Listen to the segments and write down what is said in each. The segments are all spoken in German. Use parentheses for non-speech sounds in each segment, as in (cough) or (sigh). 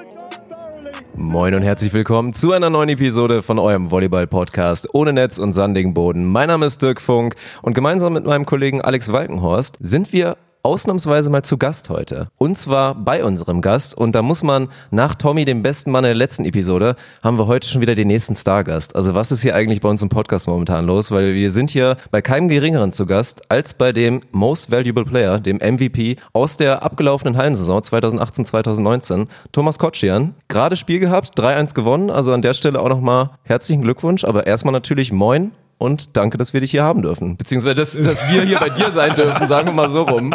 Thoroughly. Moin und herzlich willkommen zu einer neuen Episode von eurem Volleyball-Podcast ohne Netz und sandigen Boden. Mein Name ist Dirk Funk und gemeinsam mit meinem Kollegen Alex Walkenhorst sind wir ausnahmsweise mal zu Gast heute. Und zwar bei unserem Gast. Und da muss man nach Tommy, dem besten Mann der letzten Episode, haben wir heute schon wieder den nächsten Stargast. Also was ist hier eigentlich bei uns im Podcast momentan los? Weil wir sind hier bei keinem geringeren zu Gast als bei dem Most Valuable Player, dem MVP aus der abgelaufenen Hallensaison 2018-2019, Thomas Kotschian. Gerade Spiel gehabt, 3-1 gewonnen. Also an der Stelle auch nochmal herzlichen Glückwunsch. Aber erstmal natürlich moin und danke, dass wir dich hier haben dürfen. Beziehungsweise, dass, dass wir hier bei dir sein dürfen, sagen wir mal so rum.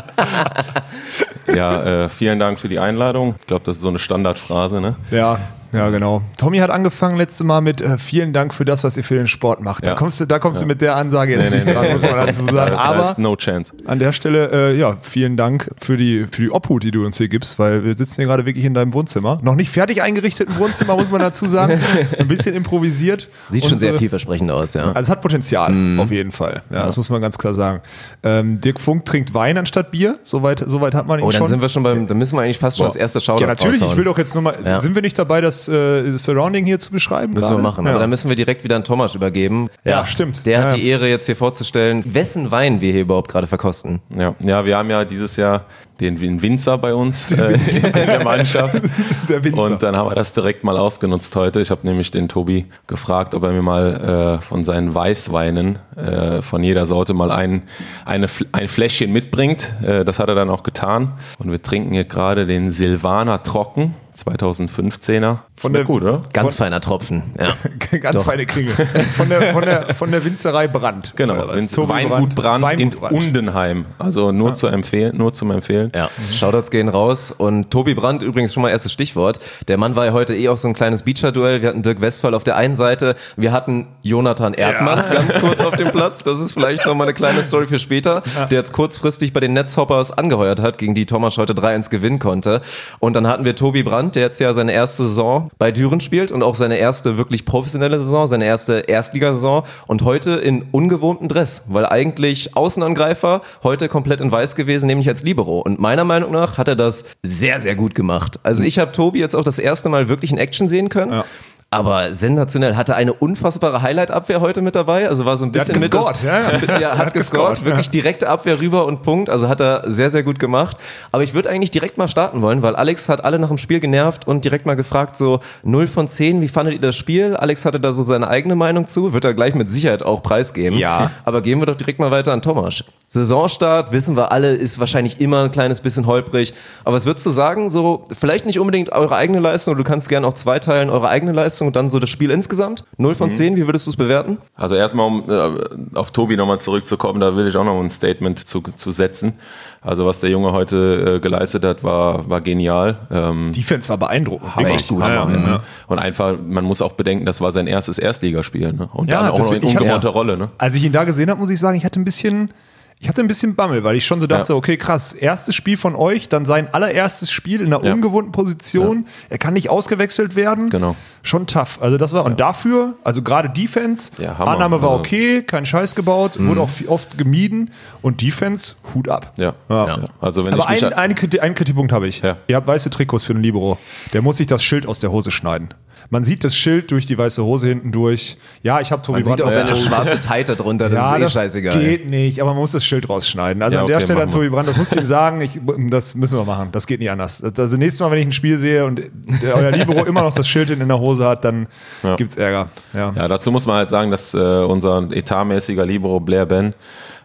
Ja, äh, vielen Dank für die Einladung. Ich glaube, das ist so eine Standardphrase, ne? Ja, ja, genau. Tommy hat angefangen letzte Mal mit äh, vielen Dank für das, was ihr für den Sport macht. Da Ja. kommst du, da kommst du mit der Ansage jetzt Nee, nicht nee, dran, nee, muss man dazu (laughs) sagen. Da- da Aber no chance. an der Stelle, äh, ja, vielen Dank für die, für die Obhut, die du uns hier gibst, weil wir sitzen hier gerade wirklich in deinem Wohnzimmer. Noch nicht fertig eingerichteten Wohnzimmer, muss man dazu sagen. (laughs) Ein bisschen improvisiert. Sieht Und, schon sehr äh, vielversprechend aus, ja. Also es hat Potenzial, auf jeden Fall. Ja, das muss man ganz klar sagen. Ähm, Dirk Funk trinkt Wein anstatt Bier. Soweit, soweit hat man ihn Oh, schon. dann sind wir schon beim, dann müssen wir eigentlich fast schon als erster Shoutout ja, natürlich. raushauen. Ich will doch jetzt nochmal. Ja. Sind wir nicht dabei, das äh, Surrounding hier zu beschreiben? Müssen gerade? wir machen. Ja. Aber dann müssen wir direkt wieder an Thomas übergeben. Ja, stimmt. Der hat Ja. die Ehre, jetzt hier vorzustellen, wessen Wein wir hier überhaupt gerade verkosten. Ja. ja, wir haben ja dieses Jahr den, den Winzer bei uns äh, (laughs) in der Mannschaft. (laughs) Der Winzer. Und dann haben wir das direkt mal ausgenutzt heute. Ich habe nämlich den Tobi gefragt, ob er mir mal äh, von seinen Weißweinen äh, von jeder Sorte mal ein, eine, ein Fläschchen mitbringt. Äh, das hat er dann auch getan. Und wir trinken hier gerade den Silvaner Trocken. 2015er. Von der- gut, oder? Ganz feiner Tropfen. Ja. (laughs) Ganz Doch. feine Klinge. Von der, von der, von der Winzerei Brand. Genau, Weingut Brand, Weingut in Brand. Undenheim. Also nur zu empfehlen, nur zum Empfehlen. Ja, Shoutouts gehen raus. Und Tobi Brandt übrigens schon mal erstes Stichwort. Der Mann war ja heute eh auch so ein kleines Beacher-Duell. Wir hatten Dirk Westphal auf der einen Seite. Wir hatten Jonathan Erdmann (laughs) ganz kurz auf dem Platz. Das ist vielleicht noch mal eine kleine Story für später. Der jetzt kurzfristig bei den Netzhoppers angeheuert hat, gegen die Thomas heute 3-1 gewinnen konnte. Und dann hatten wir Tobi Brandt, der jetzt ja seine erste Saison bei Düren spielt und auch seine erste wirklich professionelle Saison, seine erste Erstligasaison und heute in ungewohntem Dress, weil eigentlich Außenangreifer, heute komplett in weiß gewesen, nämlich als Libero. Und meiner Meinung nach hat er das sehr, sehr gut gemacht. Also ich habe Tobi jetzt auch das erste Mal wirklich in Action sehen können. Ja. Aber sensationell. Hatte eine unfassbare Highlight-Abwehr heute mit dabei. Also war so ein Der hat bisschen mit das, gescored, ja, (laughs) ja. ja, hat, Hat gescored. gescored, Wirklich direkte Abwehr rüber und Punkt. Also hat er sehr, sehr gut gemacht. Aber ich würde eigentlich direkt mal starten wollen, weil Alex hat alle nach dem Spiel genervt und direkt mal gefragt, so 0 von 10, wie fandet ihr das Spiel? Alex hatte da so seine eigene Meinung zu, wird er gleich mit Sicherheit auch preisgeben. Ja. (laughs) Aber gehen wir doch direkt mal weiter an Thomas. Saisonstart, wissen wir alle, ist wahrscheinlich immer ein kleines bisschen holprig. Aber was würdest du sagen, so vielleicht nicht unbedingt eure eigene Leistung, du kannst gerne auch zweiteilen, eure eigene Leistung und dann so das Spiel insgesamt? 0 von 10, wie würdest du es bewerten? Also erstmal, um äh, auf Tobi nochmal zurückzukommen, da will ich auch noch ein Statement zu, zu setzen. Also was der Junge heute äh, geleistet hat, war, war genial. Ähm, Defense war beeindruckend. aber Wirklich echt gut. Ja, ja, Mhm. ja. Und einfach, man muss auch bedenken, das war sein erstes Erstligaspiel. Ne? Und Ja, dann auch noch in ungewohnter Rolle. Ne? Als ich ihn da gesehen habe, muss ich sagen, ich hatte ein bisschen, ich hatte ein bisschen Bammel, weil ich schon so dachte, Ja. okay, krass, erstes Spiel von euch, dann sein allererstes Spiel in einer Ja. ungewohnten Position. Er kann nicht ausgewechselt werden. Genau. Schon tough. Also das war, und dafür, also gerade Defense, Ja. Annahme war okay, kein Scheiß gebaut, wurde auch oft gemieden und Defense, Hut ab. Ja. Ja. ja. Also wenn Aber ich ein, einen, Kriti einen Kritikpunkt habe ich. Ja. Ihr habt weiße Trikots für den Libero. Der muss sich das Schild aus der Hose schneiden. Man sieht das Schild durch die weiße Hose hinten durch. Ja, ich habe Tobi Man sieht auch Brandt- seine schwarze Teite drunter, das (laughs) ja, ist eh das scheißegal. geht nicht, aber man muss das Schild rausschneiden. Also Ja, an der okay, Stelle an. Tobi Brandt, das musst du ihm sagen, ich, das müssen wir machen. Das geht nicht anders. Also nächstes Mal, wenn ich ein Spiel sehe und der, euer Libero immer noch das Schild in der Hose hat, dann Ja. gibt's Ärger. Ja. Ja, dazu muss man halt sagen, dass äh, unser etatmäßiger Libero Blair Ben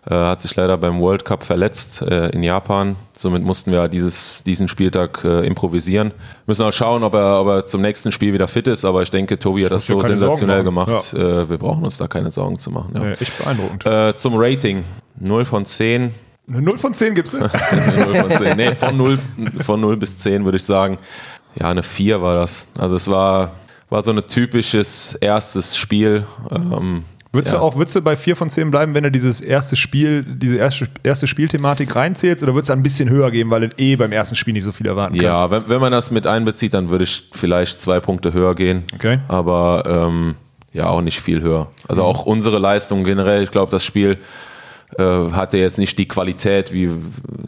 äh, hat sich leider beim World Cup verletzt äh, in Japan. Somit mussten wir dieses, diesen Spieltag äh, improvisieren. Müssen auch schauen, ob er, ob er zum nächsten Spiel wieder fit ist, aber ich denke, Tobi hat das so sensationell gemacht. Äh, wir brauchen uns da keine Sorgen zu machen. Ja. Ja, echt beeindruckend. Äh, zum Rating. 0 von 10. Eine 0 von 10 gibt's. (laughs) 0 von 10. Nee, von 0, von 0 bis 10 würde ich sagen. Ja, eine 4 war das. Also es war, war so ein typisches erstes Spiel. Ähm, Würdest ja. du auch, würdest du bei vier von zehn bleiben, wenn du dieses erste Spiel, diese erste, erste Spielthematik reinzählst, oder würdest du ein bisschen höher gehen, weil du eh beim ersten Spiel nicht so viel erwarten kannst? Ja, wenn, wenn man das mit einbezieht, dann würde ich vielleicht zwei Punkte höher gehen. Okay. Aber ähm, ja, auch nicht viel höher. Also auch unsere Leistung generell, ich glaube, das Spiel hatte jetzt nicht die Qualität, wie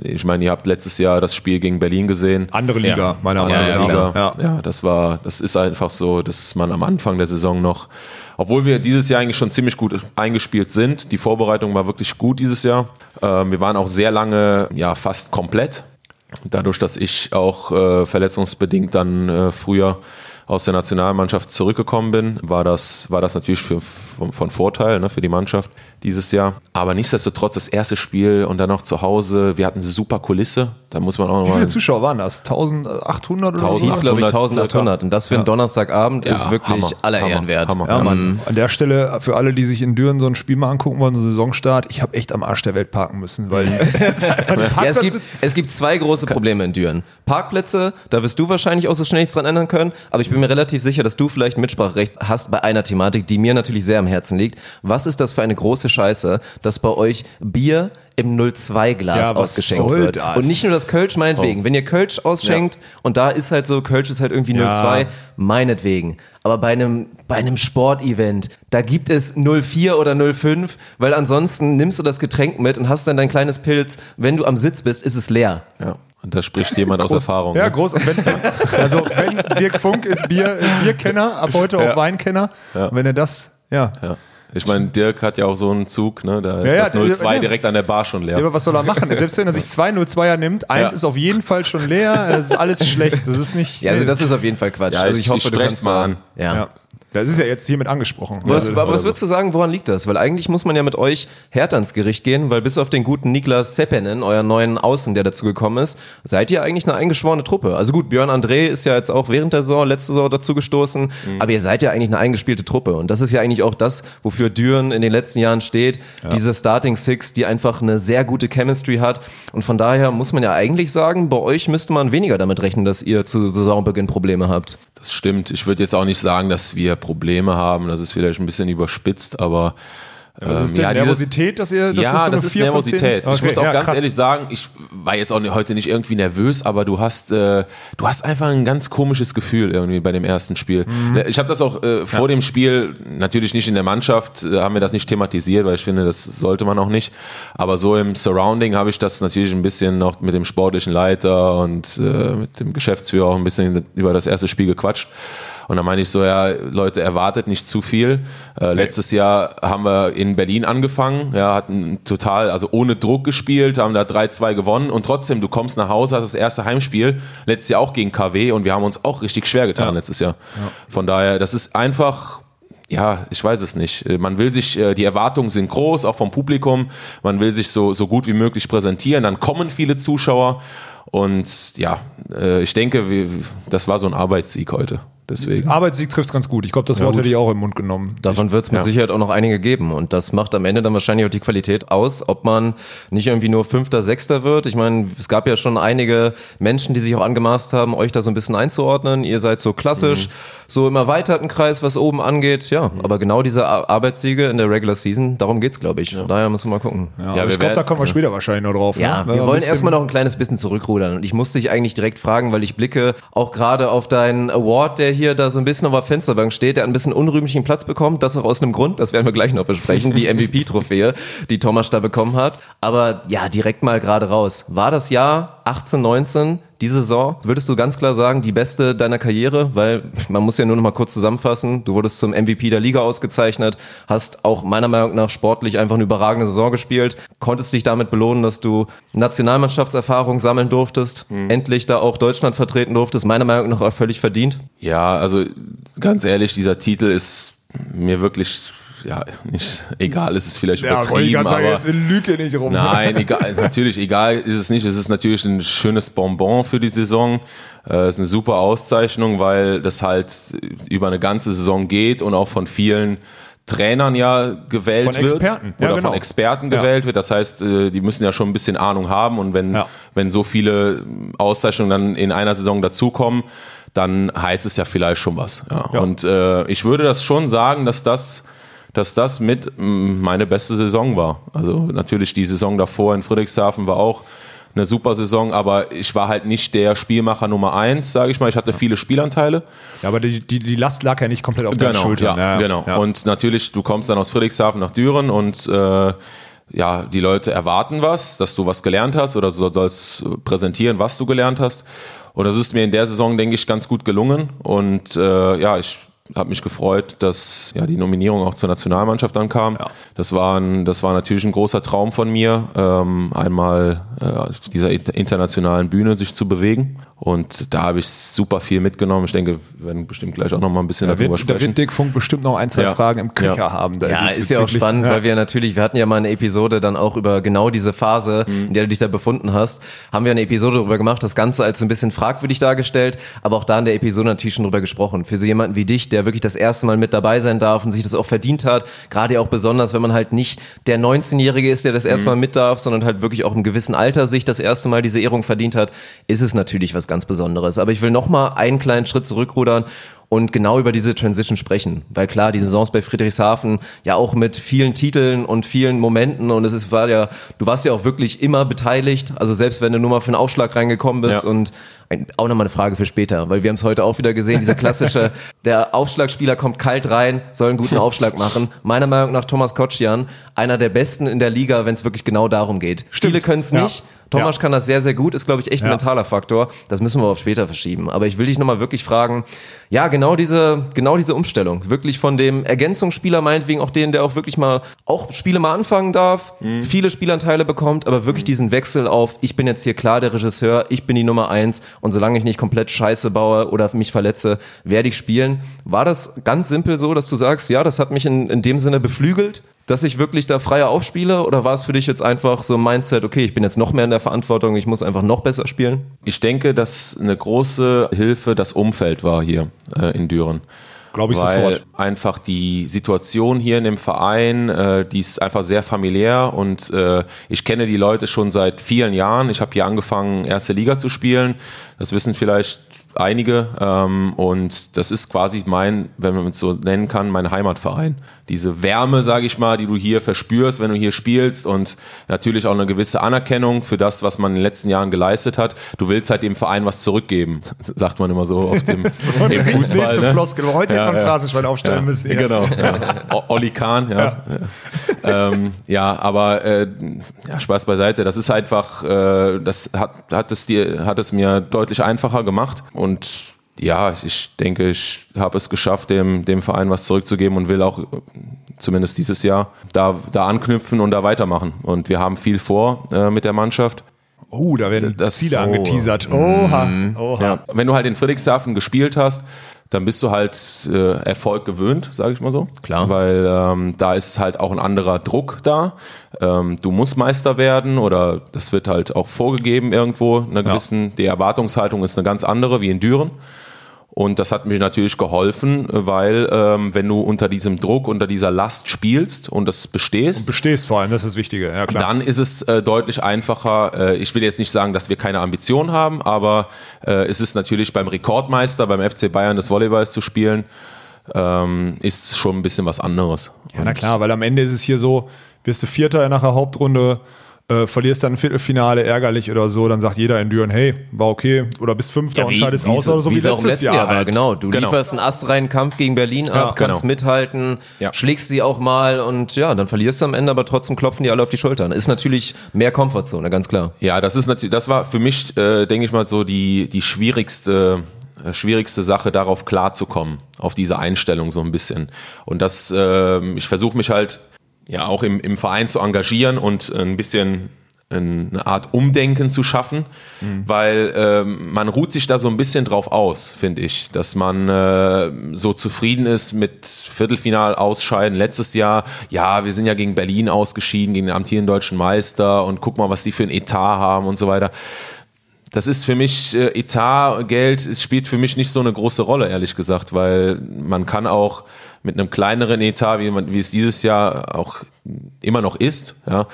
ich meine, ihr habt letztes Jahr das Spiel gegen Berlin gesehen. Andere Liga, meiner Ja, Meinung ja, nach. Liga. Ja. Ja. das war, das ist einfach so, dass man am Anfang der Saison noch, obwohl wir dieses Jahr eigentlich schon ziemlich gut eingespielt sind, die Vorbereitung war wirklich gut dieses Jahr. Ähm, wir waren auch sehr lange, ja, fast komplett. Dadurch, dass ich auch äh, verletzungsbedingt dann äh, früher aus der Nationalmannschaft zurückgekommen bin, war das, war das natürlich für, von, von Vorteil ne, für die Mannschaft dieses Jahr. Aber nichtsdestotrotz das erste Spiel und dann noch zu Hause. Wir hatten eine super Kulisse. Da muss man auch Wie viele Zuschauer waren das? 1800 oder so? hieß, glaube ich, 1800 1800. Und das für einen Donnerstagabend Ja, ist wirklich Hammer, aller Hammer, Ehren wert. Hammer. Ja, Ja, Mann. An der Stelle, für alle, die sich in Düren so ein Spiel mal angucken wollen, so Saisonstart, ich habe echt am Arsch der Welt parken müssen, weil (laughs) (laughs) Ja, es, gibt, es gibt zwei große Probleme in Düren. Parkplätze, da wirst du wahrscheinlich auch so schnell nichts dran ändern können, aber ich bin mir relativ sicher, dass du vielleicht Mitspracherecht hast bei einer Thematik, die mir natürlich sehr am Herzen liegt. Was ist das für eine große Scheiße, dass bei euch Bier im 02-Glas Ja, ausgeschenkt wird? das? Und nicht nur das Kölsch, meinetwegen. Wenn ihr Kölsch ausschenkt und da ist halt so, Kölsch ist halt irgendwie Ja. 02, meinetwegen. Aber bei einem, bei einem Sportevent, da gibt es 04 oder 05, weil ansonsten nimmst du das Getränk mit und hast dann dein kleines Pilz. Wenn du am Sitz bist, ist es leer. Ja. Und da spricht jemand aus Erfahrung. Ja, ne? groß. Und wenn, also wenn Dirk Funk ist Bier, Bierkenner, ab heute auch Weinkenner. Wenn er das, ja. Ja. Ich meine, Dirk hat ja auch so einen Zug, ne? Da ist Ja, ja, das 02 ja. direkt an der Bar schon leer. Ja, aber was soll er machen? (laughs) Selbst wenn er sich zwei 02er nimmt, eins Ja. ist auf jeden Fall schon leer, das ist alles schlecht. Das ist nicht. Ja, also das ist auf jeden Fall Quatsch. Ja, also ich- ich hoffe, ich du kannst mal an. Ja. Ja. Das ist ja jetzt hiermit angesprochen. Was, Also, aber was würdest du sagen, woran liegt das? Weil eigentlich muss man ja mit euch härter ins Gericht gehen, weil bis auf den guten Niklas Seppenen, euren neuen Außen, der dazu gekommen ist, seid ihr eigentlich eine eingeschworene Truppe. Also gut, Björn André ist ja jetzt auch während der Saison, letzte Saison dazu gestoßen, aber ihr seid ja eigentlich eine eingespielte Truppe. Und das ist ja eigentlich auch das, wofür Düren in den letzten Jahren steht. Diese Starting Six, die einfach eine sehr gute Chemistry hat. Und von daher muss man ja eigentlich sagen, bei euch müsste man weniger damit rechnen, dass ihr zu Saisonbeginn Probleme habt. Das stimmt. Ich würde jetzt auch nicht sagen, dass wir Probleme haben. Das ist vielleicht ein bisschen überspitzt, aber Was ist ähm, ja, dieses- Nervosität, dass ihr das ja, ist so das ist Nervosität. ist? Ich muss Okay, auch ja, ganz krass. ehrlich sagen, ich war jetzt auch heute nicht irgendwie nervös, aber du hast, äh, du hast einfach ein ganz komisches Gefühl irgendwie bei dem ersten Spiel. Mhm. Ich habe das auch äh, vor dem Spiel natürlich nicht in der Mannschaft, äh, haben wir das nicht thematisiert, weil ich finde, das sollte man auch nicht. Aber so im Surrounding habe ich das natürlich ein bisschen noch mit dem sportlichen Leiter und äh, mit dem Geschäftsführer auch ein bisschen über das erste Spiel gequatscht. Und dann meine ich so, ja, Leute, erwartet nicht zu viel. Äh, letztes Jahr haben wir in Berlin angefangen, ja, hatten total, also ohne Druck gespielt, haben da 3-2 gewonnen und trotzdem, du kommst nach Hause, hast das erste Heimspiel, letztes Jahr auch gegen KW und wir haben uns auch richtig schwer getan letztes Jahr. Von daher, das ist einfach, ja, ich weiß es nicht. Äh, Man will sich, äh, die Erwartungen sind groß, auch vom Publikum. Man will sich so, so gut wie möglich präsentieren. Dann kommen viele Zuschauer. Und ja, äh, ich denke, das war so ein Arbeitssieg heute. Deswegen. Arbeitssieg trifft ganz gut. Ich glaube, das Wort hätte ich auch im Mund genommen. Davon wird es mit ja. Sicherheit auch noch einige geben. Und das macht am Ende dann wahrscheinlich auch die Qualität aus, ob man nicht irgendwie nur Fünfter, Sechster wird. Ich meine, es gab ja schon einige Menschen, die sich auch angemaßt haben, euch da so ein bisschen einzuordnen. Ihr seid so klassisch, so im erweiterten Kreis, was oben angeht. Ja, aber genau diese Ar- Arbeitssiege in der Regular Season, darum geht's, glaube ich. Von daher müssen wir mal gucken. Ja, Ja, ich glaube, da kommen wir später wahrscheinlich noch drauf. Ja, ne? wir wollen erstmal noch ein kleines bisschen zurückrudern. Und ich muss dich eigentlich direkt fragen, weil ich blicke auch gerade auf deinen Award, der hier da so ein bisschen auf der Fensterbank steht, der einen bisschen unrühmlichen Platz bekommt. Das auch aus einem Grund, das werden wir gleich noch besprechen, die (laughs) MVP-Trophäe, die Thomas da bekommen hat. Aber ja, direkt mal gerade raus. War das Jahr 18, 19, die Saison, würdest du ganz klar sagen, die beste deiner Karriere? Weil man muss ja nur noch mal kurz zusammenfassen. Du wurdest zum MVP der Liga ausgezeichnet, hast auch meiner Meinung nach sportlich einfach eine überragende Saison gespielt, konntest dich damit belohnen, dass du Nationalmannschaftserfahrung sammeln durftest, endlich da auch Deutschland vertreten durftest, meiner Meinung nach auch völlig verdient. Ja, also ganz ehrlich, dieser Titel ist mir wirklich, ja, nicht egal, ist es vielleicht Ja, übertrieben, sagen, aber jetzt in Lüge nicht rum. Nein, (laughs) egal, natürlich, egal ist es nicht. Es ist natürlich ein schönes Bonbon für die Saison. Äh, Es ist eine super Auszeichnung, weil das halt über eine ganze Saison geht und auch von vielen Trainern ja gewählt Von wird. Experten, ja, oder genau. von Experten Ja. gewählt wird. Das heißt, äh, die müssen ja schon ein bisschen Ahnung haben und wenn, Ja. wenn so viele Auszeichnungen dann in einer Saison dazukommen, dann heißt es ja vielleicht schon was. Ja. ja. Und äh, ich würde das schon sagen, dass das dass das mit meine beste Saison war. Also natürlich die Saison davor in Friedrichshafen war auch eine super Saison, aber ich war halt nicht der Spielmacher Nummer eins, sage ich mal. Ich hatte viele Spielanteile. Ja, aber die, die, die Last lag ja nicht komplett auf genau, deinen Schultern. Ja, ja, genau. Ja. Und natürlich, du kommst dann aus Friedrichshafen nach Düren und äh, ja, die Leute erwarten was, dass du was gelernt hast oder du sollst präsentieren, was du gelernt hast. Und das ist mir in der Saison, denke ich, ganz gut gelungen. Und äh, ja, ich habe mich gefreut, dass ja die Nominierung auch zur Nationalmannschaft ankam. Ja. Das, war ein, das war natürlich ein großer Traum von mir, ähm, einmal äh, auf dieser internationalen Bühne sich zu bewegen. Und da habe ich super viel mitgenommen. Ich denke, wir werden bestimmt gleich auch noch mal ein bisschen da darüber wird, sprechen. Da wird Funk bestimmt noch ein, zwei Ja. Fragen im Köcher Ja. haben. Da Ja, ist ja auch spannend, weil wir natürlich, wir hatten ja mal eine Episode dann auch über genau diese Phase, in der du dich da befunden hast, haben wir eine Episode darüber gemacht, das Ganze als so ein bisschen fragwürdig dargestellt, aber auch da in der Episode natürlich schon drüber gesprochen. Für so jemanden wie dich, der wirklich das erste Mal mit dabei sein darf und sich das auch verdient hat, gerade ja auch besonders, wenn man halt nicht der 19-Jährige ist, der das erste Mal mit darf, sondern halt wirklich auch im gewissen Alter sich das erste Mal diese Ehrung verdient hat, ist es natürlich was ganz Besonderes. Aber ich will noch mal einen kleinen Schritt zurückrudern und genau über diese Transition sprechen. Weil klar, die Saisons bei Friedrichshafen ja auch mit vielen Titeln und vielen Momenten und es ist, war ja, du warst ja auch wirklich immer beteiligt, also selbst wenn du nur mal für einen Aufschlag reingekommen bist Ja. und ein, auch nochmal eine Frage für später, weil wir haben es heute auch wieder gesehen, dieser klassische, (laughs) der Aufschlagspieler kommt kalt rein, soll einen guten Aufschlag machen. Meiner Meinung nach Thomas Kotschian, einer der besten in der Liga, wenn es wirklich genau darum geht. Viele können es Ja. nicht. Thomas Ja. kann das sehr, sehr gut, ist, glaube ich, echt ein Ja. mentaler Faktor. Das müssen wir auf später verschieben. Aber ich will dich nochmal wirklich fragen, ja, genau diese, genau diese Umstellung. Wirklich von dem Ergänzungsspieler, meinetwegen auch den, der auch wirklich mal, auch Spiele mal anfangen darf, viele Spielanteile bekommt, aber wirklich diesen Wechsel auf, ich bin jetzt hier klar der Regisseur, ich bin die Nummer eins und solange ich nicht komplett Scheiße baue oder mich verletze, werde ich spielen. War das ganz simpel so, dass du sagst, ja, das hat mich in, in dem Sinne beflügelt? Dass ich wirklich da freier aufspiele? Oder war es für dich jetzt einfach so ein Mindset, okay, ich bin jetzt noch mehr in der Verantwortung, ich muss einfach noch besser spielen? Ich denke, dass eine große Hilfe das Umfeld war hier äh, in Düren. Glaube ich weil sofort. einfach die Situation hier in dem Verein, äh, die ist einfach sehr familiär und äh, ich kenne die Leute schon seit vielen Jahren. Ich habe hier angefangen, erste Liga zu spielen. Das wissen vielleicht einige ähm, und das ist quasi mein, wenn man es so nennen kann, mein Heimatverein. Diese Wärme, sage ich mal, die du hier verspürst, wenn du hier spielst und natürlich auch eine gewisse Anerkennung für das, was man in den letzten Jahren geleistet hat. Du willst halt dem Verein was zurückgeben, (laughs) sagt man immer so auf dem (laughs) im Fußball. Nächste ne? Floskel. Heute Ja, hätte man ja. Phrasenschwein aufstellen Ja, müssen. Ja. Genau. Ja. O- Olli Kahn, ja. Ja, ähm, ja aber äh, ja, Spaß beiseite. Das ist einfach, äh, das hat, hat, es dir, hat es mir deutlich einfacher gemacht. Und ja, ich denke, ich habe es geschafft, dem, dem Verein was zurückzugeben und will auch äh, zumindest dieses Jahr da, da anknüpfen und da weitermachen. Und wir haben viel vor äh, mit der Mannschaft. Oh, da werden Das- Ziele so. angeteasert. Oha. Oha. Ja. Wenn du halt in Friedrichshafen gespielt hast, dann bist du halt äh, Erfolg gewöhnt, sage ich mal so. Klar. Weil ähm, da ist halt auch ein anderer Druck da. Ähm, du musst Meister werden oder das wird halt auch vorgegeben irgendwo. In einer gewissen, die Erwartungshaltung ist eine ganz andere wie in Düren. Und das hat mir natürlich geholfen, weil ähm, wenn du unter diesem Druck, unter dieser Last spielst und das bestehst, Bestehst vor allem, das ist das Wichtige. Ja, klar. dann ist es äh, deutlich einfacher. Äh, ich will jetzt nicht sagen, dass wir keine Ambition haben, aber äh, es ist natürlich beim Rekordmeister, beim FC Bayern des Volleyballs zu spielen, ähm, ist schon ein bisschen was anderes. Ja, na klar, weil am Ende ist es hier so, wirst du Vierter nach der Hauptrunde, äh, verlierst dann ein Viertelfinale ärgerlich oder so, dann sagt jeder in Düren, hey, war okay, oder bist Fünfter und scheidest aus oder so wie es auch im letztes letzten Jahr, war, halt. genau. Du Genau. lieferst einen astreinen Kampf gegen Berlin ab, Ja, kannst genau. mithalten, Ja. schlägst sie auch mal und ja, dann verlierst du am Ende, aber trotzdem klopfen die alle auf die Schultern. Ist natürlich mehr Komfortzone, ganz klar. Ja, das ist natürlich, das war für mich, äh, denke ich mal, so die, die schwierigste, äh, schwierigste Sache, darauf klarzukommen, auf diese Einstellung so ein bisschen. Und das, ähm, ich versuche mich halt ja auch im, im Verein zu engagieren und ein bisschen eine Art Umdenken zu schaffen, weil ähm, man ruht sich da so ein bisschen drauf aus, finde ich, dass man äh, so zufrieden ist mit Viertelfinal ausscheiden. Letztes Jahr, ja, wir sind ja gegen Berlin ausgeschieden, gegen den amtierenden deutschen Meister und guck mal, was die für ein Etat haben und so weiter. Das ist für mich äh, Etat, Geld, es spielt für mich nicht so eine große Rolle, ehrlich gesagt, weil man kann auch mit einem kleineren Etat, wie, man, wie es dieses Jahr auch immer noch ist, ja,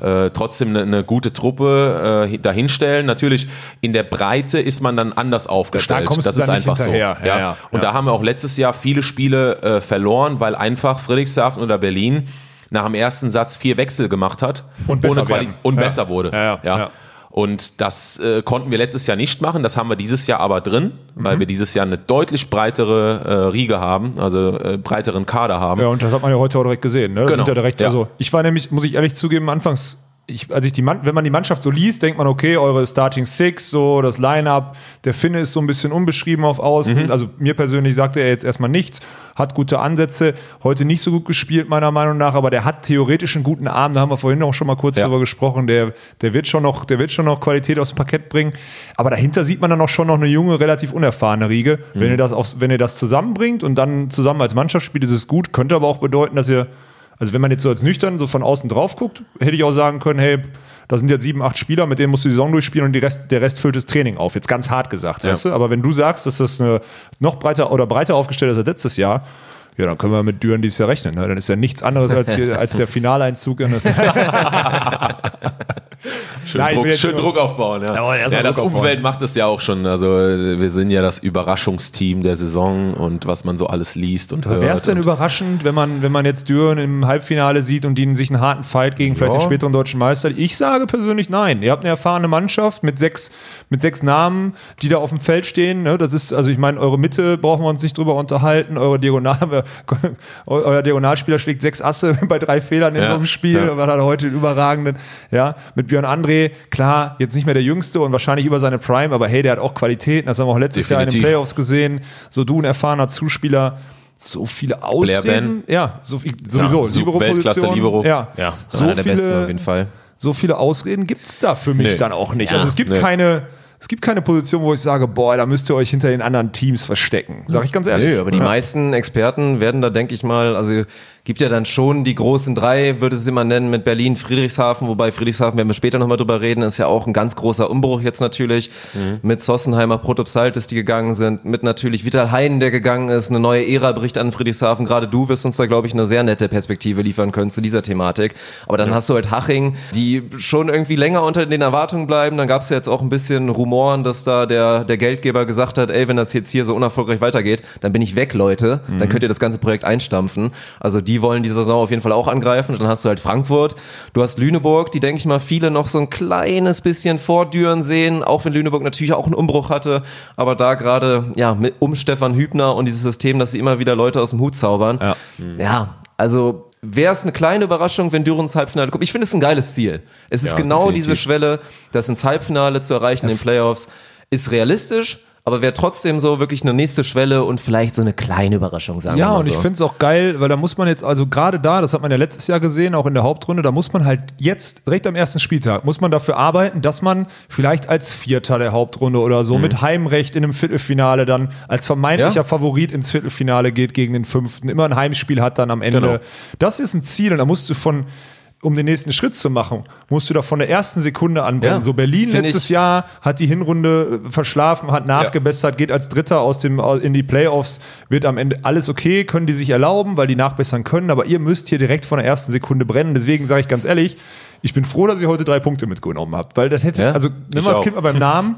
äh, trotzdem eine, eine gute Truppe äh, dahinstellen. Natürlich in der Breite ist man dann anders aufgestellt. kommst das du ist einfach so. hinterher. Ja, ja, Und ja. da haben wir auch letztes Jahr viele Spiele äh, verloren, weil einfach Friedrichshafen oder Berlin nach dem ersten Satz vier Wechsel gemacht hat Und besser Quali und Ja. besser wurde. Ja, ja, ja. Und das äh, konnten wir letztes Jahr nicht machen. Das haben wir dieses Jahr aber drin, weil wir dieses Jahr eine deutlich breitere äh, Riege haben, also äh, breiteren Kader haben. Ja, und das hat man ja heute auch direkt gesehen. Ne? Das Genau. ja direkt, Ja. also ich war nämlich, muss ich ehrlich zugeben, anfangs, ich, als ich die Mann, wenn man die Mannschaft so liest, denkt man, okay, eure Starting Six, so das Line-Up, der Finne ist so ein bisschen unbeschrieben auf Außen. Mhm. Also mir persönlich sagte er jetzt erstmal nichts, hat gute Ansätze, heute nicht so gut gespielt, meiner Meinung nach, aber der hat theoretisch einen guten Arm, da haben wir vorhin auch schon mal kurz Ja. drüber gesprochen, der, der wird schon noch, der wird schon noch Qualität aufs Parkett bringen. Aber dahinter sieht man dann auch schon noch eine junge, relativ unerfahrene Riege. Mhm. Wenn ihr das aufs, wenn ihr das zusammenbringt und dann zusammen als Mannschaft spielt, ist es gut, könnte aber auch bedeuten, dass ihr, also wenn man jetzt so als nüchtern so von außen drauf guckt, hätte ich auch sagen können, hey, da sind jetzt sieben, acht Spieler, mit denen musst du die Saison durchspielen und Rest, der Rest füllt das Training auf. Jetzt ganz hart gesagt, weißt du? Aber wenn du sagst, dass das eine noch breiter oder breiter aufgestellt ist als letztes Jahr, ja, dann können wir mit Düren dieses Jahr rechnen. Ne? Dann ist ja nichts anderes als, als der (laughs) Finaleinzug in das. (laughs) Schön, Nein, Druck, schön Druck aufbauen. Ja, Ja, erst mal ja das Druck aufbauen. Umfeld macht es ja auch schon. Also wir sind ja das Überraschungsteam der Saison und was man so alles liest und hört. Wäre es denn überraschend, wenn man, wenn man jetzt Düren im Halbfinale sieht und die sich einen harten Fight gegen vielleicht Ja. den späteren deutschen Meister? Ich sage persönlich nein. Ihr habt eine erfahrene Mannschaft mit sechs, mit sechs Namen, die da auf dem Feld stehen. Ne? Das ist, also ich meine, eure Mitte brauchen wir uns nicht drüber unterhalten. Eure Diagonal, (laughs) euer Diagonalspieler schlägt sechs Asse (laughs) bei drei Fehlern in Ja, so einem Spiel. ja. War dann heute einen überragenden. Ja, mit Björn André, klar, jetzt nicht mehr der Jüngste und wahrscheinlich über seine Prime, aber hey, der hat auch Qualitäten. Das haben wir auch letztes Jahr in den Definitiv. Playoffs gesehen. So du ein erfahrener Zuspieler. So viele Ausreden. Ja, so viel, sowieso. Ja, Libero-Position. Weltklasse Libero. Ja, Ja, so Einer der besten auf viele, jeden Fall. so viele Ausreden gibt es da für mich Nee. dann auch nicht. Ja. Also es gibt Nee. keine. Es gibt keine Position, wo ich sage, boah, da müsst ihr euch hinter den anderen Teams verstecken. Sag ich ganz ehrlich. Nö, aber die Ja. meisten Experten werden da, denke ich mal, also gibt ja dann schon die großen drei, würde es immer nennen, mit Berlin, Friedrichshafen, wobei Friedrichshafen, werden wir später nochmal drüber reden, ist ja auch ein ganz großer Umbruch jetzt natürlich. Mit Sossenheimer, Protopsaltis, die gegangen sind, mit natürlich Vital Heinen, der gegangen ist, eine neue Ära bricht an Friedrichshafen. Gerade du wirst uns da, glaube ich, eine sehr nette Perspektive liefern können zu dieser Thematik. Aber dann hast du halt Haching, die schon irgendwie länger unter den Erwartungen bleiben. Dann gab es ja jetzt auch ein bisschen Rumoren, dass da der, der Geldgeber gesagt hat, ey, wenn das jetzt hier so unerfolgreich weitergeht, dann bin ich weg, Leute. Dann könnt ihr das ganze Projekt einstampfen. Also die wollen die Saison auf jeden Fall auch angreifen. Dann hast du halt Frankfurt, du hast Lüneburg, die, denke ich mal, viele noch so ein kleines bisschen vor Düren sehen, auch wenn Lüneburg natürlich auch einen Umbruch hatte. Aber da gerade, ja, mit, um Stefan Hübner und dieses System, dass sie immer wieder Leute aus dem Hut zaubern. Ja. Ja, also wäre es eine kleine Überraschung, wenn Düren ins Halbfinale kommt. Ich finde es ein geiles Ziel. Es ist Ja, genau definitiv. diese Schwelle, das ins Halbfinale zu erreichen in den Playoffs, ist realistisch, aber wäre trotzdem so wirklich eine nächste Schwelle und vielleicht so eine kleine Überraschung, sagen wir Ja, mal und so. ich finde es auch geil, weil da muss man jetzt, also gerade da, das hat man ja letztes Jahr gesehen, auch in der Hauptrunde, da muss man halt jetzt, direkt am ersten Spieltag, muss man dafür arbeiten, dass man vielleicht als Vierter der Hauptrunde oder so mit Heimrecht in einem Viertelfinale dann als vermeintlicher Mhm. Ja. Favorit ins Viertelfinale geht gegen den Fünften, immer ein Heimspiel hat dann am Ende. Genau. Das ist ein Ziel und da musst du von um den nächsten Schritt zu machen, musst du da von der ersten Sekunde anbrennen. Ja, so Berlin letztes ich- Jahr hat die Hinrunde äh, verschlafen, hat nachgebessert, geht als Dritter aus dem, in die Playoffs, wird am Ende alles okay, können die sich erlauben, weil die nachbessern können, aber ihr müsst hier direkt von der ersten Sekunde brennen. Deswegen sage ich ganz ehrlich, ich bin froh, dass ihr heute drei Punkte mitgenommen habt, weil das hätte, Ja, also nimm mal das. Kind mal beim (laughs) Namen.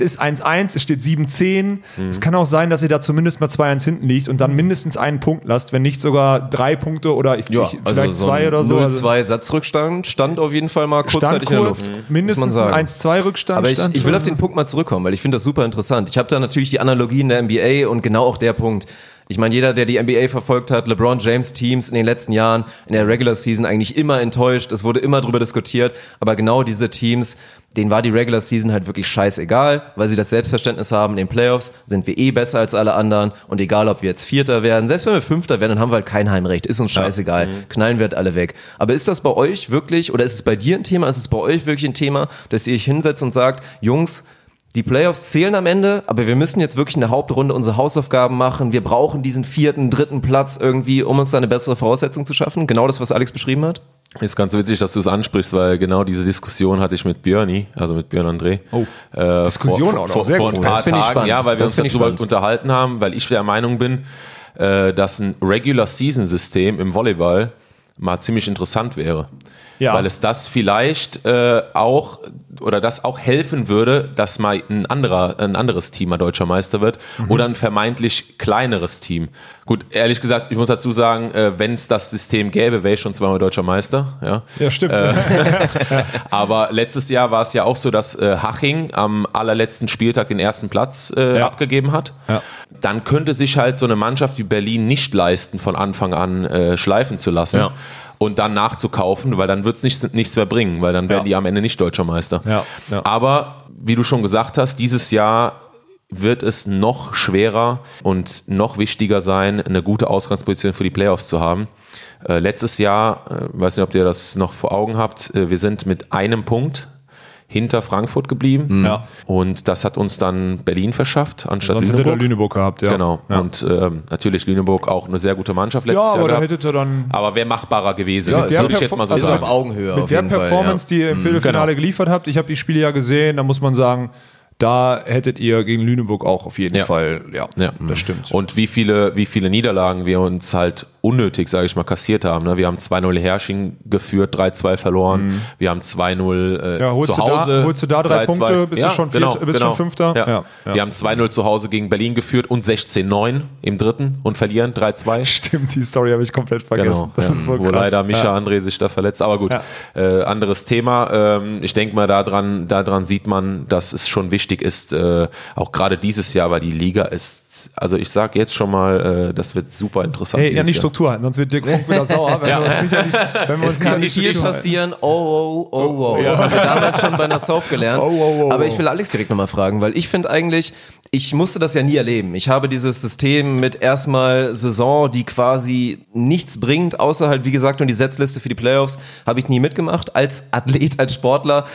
Es ist 1-1, es steht 7-10. Es kann auch sein, dass ihr da zumindest mal 2-1 hinten liegt und dann mindestens einen Punkt lasst, wenn nicht sogar drei Punkte oder ich, ja, ich, also vielleicht so zwei oder so. Also 0-2 Satzrückstand stand auf jeden Fall mal kurzzeitig in der Luft. mindestens ein 1-2-Rückstand. Aber ich, ich will auf den Punkt mal zurückkommen, weil ich finde das super interessant. Ich habe da natürlich die Analogie in der NBA und genau auch der Punkt. Ich meine, jeder, der die NBA verfolgt hat, LeBron James Teams in den letzten Jahren in der Regular Season eigentlich immer enttäuscht. Es wurde immer drüber diskutiert. Aber genau diese Teams, denen war die Regular Season halt wirklich scheißegal, weil sie das Selbstverständnis haben, in den Playoffs sind wir eh besser als alle anderen. Und egal, ob wir jetzt Vierter werden, selbst wenn wir Fünfter werden, dann haben wir halt kein Heimrecht. Ist uns scheißegal. Knallen wir halt alle weg. Aber ist das bei euch wirklich, oder ist es bei dir ein Thema, ist es bei euch wirklich ein Thema, dass ihr euch hinsetzt und sagt, Jungs, die Playoffs zählen am Ende, aber wir müssen jetzt wirklich in der Hauptrunde unsere Hausaufgaben machen. Wir brauchen diesen vierten, dritten Platz irgendwie, um uns da eine bessere Voraussetzung zu schaffen. Genau das, was Alex beschrieben hat. Ist ganz witzig, dass du es ansprichst, weil genau diese Diskussion hatte ich mit Björni, also mit Björn André. Oh, äh, Diskussion vor, auch noch, vor, sehr vor ein gut. paar Das finde ich Tagen, spannend. ja, weil wir Das uns darüber spannend. unterhalten haben, weil ich der Meinung bin, äh, dass ein Regular Season System im Volleyball mal ziemlich interessant wäre. Ja. Weil es das vielleicht äh, auch oder das auch helfen würde, dass mal ein anderer, ein anderes Team mal deutscher Meister wird Mhm. oder ein vermeintlich kleineres Team. Gut, ehrlich gesagt, ich muss dazu sagen, äh, wenn es das System gäbe, wäre ich schon zweimal deutscher Meister. Ja, Ja, stimmt. Äh, (laughs) (laughs) Aber letztes Jahr war es ja auch so, dass äh, Haching am allerletzten Spieltag den ersten Platz äh, Ja. abgegeben hat. Ja. Dann könnte sich halt so eine Mannschaft wie Berlin nicht leisten, von Anfang an äh, schleifen zu lassen. Ja. Und dann nachzukaufen, weil dann wird es nichts, nichts mehr bringen, weil dann werden Ja. die am Ende nicht deutscher Meister. Ja, ja. Aber wie du schon gesagt hast, dieses Jahr wird es noch schwerer und noch wichtiger sein, eine gute Ausgangsposition für die Playoffs zu haben. Äh, letztes Jahr, äh, weiß nicht, ob ihr das noch vor Augen habt, äh, wir sind mit einem Punkt hinter Frankfurt geblieben. Ja. Und das hat uns dann Berlin verschafft, anstatt Sonst Lüneburg. er Lüneburg gehabt, ja. Genau. Ja. Und ähm, natürlich Lüneburg auch eine sehr gute Mannschaft letztes ja, Jahr. aber da gehabt. hättet ihr dann aber wäre machbarer gewesen, Ja, würde ich jetzt mal so Perform- sagen. auf Augenhöhe auf Mit der jeden Fall, Performance, die ihr im Viertelfinale Genau. geliefert habt, ich habe die Spiele ja gesehen, da muss man sagen, da hättet ihr gegen Lüneburg auch auf jeden Ja. Fall, ja, Ja, das stimmt. Und wie viele, wie viele Niederlagen wir uns halt unnötig, sage ich mal, kassiert haben. Ne? Wir haben 2-0 Hersching geführt, 3-2 verloren. Wir haben 2-0 äh, Mhm. Ja, holst zu du da- Hause. holst du da drei 3-2. Punkte, bist du schon Viert- bist schon Fünfter? Ja. Ja, ja. Wir haben 2-0 zu Hause gegen Berlin geführt und 16-9 im dritten und verlieren 3-2. (laughs) Stimmt, die Story habe ich komplett vergessen. Genau, Das ja. ist so wo krass. leider Micha Ja. André sich da verletzt. Aber gut, Ja. äh, anderes Thema. Ähm, ich denke mal, daran, daran sieht man, dass es schon wichtig ist, äh, auch gerade dieses Jahr, weil die Liga ist, also ich sage jetzt schon mal, äh, das wird super interessant. Hey, ja, nicht Jahr. Struktur halten, sonst wird Dirk Funk wieder sauer, wenn (laughs) wir uns sicher nicht, wenn wir uns Es kann nicht viel passieren. Oh, oh, oh, oh. Das haben wir damals schon bei einer Soap gelernt. Oh, oh, oh, Aber oh. ich will Alex direkt nochmal fragen, weil ich finde eigentlich, ich musste das ja nie erleben. Ich habe dieses System mit erstmal Saison, die quasi nichts bringt, außer halt, wie gesagt, nur die Setzliste für die Playoffs, habe ich nie mitgemacht als Athlet, als Sportler.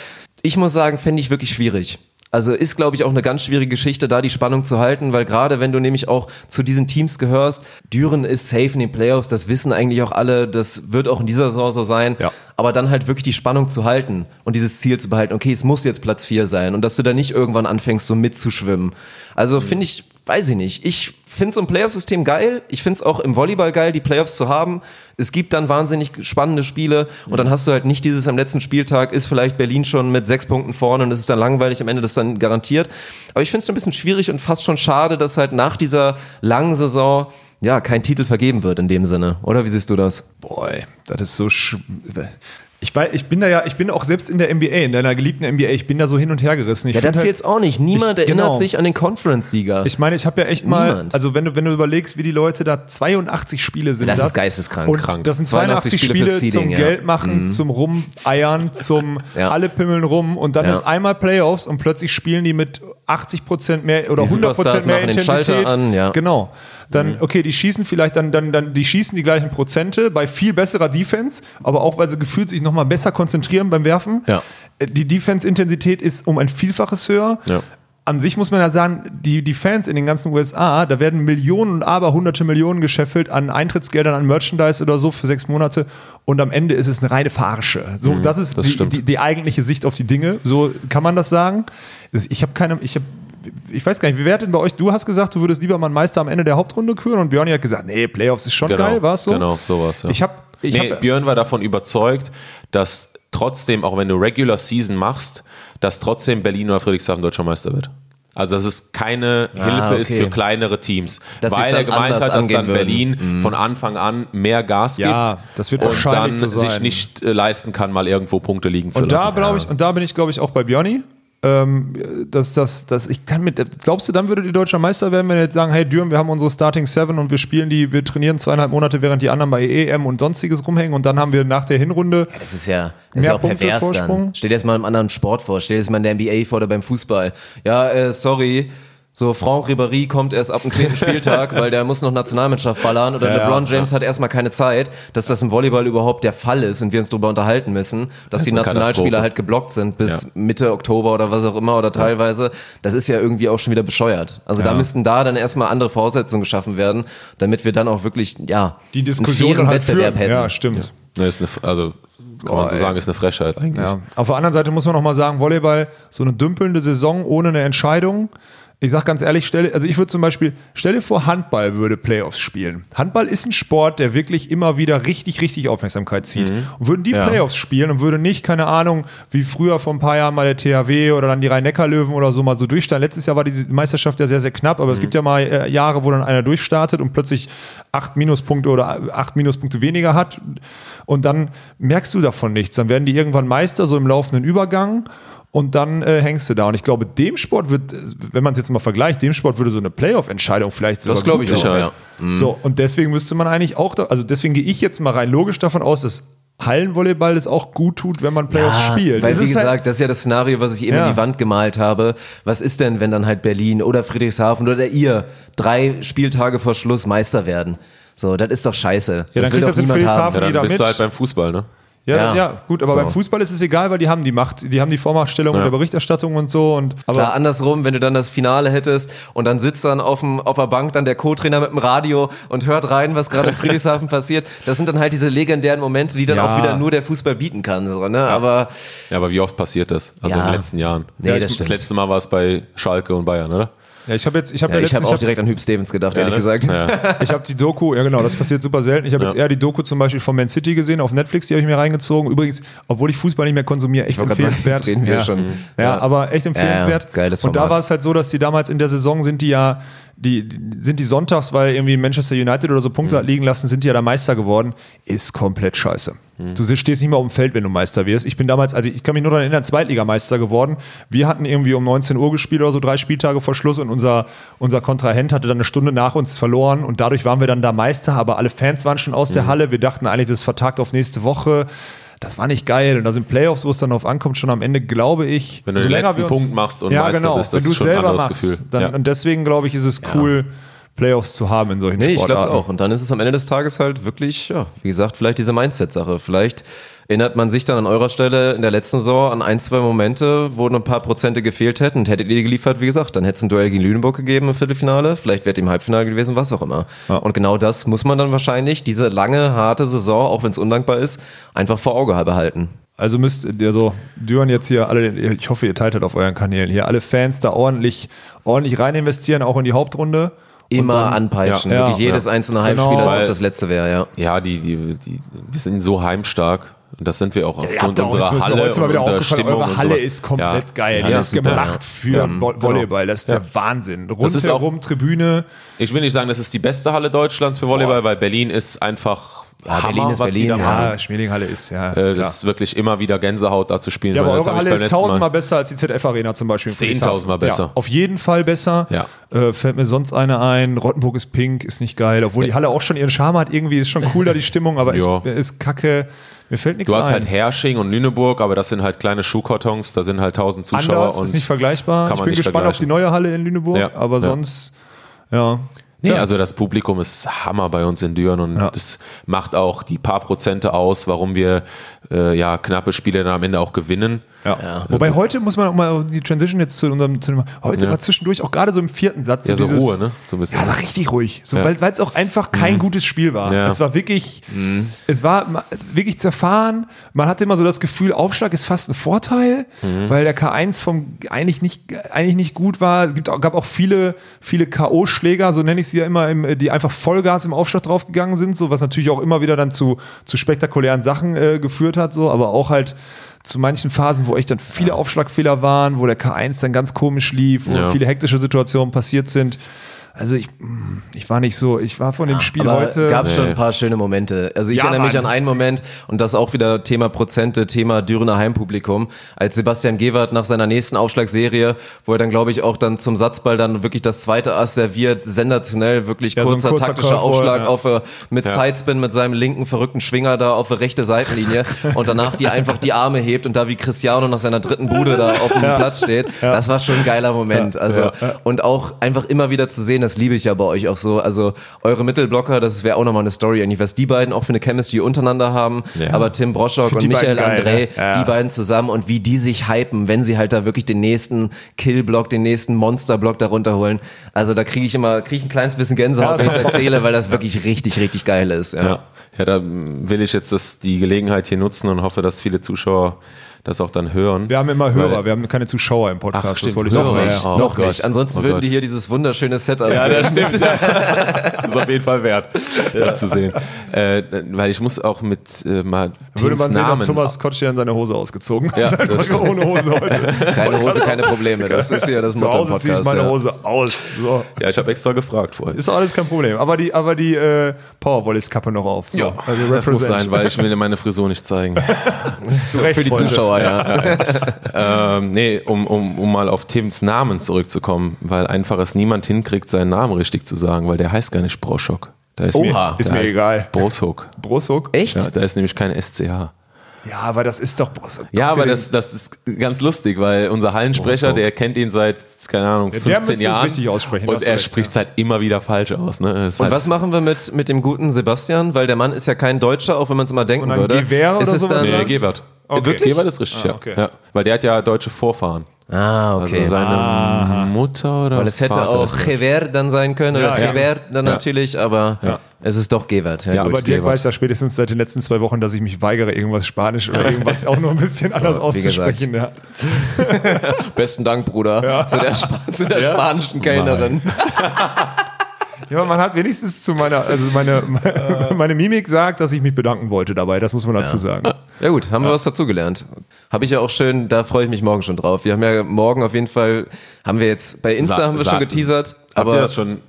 Ich muss sagen, fände ich wirklich schwierig. Also ist, glaube ich, auch eine ganz schwierige Geschichte, da die Spannung zu halten, weil gerade wenn du nämlich auch zu diesen Teams gehörst, Düren ist safe in den Playoffs, das wissen eigentlich auch alle, das wird auch in dieser Saison so sein, Ja. aber dann halt wirklich die Spannung zu halten und dieses Ziel zu behalten, okay, es muss jetzt Platz 4 sein und dass du da nicht irgendwann anfängst, so mitzuschwimmen. Also finde ich, weiß ich nicht, ich finde so ein Playoff-System geil, ich finde es auch im Volleyball geil, die Playoffs zu haben. Es gibt dann wahnsinnig spannende Spiele und dann hast du halt nicht dieses am letzten Spieltag ist vielleicht Berlin schon mit sechs Punkten vorne und es ist dann langweilig, am Ende das dann garantiert. Aber ich finde es ein bisschen schwierig und fast schon schade, dass halt nach dieser langen Saison ja kein Titel vergeben wird in dem Sinne. Oder wie siehst du das? Boy, das ist so ich, weiß, ich bin da ja, ich bin auch selbst in der NBA, in deiner geliebten NBA, ich bin da so hin und her gerissen. Ich Ja, das halt- jetzt auch nicht. Niemand Ich- erinnert genau. sich an den Conference-Sieger. Ich meine, ich habe ja echt mal, Niemand. also wenn du, wenn du überlegst, wie die Leute da 82 Spiele sind. Das ist geisteskrank, Und krank. das sind 82 82 Spiele Seeding, zum ja. Geld machen, zum Rumeiern, zum (laughs) Ja. alle pimmeln rum und dann Ja. ist einmal Playoffs und plötzlich spielen die mit 80 Prozent mehr oder Die 100 Superstars Prozent mehr machen den Intensität. Schalter an, ja. Genau. Dann, okay, die schießen vielleicht dann, dann, dann, die schießen die gleichen Prozente bei viel besserer Defense, aber auch weil sie gefühlt sich nochmal besser konzentrieren beim Werfen. Ja. Äh, Die Defense-Intensität ist um ein Vielfaches höher. Ja. An sich muss man ja sagen, die, die Fans in den ganzen USA, da werden Millionen und aber hunderte Millionen gescheffelt an Eintrittsgeldern, an Merchandise oder so für sechs Monate und am Ende ist es eine reine Verarsche. So, das ist das die, die, die eigentliche Sicht auf die Dinge. So kann man das sagen. Ich habe keine, ich habe ich weiß gar nicht, wie wäre denn bei euch? Du hast gesagt, du würdest lieber mal einen Meister am Ende der Hauptrunde küren und Björn hat gesagt, nee, Playoffs ist schon geil, war es so? Genau, sowas. Ja. Ich habe ich nee, hab, Björn war davon überzeugt, dass trotzdem, auch wenn du Regular Season machst, dass trotzdem Berlin oder Friedrichshafen deutscher Meister wird. Also dass es keine Hilfe ist okay. für kleinere Teams. Dass weil er gemeint hat, dass dann würden. Berlin von Anfang an mehr Gas gibt Ja, das wird und dann so sich nicht äh, leisten kann, mal irgendwo Punkte liegen zu Und da lassen. glaube ich, und da bin ich, glaube ich, auch bei Björni. Ähm, dass, dass, dass ich kann mit, glaubst du, dann würde die deutscher Meister werden, wenn wir jetzt sagen, hey Düren, wir haben unsere Starting Seven und wir spielen die, wir trainieren zweieinhalb Monate, während die anderen bei EM und sonstiges rumhängen und dann haben wir nach der Hinrunde Das ist ja, das ist ja auch Punkte pervers Vorsprung? dann. Stell dir das mal im anderen Sport vor. Stell dir das mal in der NBA vor oder beim Fußball. Ja, äh, sorry. So, Franck Ribéry kommt erst ab dem zehnten (laughs) Spieltag, weil der muss noch Nationalmannschaft ballern oder Ja, LeBron ja, James hat erstmal keine Zeit, dass das im Volleyball überhaupt der Fall ist und wir uns darüber unterhalten müssen, dass die eine Nationalspieler halt geblockt sind bis Mitte Oktober oder was auch immer oder teilweise. Das ist ja irgendwie auch schon wieder bescheuert. Also da müssten da dann erstmal andere Voraussetzungen geschaffen werden, damit wir dann auch wirklich, ja, die einen Diskussion dann halt Wettbewerb führen. hätten. Ja, stimmt. Ne, ist eine, also kann man so sagen, ist eine Frechheit eigentlich. Ja. Auf der anderen Seite muss man noch mal sagen, Volleyball, so eine dümpelnde Saison ohne eine Entscheidung. Ich sag ganz ehrlich, stelle, also ich würde zum Beispiel, stell dir vor, Handball würde Playoffs spielen. Handball ist ein Sport, der wirklich immer wieder richtig, richtig Aufmerksamkeit zieht. Und würden die Ja. Playoffs spielen und würde nicht, keine Ahnung, wie früher vor ein paar Jahren mal der THW oder dann die Rhein-Neckar-Löwen oder so mal so durchstarten. Letztes Jahr war die Meisterschaft ja sehr, sehr knapp, aber es gibt ja mal äh, Jahre, wo dann einer durchstartet und plötzlich acht Minuspunkte oder acht Minuspunkte weniger hat. Und dann merkst du davon nichts. Dann werden die irgendwann Meister, so im laufenden Übergang. Und dann äh, hängst du da. Und ich glaube, dem Sport wird, wenn man es jetzt mal vergleicht, dem Sport würde so eine Playoff-Entscheidung vielleicht sogar Das glaube ich gut sicher, ja. Mhm. So, und deswegen müsste man eigentlich auch, da, also deswegen gehe ich jetzt mal rein logisch davon aus, dass Hallenvolleyball es auch gut tut, wenn man Playoffs spielt. Weil, Es wie ist halt- gesagt, das ist ja das Szenario, was ich eben Ja. in die Wand gemalt habe. Was ist denn, wenn dann halt Berlin oder Friedrichshafen oder ihr drei Spieltage vor Schluss Meister werden? So, das ist doch scheiße. Ja, das dann will kriegt doch das in Friedrichshafen haben. Ja, dann jeder bist du mit. halt beim Fußball, ne? Ja, Ja. ja, gut, aber So. beim Fußball ist es egal, weil die haben die Macht, die haben die Vormachtstellung Ja. und der Berichterstattung und so. Und, aber Klar, andersrum, wenn du dann das Finale hättest und dann sitzt dann auf, dem, auf der Bank dann der Co-Trainer mit dem Radio und hört rein, was gerade in (laughs) Friedrichshafen passiert. Das sind dann halt diese legendären Momente, die dann Ja. auch wieder nur der Fußball bieten kann. So, ne? Aber Ja, aber wie oft passiert das? Also Ja. in den letzten Jahren. Nee, Ja, das das letzte Mal war es bei Schalke und Bayern, oder? Ja, ich habe jetzt, ich habe ja, ja, ich letztens, auch ich direkt an Hüb Stevens gedacht, ehrlich ne? gesagt. Ja. Ich habe die Doku, ja genau, das passiert super selten. Ich habe jetzt Ja. eher die Doku zum Beispiel von Man City gesehen auf Netflix, die habe ich mir reingezogen. Übrigens, obwohl ich Fußball nicht mehr konsumiere, echt sagen, empfehlenswert. jetzt reden wir ja. schon. Ja, Ja. aber echt empfehlenswert. Ja, geiles Und da Format. war es halt so, dass die damals in der Saison sind die ja, die, die sind die sonntags, weil irgendwie Manchester United oder so Punkte Mhm. hat liegen lassen, sind die ja da Meister geworden. Ist komplett scheiße. Mhm. Du stehst nicht mehr auf dem Feld, wenn du Meister wirst. Ich bin damals, also ich kann mich nur daran erinnern, Zweitligameister geworden. Wir hatten irgendwie um 19 Uhr gespielt oder so, drei Spieltage vor Schluss und unser, unser Kontrahent hatte dann eine Stunde nach uns verloren und dadurch waren wir dann da Meister, aber alle Fans waren schon aus der Mhm. Halle. Wir dachten eigentlich, das ist vertagt auf nächste Woche. Das war nicht geil. Und da sind Playoffs, wo es dann drauf ankommt, schon am Ende, glaube ich. Wenn du so den letzten uns- Punkt machst und ja, Meister genau, bist, das wenn ist schon ein selber anderes machst. Gefühl. Dann, Ja. Und deswegen, glaube ich, ist es cool, Playoffs zu haben in solchen Nee, ich glaube es Sportarten. auch. Und dann ist es am Ende des Tages halt wirklich, ja, wie gesagt, vielleicht diese Mindset-Sache. Vielleicht erinnert man sich dann an eurer Stelle in der letzten Saison an ein, zwei Momente, wo ein paar Prozente gefehlt hätten. Und hättet ihr die geliefert, wie gesagt, dann hätte es ein Duell gegen Lüneburg gegeben im Viertelfinale. Vielleicht wäre ihr im Halbfinale gewesen, was auch immer. Und genau das muss man dann wahrscheinlich, diese lange, harte Saison, auch wenn es undankbar ist, einfach vor Auge behalten. Also müsst ihr so, Düren jetzt hier alle, ich hoffe, ihr teilt das auf euren Kanälen hier, alle Fans da ordentlich, ordentlich rein investieren, auch in die Hauptrunde. Immer dann- anpeitschen. Ja, Wirklich ja. jedes einzelne Genau. Heimspiel, als ob das letzte wäre, ja. Ja, die, die, die, wir sind so heimstark. Und das sind wir auch aufgrund auch, jetzt unserer wir Halle heute mal und wieder unserer aufgefallen, Stimmung. eure und Halle so. ist komplett Ja, geil. die Halle ist super. gemacht für Vo- Volleyball. Das ist der Wahnsinn. Auch- Rundherum Tribüne. Ich will nicht sagen, das ist die beste Halle Deutschlands für Volleyball, weil Berlin ist einfach Ja, Hammer, Berlin ist was die Berlin, da ja. Schmelinghalle ist, ja. Äh, das ist wirklich immer wieder Gänsehaut da zu spielen. Ja, aber das eure Halle ist tausendmal besser als die ZF-Arena zum Beispiel. Zehntausendmal besser. Ja, auf jeden Fall besser. Ja. Äh, fällt mir sonst eine ein. Rottenburg ist pink, ist nicht geil. Obwohl die Halle auch schon ihren Charme hat. Irgendwie ist schon cool da die Stimmung, aber ist, (laughs) ist kacke. Mir fällt nichts Du hast ein. halt Hersching und Lüneburg, aber das sind halt kleine Schuhkartons, da sind halt tausend Zuschauer. Anders, und ist nicht vergleichbar. Ich bin gespannt auf die neue Halle in Lüneburg, aber sonst, ja. Nee, Ja. also das Publikum ist Hammer bei uns in Düren und Ja. das macht auch die paar Prozente aus, warum wir äh, ja knappe Spiele dann am Ende auch gewinnen. Ja. Wobei heute muss man auch mal die Transition jetzt zu unserem, zu dem, heute Ja. war zwischendurch auch gerade so im vierten Satz. Ja, so dieses- Ruhe, ne? So ein bisschen. Ja, war richtig ruhig. So, Ja. Weil es auch einfach kein gutes Spiel war. Ja. Es war wirklich, es war wirklich zerfahren. Man hatte immer so das Gefühl, Aufschlag ist fast ein Vorteil, weil der K1 vom eigentlich nicht, eigentlich nicht gut war. Es gibt, gab auch viele, viele K.O.-Schläger, so nenne ich sie ja immer, im, die einfach Vollgas im Aufschlag draufgegangen sind, so was natürlich auch immer wieder dann zu, zu spektakulären Sachen äh, geführt hat, so, aber auch halt zu manchen Phasen, wo echt dann viele Aufschlagfehler waren, wo der K1 dann ganz komisch lief, wo Ja. viele hektische Situationen passiert sind. Also ich, mm, ich war nicht so, ich war von dem Spiel Aber heute. gab schon Nee. ein paar schöne Momente. Also ich Ja, erinnere mich Mann. an einen Moment und das auch wieder Thema Prozente, Thema Dürener Heimpublikum, als Sebastian Gewert nach seiner nächsten Aufschlagserie, wo er dann glaube ich auch dann zum Satzball dann wirklich das zweite Ass serviert, sensationell, wirklich Ja, so ein kurzer, kurzer taktischer Curveball, Aufschlag ja. auf äh, mit Sidespin mit seinem linken verrückten Schwinger da auf der rechte Seitenlinie (laughs) und danach die einfach die Arme hebt und da wie Cristiano nach seiner dritten Bude da auf dem Platz steht. Das war schon ein geiler Moment. Also und auch einfach immer wieder zu sehen, das liebe ich ja bei euch auch so. Also eure Mittelblocker, das wäre auch nochmal eine Story eigentlich, was die beiden auch für eine Chemistry untereinander haben. Ja. Aber Tim Broschok Find und Michael geil, André, ne? Ja. die beiden zusammen und wie die sich hypen, wenn sie halt da wirklich den nächsten Killblock, den nächsten Monsterblock darunter holen. Also da kriege ich immer, kriege ich ein kleines bisschen Gänsehaut, wenn ich es erzähle, weil das wirklich richtig, richtig geil ist. Ja. Ja. ja, da will ich jetzt das, die Gelegenheit hier nutzen und hoffe, dass viele Zuschauer das auch dann hören. Wir haben immer Hörer, Weil- wir haben keine Zuschauer im Podcast. Ach, das stimmt, wollte ich Hörer sagen. nicht. Ja, ja. Oh Noch Gott. nicht. Ansonsten Oh würden Gott. die hier dieses wunderschöne Setup Ja, sehen. das stimmt. (laughs) das ist auf jeden Fall wert, das zu sehen. Äh, weil ich muss auch mit äh, mal Würde Teams man sehen, Namen. dass Thomas Kotschern seine Hose ausgezogen Ja, hat. das stimmt. ohne Hose heute. Keine Hose, keine Probleme. Das ist hier das Motto Hause ziehe ich Podcast. meine ja. Hose aus. So. ja, ich habe extra gefragt vorher. Ist alles kein Problem. Aber die, aber die äh, Powervolleys-Kappe noch auf. So. Ja, Also das muss sein, weil ich will meine Frisur nicht zeigen. Zu (laughs) Recht Für die heute. Zuschauer, (laughs) ja. ähm, nee, um, um, um mal auf Tims Namen zurückzukommen, weil einfach es niemand hinkriegt, seinen Namen richtig zu sagen, weil der heißt gar nicht Broschok. Da ist Oha. Ist der mir egal. Broshook. Brosuk? Echt? Ja, da ist nämlich kein SCH. Ja, aber das ist doch Brosuk. Ja, aber das, das ist ganz lustig, weil unser Hallensprecher, Broshook. der kennt ihn seit, keine Ahnung, der 15 müsste es Jahren. richtig aussprechen, Und er recht, spricht es halt immer wieder falsch aus. Ne? Ist Und halt, was machen wir mit, mit dem guten Sebastian? Weil der Mann ist ja kein Deutscher, auch wenn man es immer denken würde. Gewehr oder ist es dann, Nee? Gebert. Okay. Wirklich? Gebert ist richtig, Ah, ja. okay. ja. Weil der hat ja deutsche Vorfahren. Ah, okay. Also seine Mutter oder Weil es hätte Vater auch Gewehr dann sein können, Ja, oder ja. Dann Ja. natürlich, aber Ja. es ist doch Gewert. Ja, Ja, gut. Aber Dirk weiß ja spätestens seit den letzten zwei Wochen, dass ich mich weigere, irgendwas Spanisch oder irgendwas auch nur ein bisschen (laughs) anders wie auszusprechen. Ja. (laughs) Besten Dank, Bruder, zu der, Spa zu der spanischen Kellnerin. Ja, aber man hat wenigstens zu meiner, also meine, (laughs) (laughs) meine Mimik sagt, dass ich mich bedanken wollte dabei. Das muss man dazu sagen. Ja gut, haben wir was dazugelernt. Habe ich ja auch schön, da freue ich mich morgen schon drauf. Wir haben ja morgen auf jeden Fall, haben wir jetzt, bei Insta Sa- haben wir schon geteasert, Habt ihr aber das schon?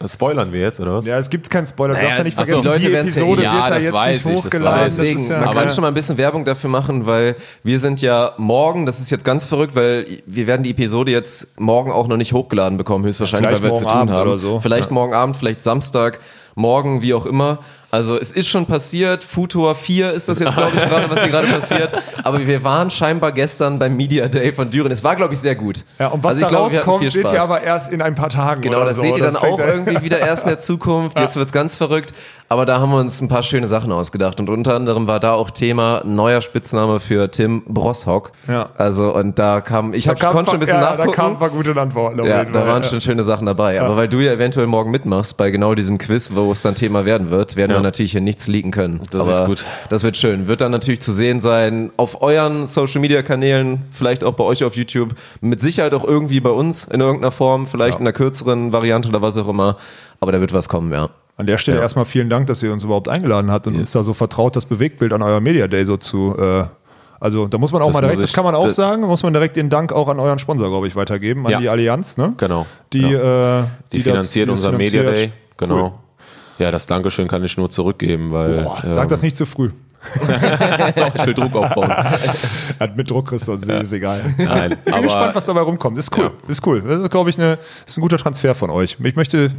Das spoilern wir jetzt, oder was? Ja, es gibt keinen Spoiler. Du Naja, darfst ja nicht ach so, vergessen, die Leute ja Episode Ja, wird da das jetzt weiß nicht ich, das hochgeladen. Das Deswegen, ja, man kann ja. schon mal ein bisschen Werbung dafür machen, weil wir sind ja morgen, das ist jetzt ganz verrückt, weil wir werden die Episode jetzt morgen auch noch nicht hochgeladen bekommen, höchstwahrscheinlich, vielleicht weil wir zu tun Abend haben. oder so. Vielleicht morgen Abend, vielleicht Samstag, morgen, wie auch immer. Also es ist schon passiert, Futur 4 ist das jetzt, glaube ich, gerade, was hier gerade passiert. Aber wir waren scheinbar gestern beim Media Day von Düren. Es war, glaube ich, sehr gut. Ja, und was also ich da hatten rauskommt, seht ihr aber erst in ein paar Tagen. Genau, das so. seht ihr dann auch irgendwie wieder erst in der Zukunft. (laughs) Jetzt wird's ganz verrückt. Aber da haben wir uns ein paar schöne Sachen ausgedacht. Und unter anderem war da auch Thema neuer Spitzname für Tim Broshock. Ja. Also, und da kam, ich Da hab, kam konnte schon ein bisschen ja, nachgucken. Da kamen ein paar gute Antworten. ja, da waren ja. schon schöne Sachen dabei. Aber weil du ja eventuell morgen mitmachst bei genau diesem Quiz, wo es dann Thema werden wird, werden wir Ja. natürlich hier nichts leaken können. Das Aber ist gut. Das wird schön. Wird dann natürlich zu sehen sein auf euren Social Media Kanälen, vielleicht auch bei euch auf YouTube, mit Sicherheit auch irgendwie bei uns in irgendeiner Form, vielleicht in einer kürzeren Variante oder was auch immer. Aber da wird was kommen, ja. An der Stelle Ja. erstmal vielen Dank, dass ihr uns überhaupt eingeladen habt und uns da so vertraut, das Bewegtbild an euer Media Day so zu. Äh, also da muss man auch Das mal direkt, muss das ich- kann man auch sagen, muss man direkt den Dank auch an euren Sponsor, glaube ich, weitergeben, an Ja. die Allianz, ne? Genau. Die, Ja. äh, Die, das- finanziert die das unser Media finanziert. Day. Genau. Ja, das Dankeschön kann ich nur zurückgeben, weil Boah, ähm, sag das nicht zu früh. (laughs) ich will Druck aufbauen. (laughs) Hat mit Druck kriegst du uns, ist egal. Nein, Ich bin gespannt, was dabei rumkommt. Ist cool. Ja. Ist cool. Das ist, glaube ich, eine, ist ein guter Transfer von euch. Ich möchte,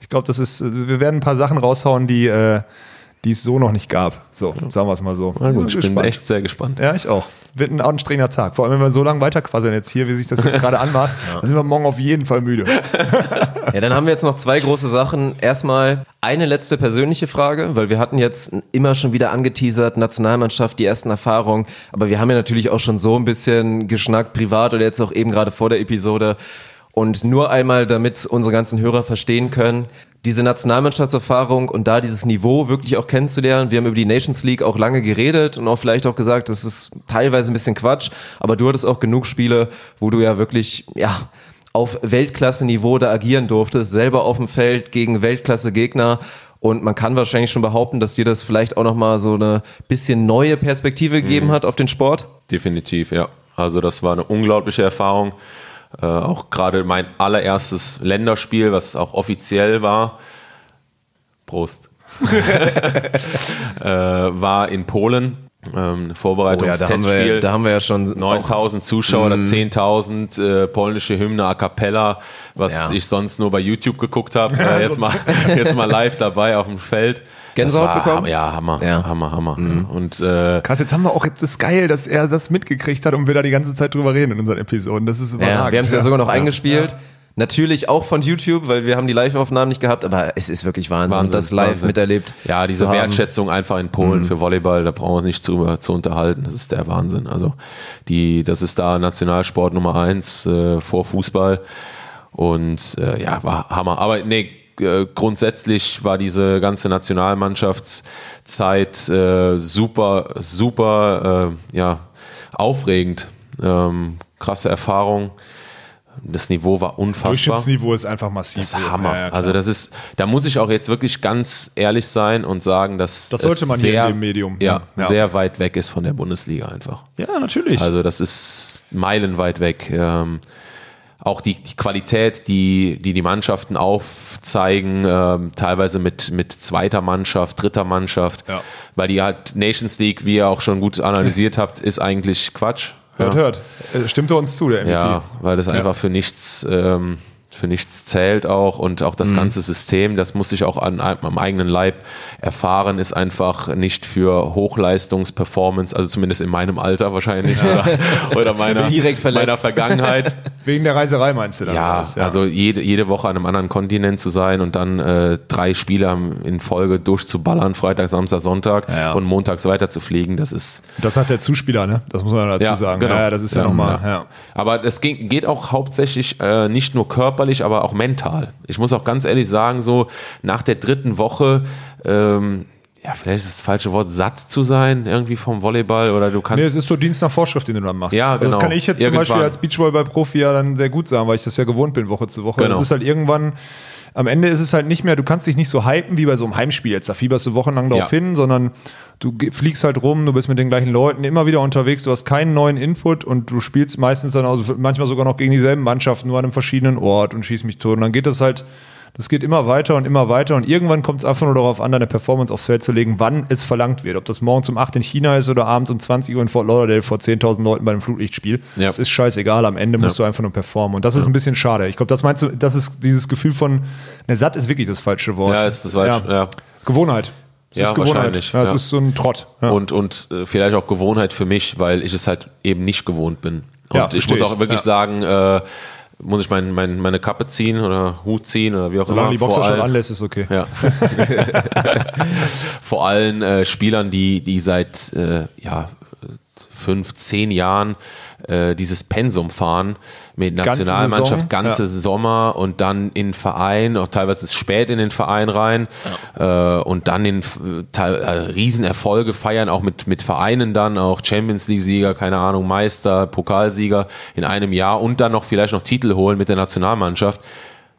ich glaube, das ist, wir werden ein paar Sachen raushauen, die, äh, die es so noch nicht gab. So, sagen wir es mal so. na gut, ich bin gespannt. echt sehr gespannt. Ja, ich auch. Wird ein anstrengender Tag. Vor allem, wenn wir so lange weiterquasseln jetzt hier, wie sich das jetzt gerade (laughs) anmaßt, dann sind wir morgen auf jeden Fall müde. (laughs) Ja, dann haben wir jetzt noch zwei große Sachen. Erstmal eine letzte persönliche Frage, weil wir hatten jetzt immer schon wieder angeteasert, Nationalmannschaft, die ersten Erfahrungen, aber wir haben ja natürlich auch schon so ein bisschen geschnackt, privat oder jetzt auch eben gerade vor der Episode. Und nur einmal, damit unsere ganzen Hörer verstehen können, diese Nationalmannschaftserfahrung und da dieses Niveau wirklich auch kennenzulernen. Wir haben über die Nations League auch lange geredet und auch vielleicht auch gesagt, das ist teilweise ein bisschen Quatsch, aber du hattest auch genug Spiele, wo du ja wirklich, ja, auf Weltklasse-Niveau da agieren durftest, selber auf dem Feld gegen Weltklasse-Gegner. Und man kann wahrscheinlich schon behaupten, dass dir das vielleicht auch nochmal so eine bisschen neue Perspektive gegeben hat auf den Sport. Definitiv, ja. Also das war eine unglaubliche Erfahrung. Äh, auch gerade mein allererstes Länderspiel, was auch offiziell war. Prost. (laughs) äh, war in Polen. Ähm, Oh Vorbereitungstestspiel. da haben wir ja schon auch, 9000 Zuschauer oder 10.000 äh, polnische Hymne a cappella, was Ja. ich sonst nur bei YouTube geguckt habe. (laughs) Äh, jetzt, mal, (laughs) jetzt mal live dabei auf dem Feld. Gänsehaut Das war bekommen? Ja, Hammer, Ja. Hammer, Hammer. Und äh, Krass, jetzt haben wir auch, jetzt ist geil, dass er das mitgekriegt hat und wir da die ganze Zeit drüber reden in unseren Episoden. Das ist überragend. ja, wir haben es ja sogar noch eingespielt. Natürlich auch von YouTube, weil wir haben die Live-Aufnahmen nicht gehabt, aber es ist wirklich Wahnsinn, Wahnsinn, das live Wahnsinn. miterlebt. Ja, diese. Wertschätzung einfach in Polen für Volleyball, da brauchen wir uns nicht zu, zu unterhalten. Das ist der Wahnsinn. Also die, das ist da Nationalsport Nummer eins äh, vor Fußball. Und äh, ja, war Hammer. Aber nee, äh, grundsätzlich war diese ganze Nationalmannschaftszeit äh, super, super, äh, ja, aufregend. Ähm, krasse Erfahrung. Das Niveau war unfassbar. Durchschnittsniveau ist einfach massiv. Das ist Hammer. Ja, ja, also das ist, da muss ich auch jetzt wirklich ganz ehrlich sein und sagen, dass Das sollte man hier sehr, in dem Medium, ja, ja. sehr weit weg ist von der Bundesliga einfach. ja, natürlich. Also das ist meilenweit weg. Ähm, auch die, die Qualität, die, die die Mannschaften aufzeigen, ähm, teilweise mit, mit zweiter Mannschaft, dritter Mannschaft, Ja. weil die halt Nations League, wie ihr auch schon gut analysiert habt, ist eigentlich Quatsch. hört, ja. hört. Äh, Stimmte uns zu, der MVP. Ja, weil das einfach für nichts, ähm, für nichts zählt auch und auch Mhm. das ganze System, das muss ich auch an, am eigenen Leib erfahren, ist einfach nicht für Hochleistungs-Performance, also zumindest in meinem Alter wahrscheinlich oder, oder meiner, meiner Vergangenheit. (laughs) Wegen der Reiserei meinst du dann? Ja, oder was? also jede, jede Woche an einem anderen Kontinent zu sein und dann äh, drei Spiele in Folge durchzuballern, Freitag, Samstag, Sonntag Ja. und montags weiter zu fliegen, das ist Das hat der Zuspieler, ne? Das muss man dazu sagen. genau. Ja, ja, das ist ja, Ja, nochmal. ja. Ja. Aber es geht, geht auch hauptsächlich äh, nicht nur körperlich, aber auch mental. Ich muss auch ganz ehrlich sagen, so nach der dritten Woche, ähm, ja, vielleicht ist das falsche Wort, satt zu sein, irgendwie vom Volleyball oder du Nee, kannst. es ist so Dienst nach Vorschrift, den du dann machst. Ja, Also Das genau. kann ich jetzt zum Irgendwann. Beispiel als Beachvolleyball-Profi ja dann sehr gut sagen, weil ich das ja gewohnt bin, Woche zu Woche. Genau. Das ist halt irgendwann, am Ende ist es halt nicht mehr, du kannst dich nicht so hypen wie bei so einem Heimspiel jetzt. Da fieberst du wochenlang darauf Ja. hin, sondern du fliegst halt rum, du bist mit den gleichen Leuten immer wieder unterwegs, du hast keinen neuen Input und du spielst meistens dann also manchmal sogar noch gegen dieselben Mannschaften, nur an einem verschiedenen Ort und schießt mich tot. Und dann geht das halt, das geht immer weiter und immer weiter und irgendwann kommt es einfach nur darauf an, deine Performance aufs Feld zu legen, wann es verlangt wird. Ob das morgens um 8 in China ist oder abends um 20 Uhr in Fort Lauderdale vor 10.000 Leuten bei einem Flutlichtspiel. Ja. Das ist scheißegal, am Ende musst du einfach nur performen. Und das ist ein bisschen schade. Ich glaube, das meinst du, das ist dieses Gefühl von, ne, satt ist wirklich das falsche Wort. Ja, ist das falsch, ja. Gewohnheit. Es Ja, ist Gewohnheit. wahrscheinlich, Ja, es ist so ein Trott. Und, und äh, vielleicht auch Gewohnheit für mich, weil ich es halt eben nicht gewohnt bin. Und Ja, ich muss auch ich. wirklich sagen, äh, muss ich mein, mein, meine Kappe ziehen oder Hut ziehen oder wie auch Solange immer. die Boxer schon anlässt, ist okay. Ja. (laughs) Vor allen äh, Spielern, die, die seit äh, ja, fünf, zehn Jahren äh, dieses Pensum fahren mit Ganze Nationalmannschaft, Saison, ganze ja. Sommer und dann in Verein, auch teilweise spät in den Verein rein äh, und dann in äh, äh, Riesenerfolge feiern, auch mit, mit Vereinen dann, auch Champions League-Sieger, keine Ahnung, Meister, Pokalsieger in einem Jahr und dann noch vielleicht noch Titel holen mit der Nationalmannschaft.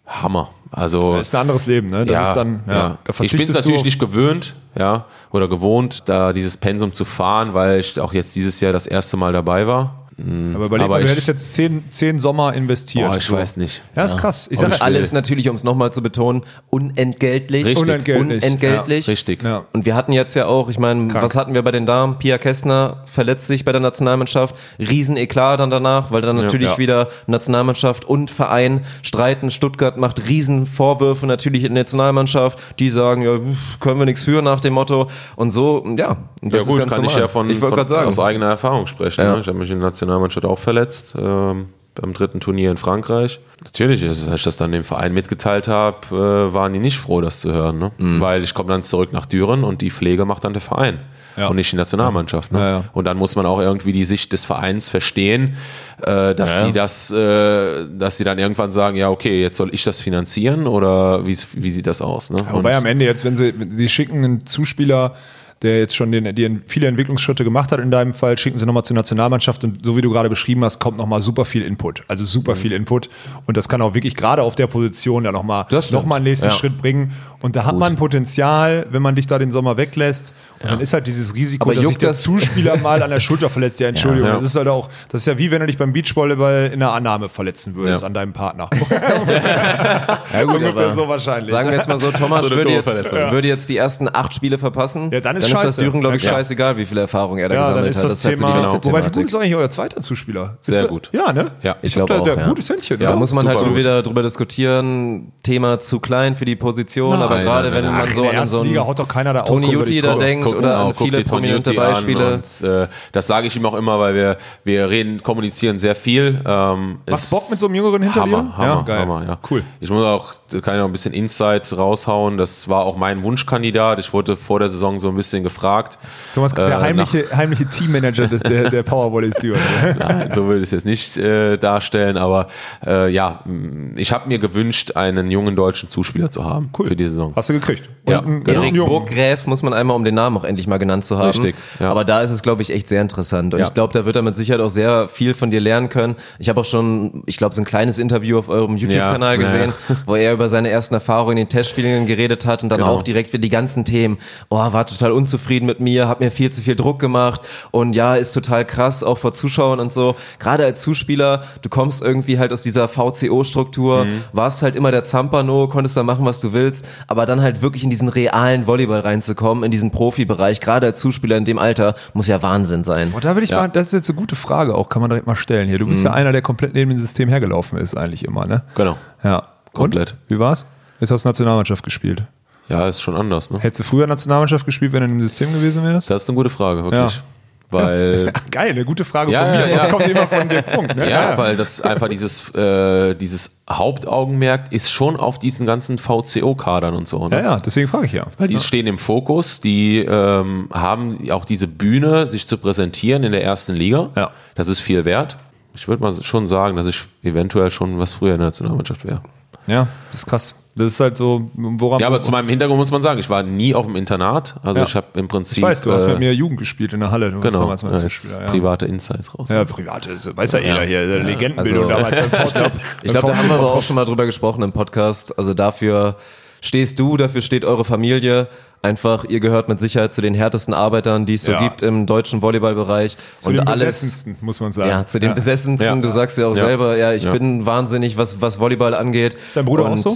Hammer. Also Das ist ein anderes Leben, ne? Das ist dann, ja, Da ich bin es natürlich nicht gewöhnt, ja, oder gewohnt, da dieses Pensum zu fahren, weil ich auch jetzt dieses Jahr das erste Mal dabei war. Aber überleg Aber mal, du ich- hättest jetzt zehn, zehn Sommer investiert. Boah, ich So. weiß nicht. Ja, ist krass. Ich sag, Und alles natürlich, um es nochmal zu betonen, unentgeltlich. Richtig. Unentgeltlich. Unentgeltlich. Richtig. Ja. Und wir hatten jetzt ja auch, ich meine, was hatten wir bei den Damen? Pia Kestner verletzt sich bei der Nationalmannschaft. Riesen-Eklat dann danach, weil dann natürlich ja. wieder Nationalmannschaft und Verein streiten. Stuttgart macht Riesenvorwürfe natürlich in der Nationalmannschaft. Die sagen, ja, können wir nichts für nach dem Motto. Und so, ja. Und Ja das gut, ist ganz kann ich normal. ja von, ich von sagen. aus eigener Erfahrung sprechen. Ja. Ne? Ich habe mich in der Nationalmannschaft auch verletzt, ähm, beim dritten Turnier in Frankreich. Natürlich, als ich das dann dem Verein mitgeteilt habe, äh, waren die nicht froh, das zu hören. Ne? Mhm. Weil ich komme dann zurück nach Düren und die Pflege macht dann der Verein. Ja. Und nicht die Nationalmannschaft. Ne? Ja, ja. Und dann muss man auch irgendwie die Sicht des Vereins verstehen, äh, dass Ja, ja. die das, äh, dass sie dann irgendwann sagen, ja, okay, jetzt soll ich das finanzieren oder wie, wie sieht das aus? Ne? Wobei Und- am Ende jetzt, wenn sie, sie schicken einen Zuspieler, der jetzt schon den, die viele Entwicklungsschritte gemacht hat in deinem Fall, schicken sie nochmal zur Nationalmannschaft und so wie du gerade beschrieben hast, kommt nochmal super viel Input. Also super Mhm. viel Input. Und das kann auch wirklich gerade auf der Position ja nochmal noch mal einen nächsten Ja. Schritt bringen. Und da hat man Potenzial, wenn man dich da den Sommer weglässt. Und dann ist halt dieses Risiko, Aber dass sich juckt der das- Zuspieler (laughs) mal an der Schulter verletzt. Ja, Entschuldigung. Ja. Das ist halt auch, das ist ja wie wenn du dich beim Beachvolleyball in der Annahme verletzen würdest Ja. an deinem Partner. (laughs) ja, gut, aber so wahrscheinlich. Sagen wir jetzt mal so, Thomas So würde, jetzt, würde jetzt die ersten acht Spiele verpassen. Ja, dann ist das scheiße. Düren, glaube ich, Ja, scheißegal, wie viel Erfahrung er da Ja, dann gesammelt ist hat. das, halt so Thema. die ganze Wobei, wie ist eigentlich euer zweiter Zuspieler? Sehr ist, gut. Ja, ne? Ja, Ich glaub, glaube der, auch, der ja. gutes Händchen. Da oder? muss man halt gut. wieder drüber diskutieren. Thema zu klein für die Position, aber gerade wenn man so an so einen Liga haut doch keiner da aus. Toni Jutti da denkt Guck, oder genau, an viele prominente Beispiele. Und, äh, das sage ich ihm auch immer, weil wir, wir reden, kommunizieren sehr viel. Ähm, Macht Bock mit so einem Jüngeren hinter Hammer, dir? Hammer, Ja, geil. Hammer, ja. Cool. Ich muss auch, kann ich noch ein bisschen Insight raushauen. Das war auch mein Wunschkandidat. Ich wurde vor der Saison so ein bisschen U19 gefragt. Thomas, der Äh, heimliche, heimliche Teammanager des, der, der Powervolleys (laughs) Duo. Nein, so würde ich es jetzt nicht äh, darstellen, aber äh, ja, mh, ich habe mir gewünscht, einen jungen deutschen Zuspieler zu haben für die Saison. Hast du gekriegt. Ja, einen- genau. Erik. Burggräf muss man einmal, um den Namen auch endlich mal genannt zu haben. Richtig, ja. Aber da ist es, glaube ich, echt sehr interessant. Und Ja. ich glaube, da wird er mit Sicherheit auch sehr viel von dir lernen können. Ich habe auch schon, ich glaube, so ein kleines Interview auf eurem YouTube-Kanal gesehen, wo er über seine ersten Erfahrungen in den Testspielen geredet hat und dann Genau. auch direkt für die ganzen Themen. Oh, war total unzufrieden mit mir, hat mir viel zu viel Druck gemacht und ja, ist total krass, auch vor Zuschauern und so. Gerade als Zuspieler, du kommst irgendwie halt aus dieser VCO-Struktur, Mhm. warst halt immer der Zampano, konntest da machen, was du willst, aber dann halt wirklich in diesen realen Volleyball reinzukommen, in diesen Profibereich, gerade als Zuspieler in dem Alter, muss ja Wahnsinn sein. Und da will ich Ja. mal, das ist jetzt eine gute Frage auch, kann man direkt mal stellen hier. Du bist ja einer, der komplett neben dem System hergelaufen ist, eigentlich immer, ne? Genau. Ja. Komplett. Und? Wie war's? Jetzt hast du Nationalmannschaft gespielt. Ja, ist schon anders. Ne? Hättest du früher Nationalmannschaft gespielt, wenn du im System gewesen wärst? Das ist eine gute Frage, wirklich. Ja. Weil (laughs) Geil, eine gute Frage Ja, von mir. ja, Sonst ja. kommt immer von Dirk Funk. Ne? Ja, weil das einfach dieses, äh, dieses Hauptaugenmerk ist schon auf diesen ganzen VCO-Kadern und so. Ne? ja, ja, deswegen frage ich ja. Weil die stehen im Fokus, die ähm, haben auch diese Bühne, sich zu präsentieren in der ersten Liga. Ja. Das ist viel wert. Ich würde mal schon sagen, dass ich eventuell schon was früher in der Nationalmannschaft wäre. Ja, das ist krass. Das ist halt so, woran. Ja, aber zu meinem Hintergrund muss man sagen, ich war nie auf dem Internat. Also Ja. ich habe im Prinzip. ich weiß, du hast äh, mit mir Jugend gespielt in der Halle. Du warst Genau, damals mal ja, jetzt private Insights raus. Ja, private, das weiß ja jeder hier. äh, Legendenbildung Also- damals. (laughs) Ich glaube, da haben wir aber auch schon mal drüber gesprochen im Podcast. Also dafür stehst du, dafür steht eure Familie. Einfach, ihr gehört mit Sicherheit zu den härtesten Arbeitern, die es so Ja. gibt im deutschen Volleyballbereich. Zu den besessensten, muss man sagen. Ja, zu den besessensten. Ja. Du sagst ja auch Ja. selber, ja, ich Ja. bin wahnsinnig, was, was Volleyball angeht. Ist dein Bruder auch Und- so?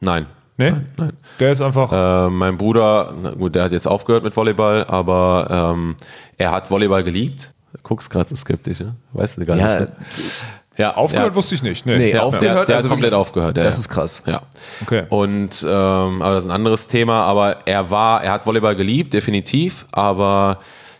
Nein. Nee? Nein. Der ist einfach. Äh, mein Bruder, na gut, der hat jetzt aufgehört mit Volleyball, aber ähm, er hat Volleyball geliebt. Du guckst gerade so skeptisch, ne? Weißt du gar Ja, nicht. Ne? Ja, aufgehört ja. wusste ich nicht. Nee. Nee, Ja, aufgehört, der, der also hat komplett aufgehört. Ja, das ist krass. Ja. Okay. Und ähm, aber das ist ein anderes Thema. Aber er war, er hat Volleyball geliebt, definitiv. Aber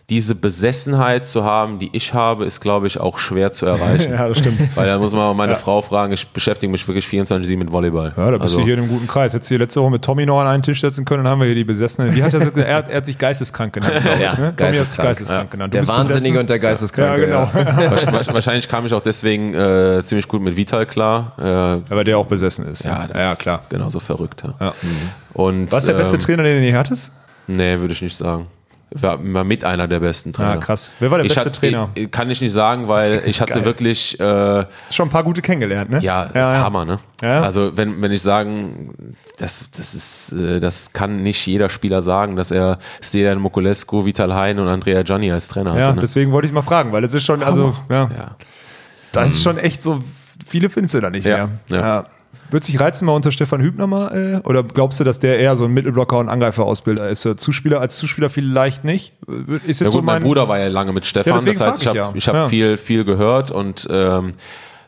diese Besessenheit zu haben, die ich habe, ist, glaube ich, auch schwer zu erreichen. (laughs) Ja, das stimmt. Weil da muss man auch meine Frau fragen, ich beschäftige mich wirklich 24-7 mit Volleyball. Ja, da bist also, du hier in einem guten Kreis. Hättest du hier letzte Woche mit Tommy noch an einen Tisch setzen können, dann haben wir hier die Besessenen. Wie hat er, gesagt? er, hat, er hat sich geisteskrank genannt, glaube ich. Ja, ne? Tommy hat sich geisteskrank. geisteskrank genannt. Du Der bist Wahnsinnige besessen. und der Geisteskranke. Ja, genau. (laughs) Wahrscheinlich, wahrscheinlich kam ich auch deswegen äh, ziemlich gut mit Vital klar. Äh, Ja, weil der auch besessen ist. ja, das ja ist klar. genauso verrückt. Ja. Ja. Und, Was der beste ähm, Trainer, den du je hattest? Nee, würde ich nicht sagen. War, war mit einer der besten Trainer. Ah, krass. Wer war der ich beste hatte, Trainer? Ich, kann ich nicht sagen, weil ich hatte geil. wirklich, äh, Schon ein paar gute kennengelernt, ne? ja, das ist Hammer, ne? Ja. Also wenn, wenn ich sagen, das, das ist, äh, das kann nicht jeder Spieler sagen, dass er Stedan Mokulescu, Vital Hein und Andrea Gianni als Trainer Ja, hatte. Ne? deswegen wollte ich mal fragen, weil das ist schon, also, ja, Ja. das ist schon echt so, viele findest du da nicht Ja, mehr. ja. Wird sich reizen mal unter Stefan Hübner mal? Äh, oder glaubst du, dass der eher so ein Mittelblocker und Angreiferausbilder ist? Äh, Zuspieler als Zuspieler vielleicht nicht? Ist jetzt Ja gut, so mein, Bruder war ja lange mit Stefan, Ja, das heißt, ich habe ja. hab Ja. viel, viel gehört und ähm,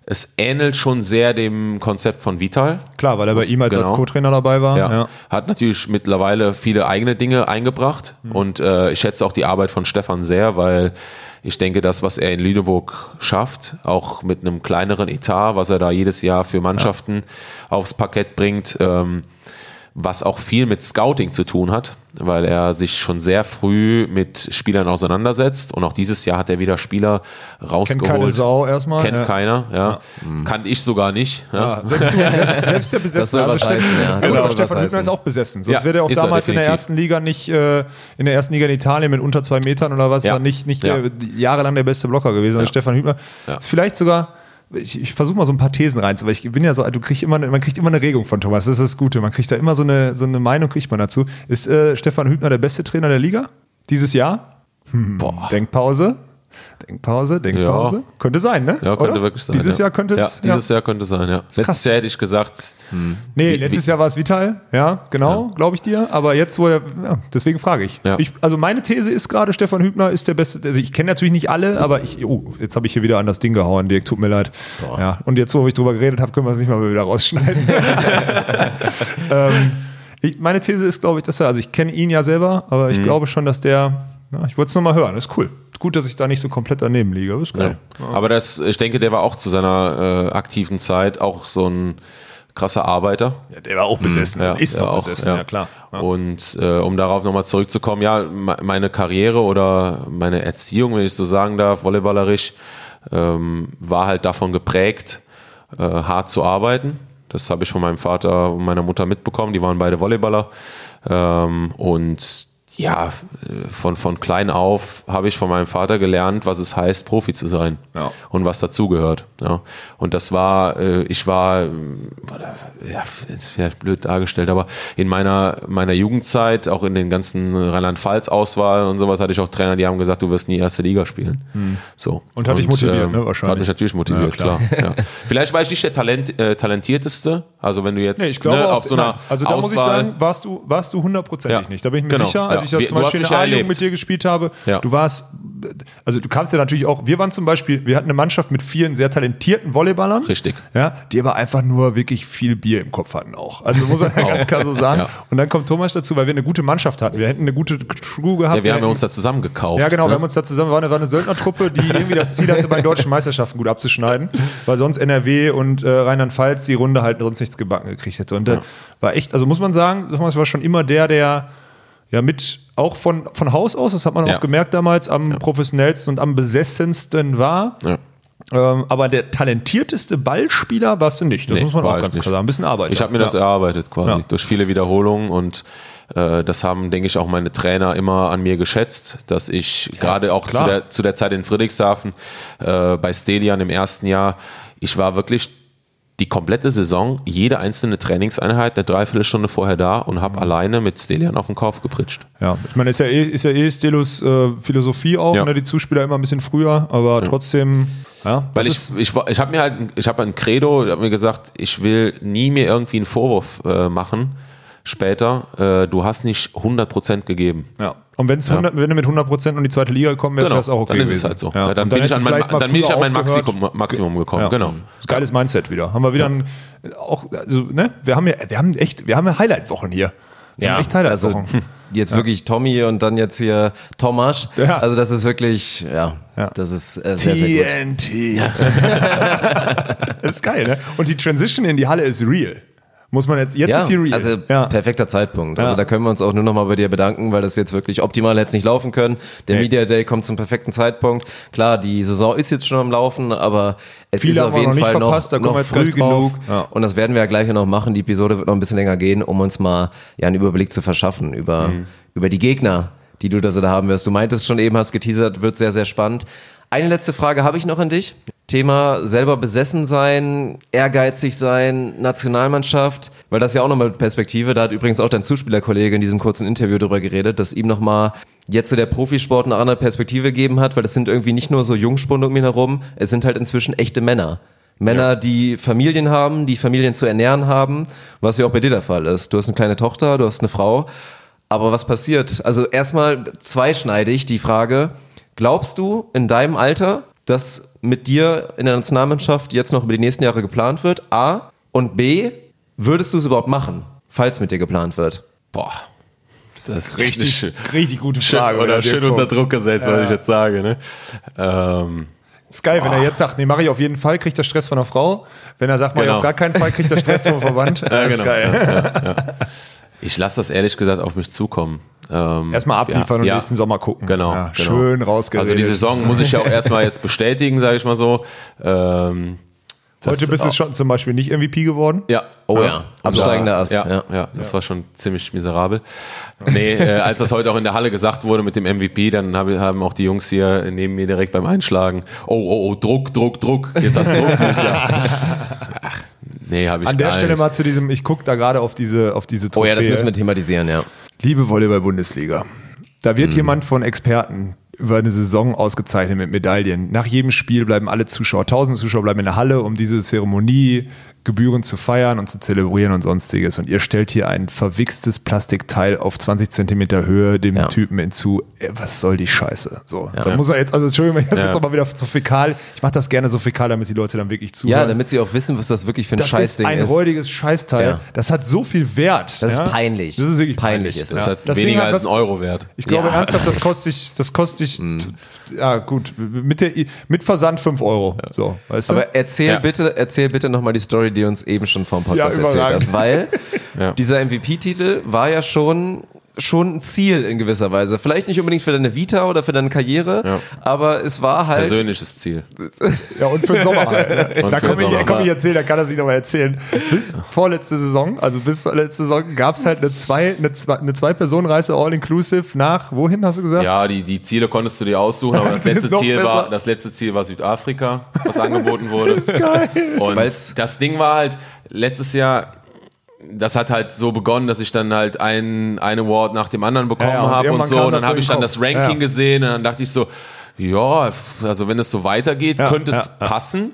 es ähnelt schon sehr dem Konzept von Vital. Klar, weil er bei ihm als, als genau. Co-Trainer dabei war. Ja. Ja. Hat natürlich mittlerweile viele eigene Dinge eingebracht Mhm. und äh, ich schätze auch die Arbeit von Stefan sehr, weil ich denke, das, was er in Lüneburg schafft, auch mit einem kleineren Etat, was er da jedes Jahr für Mannschaften aufs Parkett bringt, ähm, was auch viel mit Scouting zu tun hat, weil er sich schon sehr früh mit Spielern auseinandersetzt und auch dieses Jahr hat er wieder Spieler rausgeholt. Kennt keine Sau erstmal. Kennt ja. keiner, ja. Kannte ich sogar nicht. Ja. Ja, selbst, du, selbst, selbst der Besessen. Das soll was Ste- heißen, ja. Das Genau, soll Stefan Hübner ist auch besessen. Sonst Ja, wäre er auch er damals in der ersten Liga nicht, äh, in der ersten Liga in Italien mit unter zwei Metern oder was, Ja. dann nicht, nicht Ja. der, jahrelang der beste Blocker gewesen. Also Stefan Hübner Ja. ist vielleicht sogar. Ich, ich versuche mal so ein paar Thesen rein, weil ich bin ja so, du kriegst immer, man kriegt immer eine Regung von Thomas. Das ist das Gute. Man kriegt da immer so eine, so eine Meinung, kriegt man dazu. Ist äh, Stefan Hübner der beste Trainer der Liga dieses Jahr? Boah. Denkpause. Denkpause, Denkpause. Könnte sein, ne? Ja, könnte Oder? wirklich sein. Dieses ja. Jahr könnte es. Ja, dieses Jahr könnte es sein, ja. Letztes krass. Jahr hätte ich gesagt, Nee, Wie- letztes wie- Jahr war es Vital, ja, genau, glaube ich dir. Aber jetzt, wo er, ja, deswegen frage ich. Ja. ich. Also meine These ist gerade, Stefan Hübner ist der beste. Also ich kenne natürlich nicht alle, aber ich, oh, jetzt habe ich hier wieder an das Ding gehauen, Dirk, tut mir leid. Ja, und jetzt, wo ich drüber geredet habe, können wir es nicht mal wieder rausschneiden. (laughs) (laughs) ähm, ich, meine These ist, glaube ich, dass er, also ich kenne ihn ja selber, aber Mhm. ich glaube schon, dass der, ja, ich wollte es nochmal hören, ist cool. Gut, dass ich da nicht so komplett daneben liege, ist geil. Ja. Aber das, ich denke, der war auch zu seiner äh, aktiven Zeit auch so ein krasser Arbeiter. Der war auch besessen. Ja, ist ja, auch besessen, ja. ja, klar. Ja. Und äh, um darauf nochmal zurückzukommen, ja, me- meine Karriere oder meine Erziehung, wenn ich so sagen darf, volleyballerisch, ähm, war halt davon geprägt, äh, hart zu arbeiten. Das habe ich von meinem Vater und meiner Mutter mitbekommen. Die waren beide Volleyballer. Ähm, und ja, äh, von, von klein auf habe ich von meinem Vater gelernt, was es heißt, Profi zu sein Ja. und was dazugehört. Ja. Und das war, äh, ich war, ähm, ja, jetzt vielleicht blöd dargestellt, aber in meiner, meiner Jugendzeit, auch in den ganzen Rheinland-Pfalz-Auswahl und sowas, hatte ich auch Trainer, die haben gesagt, du wirst nie erste Liga spielen. So. Hm. Und hat dich motiviert, ne, wahrscheinlich. Hat mich natürlich motiviert, Ja, klar. klar. ja. (laughs) Vielleicht war ich nicht der Talent, äh, talentierteste, also wenn du jetzt Nee, ich glaube ne, auf so einer nein, also da Auswahl, muss ich sagen, warst du, warst du hundertprozentig Ja. nicht. Da bin ich mir Genau, sicher, als ja. ich ja Wir- zum Beispiel in der ja A-Jugend mit dir gespielt habe, Ja. du warst, also du kamst ja natürlich auch, wir waren zum Beispiel, wir hatten eine Mannschaft mit vielen sehr talentierten Volleyballern. Richtig. Ja, die aber einfach nur wirklich viel Bier im Kopf hatten auch. Also muss man (laughs) ja ganz klar so sagen. Ja. Und dann kommt Thomas dazu, weil wir eine gute Mannschaft hatten. Wir hätten eine gute Crew gehabt. ja, wir haben hätten- ja uns da zusammen gekauft. ja, genau, ne? wir haben uns da zusammen, war eine, war eine Söldnertruppe, die irgendwie das Ziel hatte, bei den deutschen Meisterschaften gut abzuschneiden, weil sonst NRW und äh, Rheinland-Pfalz die Runde halt sonst nichts gebacken gekriegt hätte. Und äh, war echt, also muss man sagen, Thomas war schon immer der, der ja mit, auch von, von Haus aus, das hat man Ja. auch gemerkt damals, am professionellsten und am besessensten war. Ja. Ähm, aber der talentierteste Ballspieler warst du nicht. Das Nee, muss man auch ganz nicht. klar sagen. Ein bisschen Arbeit. Ich habe mir das erarbeitet quasi Ja. durch viele Wiederholungen und äh, das haben, denke ich, auch meine Trainer immer an mir geschätzt, dass ich gerade auch zu der, zu der Zeit in Friedrichshafen äh, bei Stelian im ersten Jahr, ich war wirklich die komplette Saison, jede einzelne Trainingseinheit eine Dreiviertelstunde vorher da und Mhm. habe alleine mit Stelian auf den Kopf gepritscht. Ja, ich meine, ist ja eh, ist ja eh Stelus äh, Philosophie auch, Ja. ne? die Zuspieler immer ein bisschen früher, aber trotzdem, ja. Weil ich, ich, war- ich habe mir halt, ich habe ein Credo, ich habe mir gesagt, ich will nie mir irgendwie einen Vorwurf äh, machen später. Äh, du hast nicht 100% gegeben. Ja. Und wenn's 100, wenn du mit 100 Prozent in die zweite Liga gekommen wärst, Genau, wäre es auch okay dann ist gewesen. es halt so. Ja. Ja, dann, Und bin ich an mein, dann bin ich an mein. Maximum, Maximum gekommen. Ja. Genau. Geiles Mindset wieder. Haben wir wieder ein, auch, also, ne? Wir haben ja, wir haben echt, wir haben ja Highlight-Wochen hier. Wir haben echt also Highlight-Wochen. jetzt wirklich Tommy und dann jetzt hier Thomas. Ja. Also das ist wirklich, ja, Ja. das ist äh, sehr, sehr gut. TNT. (laughs) das ist geil, ne? Und die Transition in die Halle ist real. Muss man jetzt, jetzt Ja, ist sie real. also ja. perfekter Zeitpunkt. Also Ja. da können wir uns auch nur noch mal bei dir bedanken, weil das jetzt wirklich optimal hätte es nicht laufen können. Der Nee. Media Day kommt zum perfekten Zeitpunkt. Klar, die Saison ist jetzt schon am Laufen, aber es Viele ist auf jeden noch Fall noch, da noch wir jetzt früh genug. Ja. Und das werden wir ja gleich noch machen. Die Episode wird noch ein bisschen länger gehen, um uns mal ja einen Überblick zu verschaffen über, Mhm. über die Gegner, die du da so da haben wirst. Du meintest schon eben, hast geteasert, wird sehr, sehr spannend. Eine letzte Frage habe ich noch an dich. Thema selber besessen sein, ehrgeizig sein, Nationalmannschaft, weil das ja auch nochmal Perspektive, da hat übrigens auch dein Zuspielerkollege in diesem kurzen Interview drüber geredet, dass ihm nochmal jetzt so der Profisport eine andere Perspektive gegeben hat, weil das sind irgendwie nicht nur so Jungspunde um ihn herum, es sind halt inzwischen echte Männer. Männer, die Familien haben, die Familien zu ernähren haben, was ja auch bei dir der Fall ist. Du hast eine kleine Tochter, du hast eine Frau. Aber was passiert? Also erstmal zweischneidig die Frage, glaubst du in deinem Alter, dass mit dir in der Nationalmannschaft jetzt noch über die nächsten Jahre geplant wird? A. Und B. Würdest du es überhaupt machen, falls mit dir geplant wird? Boah. Das ist richtig, schön, richtig gute schön, Frage. oder Dirk schön unter Druck gesetzt, was ich jetzt sage. Ne? Ähm, Ist geil, wenn er jetzt sagt, nee, mache ich auf jeden Fall, kriegt er Stress von der Frau. Wenn er sagt, mach ich Genau. auf gar keinen Fall, kriegt er Stress vom (laughs) Verband. Ja, ist genau. geil. ich lasse das ehrlich gesagt auf mich zukommen. Ähm, Erstmal abliefern und ja. nächsten Sommer gucken. Genau, Ja, genau. Schön rausgeredet. Also die Saison muss ich ja auch (laughs) erstmal jetzt bestätigen, sage ich mal so. Ähm, das- Heute bist du schon zum Beispiel nicht MVP geworden. Ja. Oh ja, absteigender Ast. Ja, Ja. ja. das war schon ziemlich miserabel. Nee, äh, als das heute auch in der Halle gesagt wurde mit dem MVP, dann hab, haben auch die Jungs hier neben mir direkt beim Einschlagen, oh, oh, oh, Druck, Druck, Druck, jetzt hast du Druck. ja. (laughs) (laughs) Ach, nee, habe ich An der gar Stelle nicht. mal zu diesem, ich gucke da gerade auf diese, auf diese Oh Trophäe. ja, das müssen wir thematisieren, ja. Liebe Volleyball-Bundesliga, da wird jemand von Experten über eine Saison ausgezeichnet mit Medaillen. Nach jedem Spiel bleiben alle Zuschauer, tausende Zuschauer bleiben in der Halle, um diese Zeremonie gebührend zu feiern und zu zelebrieren und sonstiges. Und ihr stellt hier ein verwichstes Plastikteil auf 20 Zentimeter Höhe dem Ja. Typen hinzu. Ey, Was soll die Scheiße? So, da muss man jetzt, also Entschuldigung, wenn ich das Ja. jetzt aber wieder so fäkal, ich mache das gerne so fäkal, damit die Leute dann wirklich zuhören. Ja, damit sie auch wissen, was das wirklich für ein das ist Scheißding ein ist. räudiges Scheißteil. Ja. Das hat so viel Wert. Das ist ja? peinlich. Das ist wirklich Peinlich peinlich. ist Das Das Ding weniger hat als was- einen Euro wert. Ich glaube Ja. ernsthaft, das kostet ich, das kostet ich, Hm. ja gut, mit, der, mit Versand 5 Euro. So, weißt du? Aber erzähl Ja. bitte, erzähl bitte nochmal die Story, Story, die uns eben schon vom Podcast Ja, erzählt hast, weil (laughs) dieser MVP-Titel war ja schon schon ein Ziel in gewisser Weise. Vielleicht nicht unbedingt für deine Vita oder für deine Karriere, Ja. aber es war halt Persönliches Ziel. Ja, und für den Sommer halt. Ne? (laughs) Da für komm den ich, komm ich erzählen, da kann er sich noch mal erzählen. Bis vorletzte Saison, also bis zur letzte Saison, gab es halt eine zwei, eine zwei, eine zwei Personen Reise All-Inclusive nach, wohin hast du gesagt? Ja, die, die Ziele konntest du dir aussuchen, aber das letzte, Ziel besser. war, das letzte Ziel war Südafrika, was angeboten wurde. (laughs) das ist geil. Und Weil's- das Ding war halt, letztes Jahr, das hat halt so begonnen, dass ich dann halt ein, ein Award nach dem anderen bekommen Ja, ja, habe und so. Und dann habe ich dann das Ranking Ja. gesehen und dann dachte ich so, ja, also wenn es so weitergeht, könnte es passen.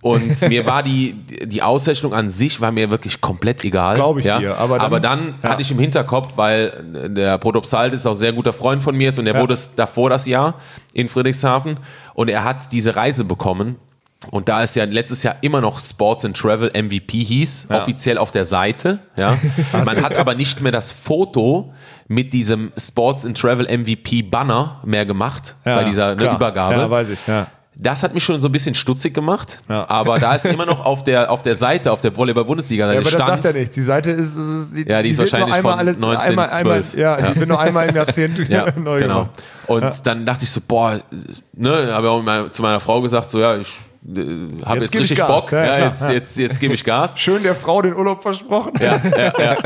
Und (laughs) mir war die, die Auszeichnung an sich war mir wirklich komplett egal. Glaub ich ja? dir, aber dann- dann ja. hatte ich im Hinterkopf, weil der Protopsalt ist auch sehr guter Freund von mir ist und er Ja. wurde es davor das Jahr in Friedrichshafen und er hat diese Reise bekommen. Und da es ja letztes Jahr immer noch Sports and Travel MVP hieß, offiziell auf der Seite, ja. (laughs) Man hat aber nicht mehr das Foto mit diesem Sports and Travel MVP Banner mehr gemacht Ja, bei dieser ne. Übergabe. Ja, weiß ich, ja. Das hat mich schon so ein bisschen stutzig gemacht, Ja. aber da ist immer noch auf der, auf der Seite, auf der Volleyball-Bundesliga Ja, aber das stand, sagt er nicht. Die Seite ist, ist, ist Ja, die ist wird nur wahrscheinlich einmal von alle, 1912. einmal, einmal, ja, Ja. die wird nur einmal im Jahrzehnt (laughs) (laughs) Ja, neu genau. gemacht. Und dann dachte ich so, boah, ne, habe auch zu meiner Frau gesagt, so ja, ich äh, habe Jetzt jetzt, richtig. Bock, Ja, ja, jetzt, ja. jetzt, jetzt gebe ich Gas. (laughs) Schön der Frau den Urlaub versprochen. ja, (laughs) ja, ja.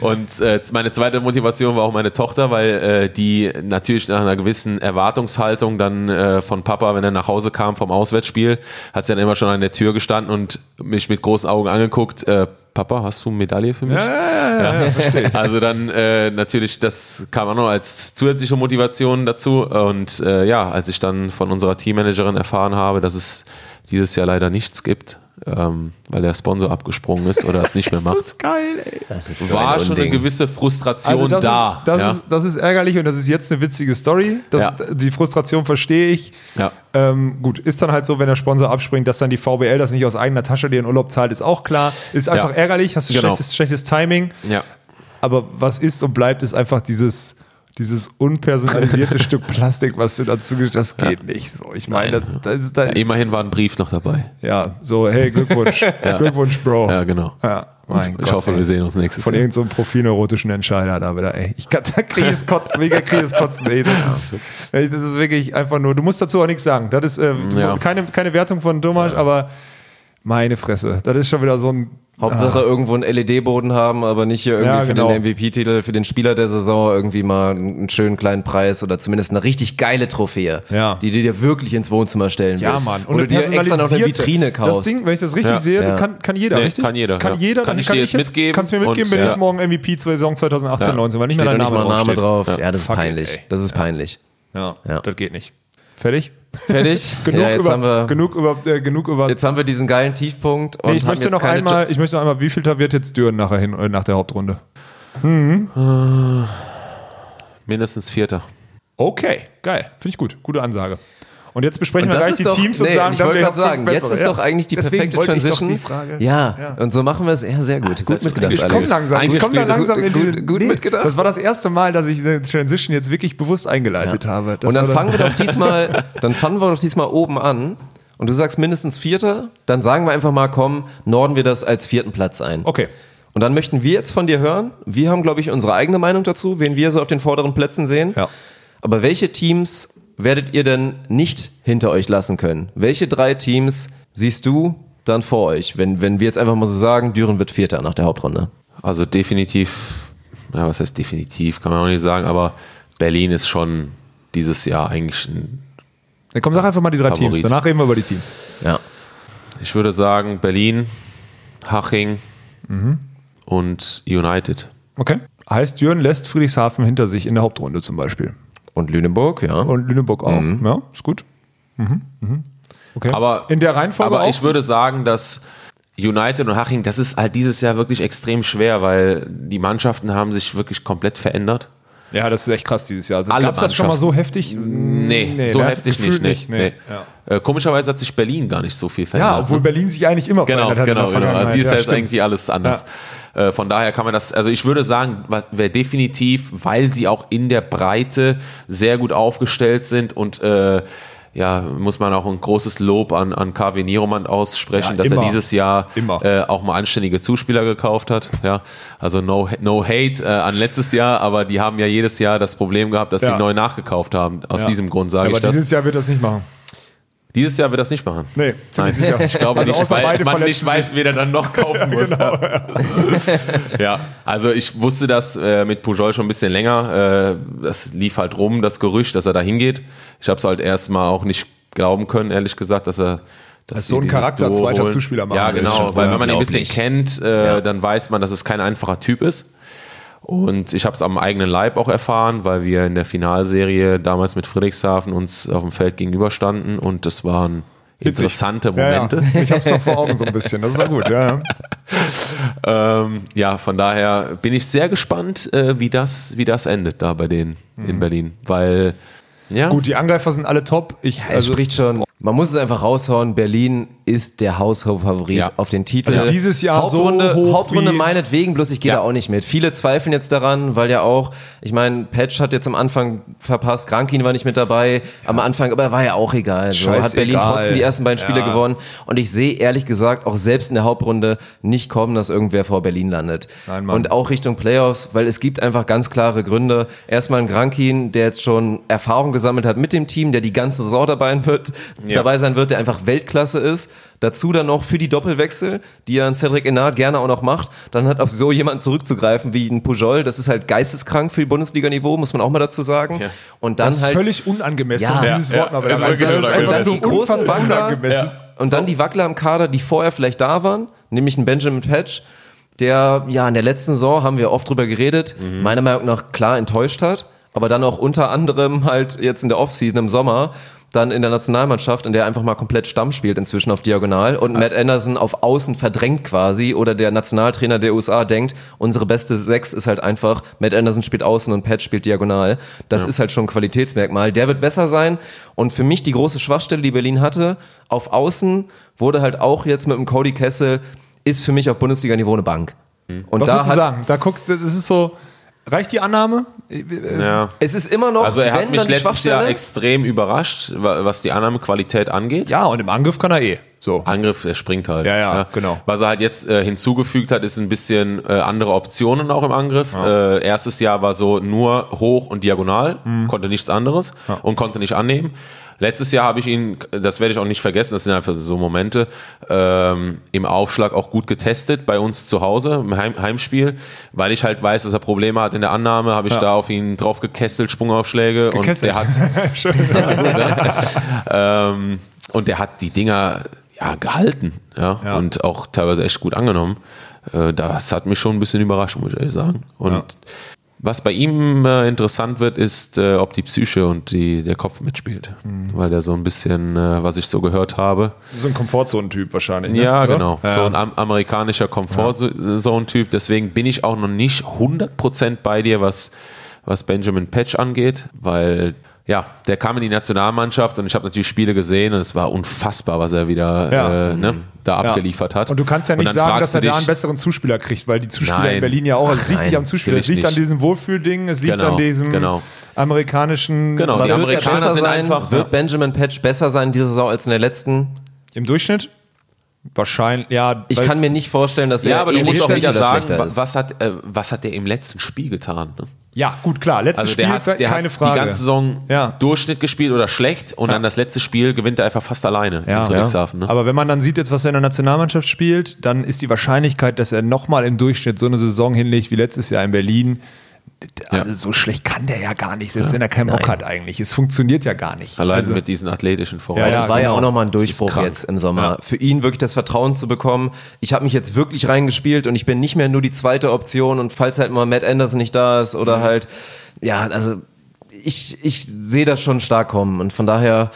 Und äh, meine zweite Motivation war auch meine Tochter, weil äh, die natürlich nach einer gewissen Erwartungshaltung dann äh, von Papa, wenn er nach Hause kam vom Auswärtsspiel, hat sie dann immer schon an der Tür gestanden und mich mit großen Augen angeguckt. Äh, Papa, hast du eine Medaille für mich? Ja, Also dann äh, natürlich, das kam auch noch als zusätzliche Motivation dazu. Und äh, ja, als ich dann von unserer Teammanagerin erfahren habe, dass es dieses Jahr leider nichts gibt, ähm, weil der Sponsor abgesprungen ist oder es nicht mehr macht, Das ist geil, ey. Das ist so war ein schon eine gewisse Frustration Also das, da. ist, das, ja. ist, das ist ärgerlich und das ist jetzt eine witzige Story. Das, Ja. Die Frustration verstehe ich. Ja. Ähm, gut, ist dann halt so, wenn der Sponsor abspringt, dass dann die VBL das nicht aus eigener Tasche dir in Urlaub zahlt, ist auch klar. Ist einfach Ja. ärgerlich, hast du Genau. schlechtes, schlechtes Timing. ja. Aber was ist und bleibt, ist einfach dieses, dieses unpersonalisierte (laughs) Stück Plastik, was du dazu das geht nicht. So, ich meine, das, das dann, Immerhin war ein Brief noch dabei. ja, so, hey, Glückwunsch, (laughs) Glückwunsch, Bro. Ja, genau. Ja, mein ich Gott, hoffe, ey. wir sehen uns nächstes Von Jahr. irgendeinem so profilneurotischen Entscheider da wieder, ey. Ich kann, da kriege ich es kotzen, mega kriege ich es kotzen, ey. Das ist, das ist wirklich einfach nur, du musst dazu auch nichts sagen. Das ist äh, Ja. keine, keine Wertung von Thomas, aber meine Fresse, das ist schon wieder so ein. Hauptsache irgendwo einen LED-Boden haben, aber nicht hier irgendwie Ja, für genau. den MVP-Titel, für den Spieler der Saison irgendwie mal einen schönen kleinen Preis oder zumindest eine richtig geile Trophäe, Ja. die du dir wirklich ins Wohnzimmer stellen Ja, willst. Mann. Wo du dir extra noch eine Vitrine kaufst. Das Ding, wenn ich das richtig Ja. sehe, Ja. kann, kann jeder, Nee, richtig? kann jeder, Kann ja. jeder. Kann dann ich dir jetzt mitgeben Kannst du mir mitgeben, und, wenn ja. ich morgen MVP zur Saison 2018, Ja. 19, weil nicht mehr dein nicht Name mal Name draufsteht. drauf. Ja, das ist peinlich. ey. Das ist peinlich. Ja, Ja. das geht nicht. Fertig? Fertig? (laughs) Genug, ja, jetzt über, haben wir, genug über, äh, genug über jetzt haben wir diesen geilen Tiefpunkt und Nee, ich haben möchte jetzt noch keine einmal, ich möchte noch einmal, wie viel da wird jetzt Düren nachher hin, äh, nach der Hauptrunde? Mindestens Vierter. Okay, geil. Finde ich gut. Gute Ansage. Und jetzt besprechen Und wir gleich die doch, Teams nee, und sagen, ich dann wollte wir gerade haben sagen, jetzt ist ja. doch eigentlich die Deswegen perfekte wollte ich doch Transition. die Frage. Ja. und so machen wir es. Ja, sehr gut. Gut mitgedacht, Ich komme langsam, ich komme da langsam in gut- die, gut mitgedacht. Das war das erste Mal, dass ich die Transition jetzt wirklich bewusst eingeleitet habe. Das Und dann fangen wir doch (laughs) diesmal, dann fangen wir doch diesmal oben an. Und du sagst mindestens Vierter, dann sagen wir einfach mal, komm, norden wir das als vierten Platz ein. Okay. Und dann möchten wir jetzt von dir hören. Wir haben, glaube ich, unsere eigene Meinung dazu, wen wir so auf den vorderen Plätzen sehen. Ja. Aber welche Teams werdet ihr denn nicht hinter euch lassen können? Welche drei Teams siehst du dann vor euch, wenn, wenn wir jetzt einfach mal so sagen, Düren wird Vierter nach der Hauptrunde? Also definitiv, ja, was heißt definitiv, kann man auch nicht sagen, aber Berlin ist schon dieses Jahr eigentlich ein, Dann komm, sag einfach mal die drei Favorit. Teams. Danach reden wir über die Teams. Ja. ich würde sagen, Berlin, Haching Mhm. und United. Okay. Heißt, Düren lässt Friedrichshafen hinter sich in der Hauptrunde zum Beispiel. Und Lüneburg, ja. Und Lüneburg auch. Ja, ist gut. Mhm. Mhm. Okay. Aber, in der Reihenfolge aber auch? ich würde sagen, dass United und Haching, das ist halt dieses Jahr wirklich extrem schwer, weil die Mannschaften haben sich wirklich komplett verändert. Ja, das ist echt krass dieses Jahr. Alle Gab es das schon mal so heftig? Nee, so ne? heftig Gefühlt nicht. Nee, Nee. nee. Äh, komischerweise hat sich Berlin gar nicht so viel verändert. Ja, obwohl ne? Berlin sich eigentlich immer Genau, verändert hat genau, genau. Also dieses Ja, Jahr ist irgendwie alles anders. Äh, von daher kann man das, also ich würde sagen, wer definitiv, weil sie auch in der Breite sehr gut aufgestellt sind und äh, ja, muss man auch ein großes Lob an, an KW Nieroman aussprechen, Ja, dass immer. er dieses Jahr Immer. äh, auch mal anständige Zuspieler gekauft hat. Ja, also no, no hate äh, an letztes Jahr, aber die haben ja jedes Jahr das Problem gehabt, dass Ja. sie neu nachgekauft haben. Aus Ja. diesem Grund sage Aber ich das. dieses Jahr wird das nicht machen. Dieses Jahr wird das nicht machen. Nee, ziemlich sicher. Ich glaube Also nicht, weil man nicht weiß, wer der dann noch kaufen (laughs) muss. Genau, ja, also ich wusste das äh, mit Pujol schon ein bisschen länger. Äh, das lief halt rum, das Gerücht, dass er da hingeht. Ich habe es halt erstmal auch nicht glauben können, ehrlich gesagt, dass er dass ist so ein Charakter, Duo zweiter holen. Zuspieler machen. Ja, genau, weil wenn man ihn ein bisschen kennt, äh, dann weiß man, dass es kein einfacher Typ ist. Und ich habe es am eigenen Leib auch erfahren, weil wir in der Finalserie damals mit Friedrichshafen uns auf dem Feld gegenüberstanden und das waren interessante Momente. Ja, ja. (laughs) Ich hab's doch vor Augen so ein bisschen. Das war gut, ja. ja. (laughs) Ähm, ja, von daher bin ich sehr gespannt, äh, wie, das, wie das endet da bei denen in Berlin. Weil, ja, Gut, die Angreifer sind alle top. Ich, Es also, spricht schon. Man muss es einfach raushauen. Berlin ist der Haushof-Favorit Ja. auf den Titel. Also dieses Jahr so Hauptrunde, hoch Hauptrunde meinetwegen, bloß ich gehe Ja. da auch nicht mit. Viele zweifeln jetzt daran, weil ja auch, ich meine, Patch hat jetzt am Anfang verpasst, Grankin war nicht mit dabei am Anfang, aber war ja auch egal. So hat. Berlin trotzdem die ersten beiden Spiele Ja. gewonnen und ich sehe ehrlich gesagt auch selbst in der Hauptrunde nicht kommen, dass irgendwer vor Berlin landet. Nein, Mann. und auch Richtung Playoffs, weil es gibt einfach ganz klare Gründe. Erstmal ein Grankin, der jetzt schon Erfahrung gesammelt hat mit dem Team, der die ganze Saison dabei, wird, Ja. dabei sein wird, der einfach Weltklasse ist. Dazu dann noch für die Doppelwechsel, die ja ein Cedric Enard gerne auch noch macht, dann halt auf so jemanden zurückzugreifen wie ein Pujol, das ist halt geisteskrank für die Bundesliga-Niveau, muss man auch mal dazu sagen. Ja. Und dann das ist halt völlig unangemessen, Ja. dieses Ja, Wort mal ja. reinzunehmen. wirklich Das ist einfach unangemessen. so Die großen unfassbar Wackler- unangemessen. Und dann die Wackler im Kader, die vorher vielleicht da waren, nämlich ein Benjamin Patch, der ja in der letzten Saison, haben wir oft drüber geredet, Mhm. meiner Meinung nach klar enttäuscht hat, aber dann auch unter anderem halt jetzt in der Offseason im Sommer dann in der Nationalmannschaft, in der er einfach mal komplett Stamm spielt inzwischen auf Diagonal und Matt Anderson auf Außen verdrängt quasi oder der Nationaltrainer der USA denkt, unsere beste Sechs ist halt einfach, Matt Anderson spielt Außen und Pat spielt Diagonal. Das ist halt schon ein Qualitätsmerkmal. Der wird besser sein und für mich die große Schwachstelle, die Berlin hatte, auf Außen wurde halt auch jetzt mit dem Cody Kessel, ist für mich auf Bundesliga-Niveau eine Bank. Und Was da hat, sagen? Da guckt, das ist so, reicht die Annahme? ja. es ist immer noch, Also er hat wenn mich letztes Jahr extrem überrascht, wa- was die Annahmequalität angeht. Ja, und im Angriff kann er eh. So. Angriff, der springt halt. Ja, ja, genau. Was er halt jetzt äh, hinzugefügt hat, ist ein bisschen äh, andere Optionen auch im Angriff. Äh, erstes Jahr war so nur hoch und diagonal, Mhm. konnte nichts anderes und konnte nicht annehmen. Letztes Jahr habe ich ihn, das werde ich auch nicht vergessen, das sind einfach so Momente, ähm, im Aufschlag auch gut getestet bei uns zu Hause im Heim, Heimspiel, weil ich halt weiß, dass er Probleme hat in der Annahme, habe ich Ja. da auf ihn drauf gekesselt, Sprungaufschläge Gekesselt. und der hat (laughs) Schön. ähm, und der hat die Dinger ja gehalten ja, Ja. und auch teilweise echt gut angenommen. Äh, das hat mich schon ein bisschen überrascht, muss ich ehrlich sagen. Und Ja. Was bei ihm äh, interessant wird, ist, äh, ob die Psyche und die, der Kopf mitspielt. Mhm. Weil der so ein bisschen, äh, was ich so gehört habe, So ein Komfortzone-Typ wahrscheinlich. Ne? ja, Oder? genau. Ja. So ein am amerikanischer Komfortzone-Typ. Deswegen bin ich auch noch nicht 100% bei dir, was, was Benjamin Patch angeht, weil ja, der kam in die Nationalmannschaft und ich habe natürlich Spiele gesehen und es war unfassbar, was er wieder Ja. äh, ne, da Ja. abgeliefert hat. Und du kannst ja nicht sagen, dass er du da dich- einen besseren Zuspieler kriegt, weil die Zuspieler Nein. in Berlin ja auch, also es liegt nicht am Zuspieler, es liegt an nicht. diesem Wohlfühlding, es liegt Genau, an diesem genau. amerikanischen Genau, die wird er Amerikaner sind sein, einfach- wird ja. Benjamin Patch besser sein diese Saison als in der letzten? im Durchschnitt. Wahrscheinlich, ja. Ich kann mir nicht vorstellen, dass ja, er aber du musst auch wieder sagen, was hat, äh, was hat der im letzten Spiel getan? Ne? Ja, gut, klar. Letztes Also Spiel, der hat, der keine hat Frage. die ganze Saison Ja. Durchschnitt gespielt oder schlecht und dann das letzte Spiel gewinnt er einfach fast alleine Ja. in Friedrichshafen. Ne? Aber wenn man dann sieht, jetzt, was er in der Nationalmannschaft spielt, dann ist die Wahrscheinlichkeit, dass er nochmal im Durchschnitt so eine Saison hinlegt wie letztes Jahr in Berlin. Also so schlecht kann der ja gar nicht, selbst wenn er keinen Bock Nein. hat eigentlich. Es funktioniert ja gar nicht. Allein also, mit diesen athletischen Ja, Voraussetzungen. Das ja, war ja genau. auch nochmal ein Das Durchbruch jetzt im Sommer. Ja. Für ihn wirklich das Vertrauen zu bekommen. Ich habe mich jetzt wirklich reingespielt und ich bin nicht mehr nur die zweite Option und falls halt mal Matt Anderson nicht da ist Mhm. oder halt, ja, also ich, ich sehe das schon stark kommen und von daher,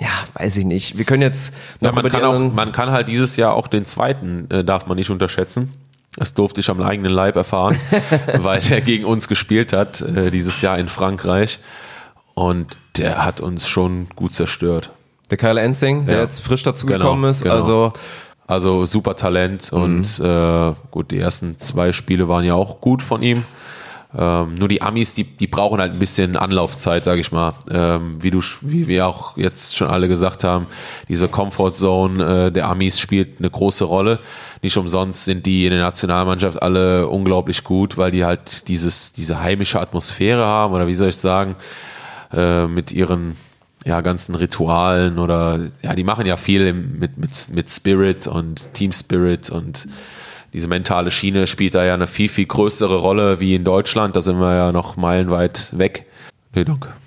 ja, weiß ich nicht. Wir können jetzt noch Ja, man, kann auch, man kann halt dieses Jahr auch den zweiten, äh, darf man nicht unterschätzen. Das durfte ich am eigenen Leib erfahren, (laughs) weil der gegen uns gespielt hat, äh, dieses Jahr in Frankreich. Und der hat uns schon gut zerstört. der Kyle Ensing, der Ja. jetzt frisch dazu Genau, gekommen ist. genau. Also Also super Talent und Mhm. äh, gut, die ersten zwei Spiele waren ja auch gut von ihm. Ähm, nur die Amis, die, die brauchen halt ein bisschen Anlaufzeit, sage ich mal. Ähm, wie, du, wie wir auch jetzt schon alle gesagt haben, diese Comfort Zone äh, der Amis spielt eine große Rolle. Nicht umsonst sind die in der Nationalmannschaft alle unglaublich gut, weil die halt dieses, diese heimische Atmosphäre haben oder wie soll ich sagen, äh, mit ihren ja, ganzen Ritualen oder ja, die machen ja viel im, mit, mit, mit Spirit und Team Spirit und diese mentale Schiene spielt da ja eine viel, viel größere Rolle wie in Deutschland. Da sind wir ja noch meilenweit weg. Nee, danke. (laughs)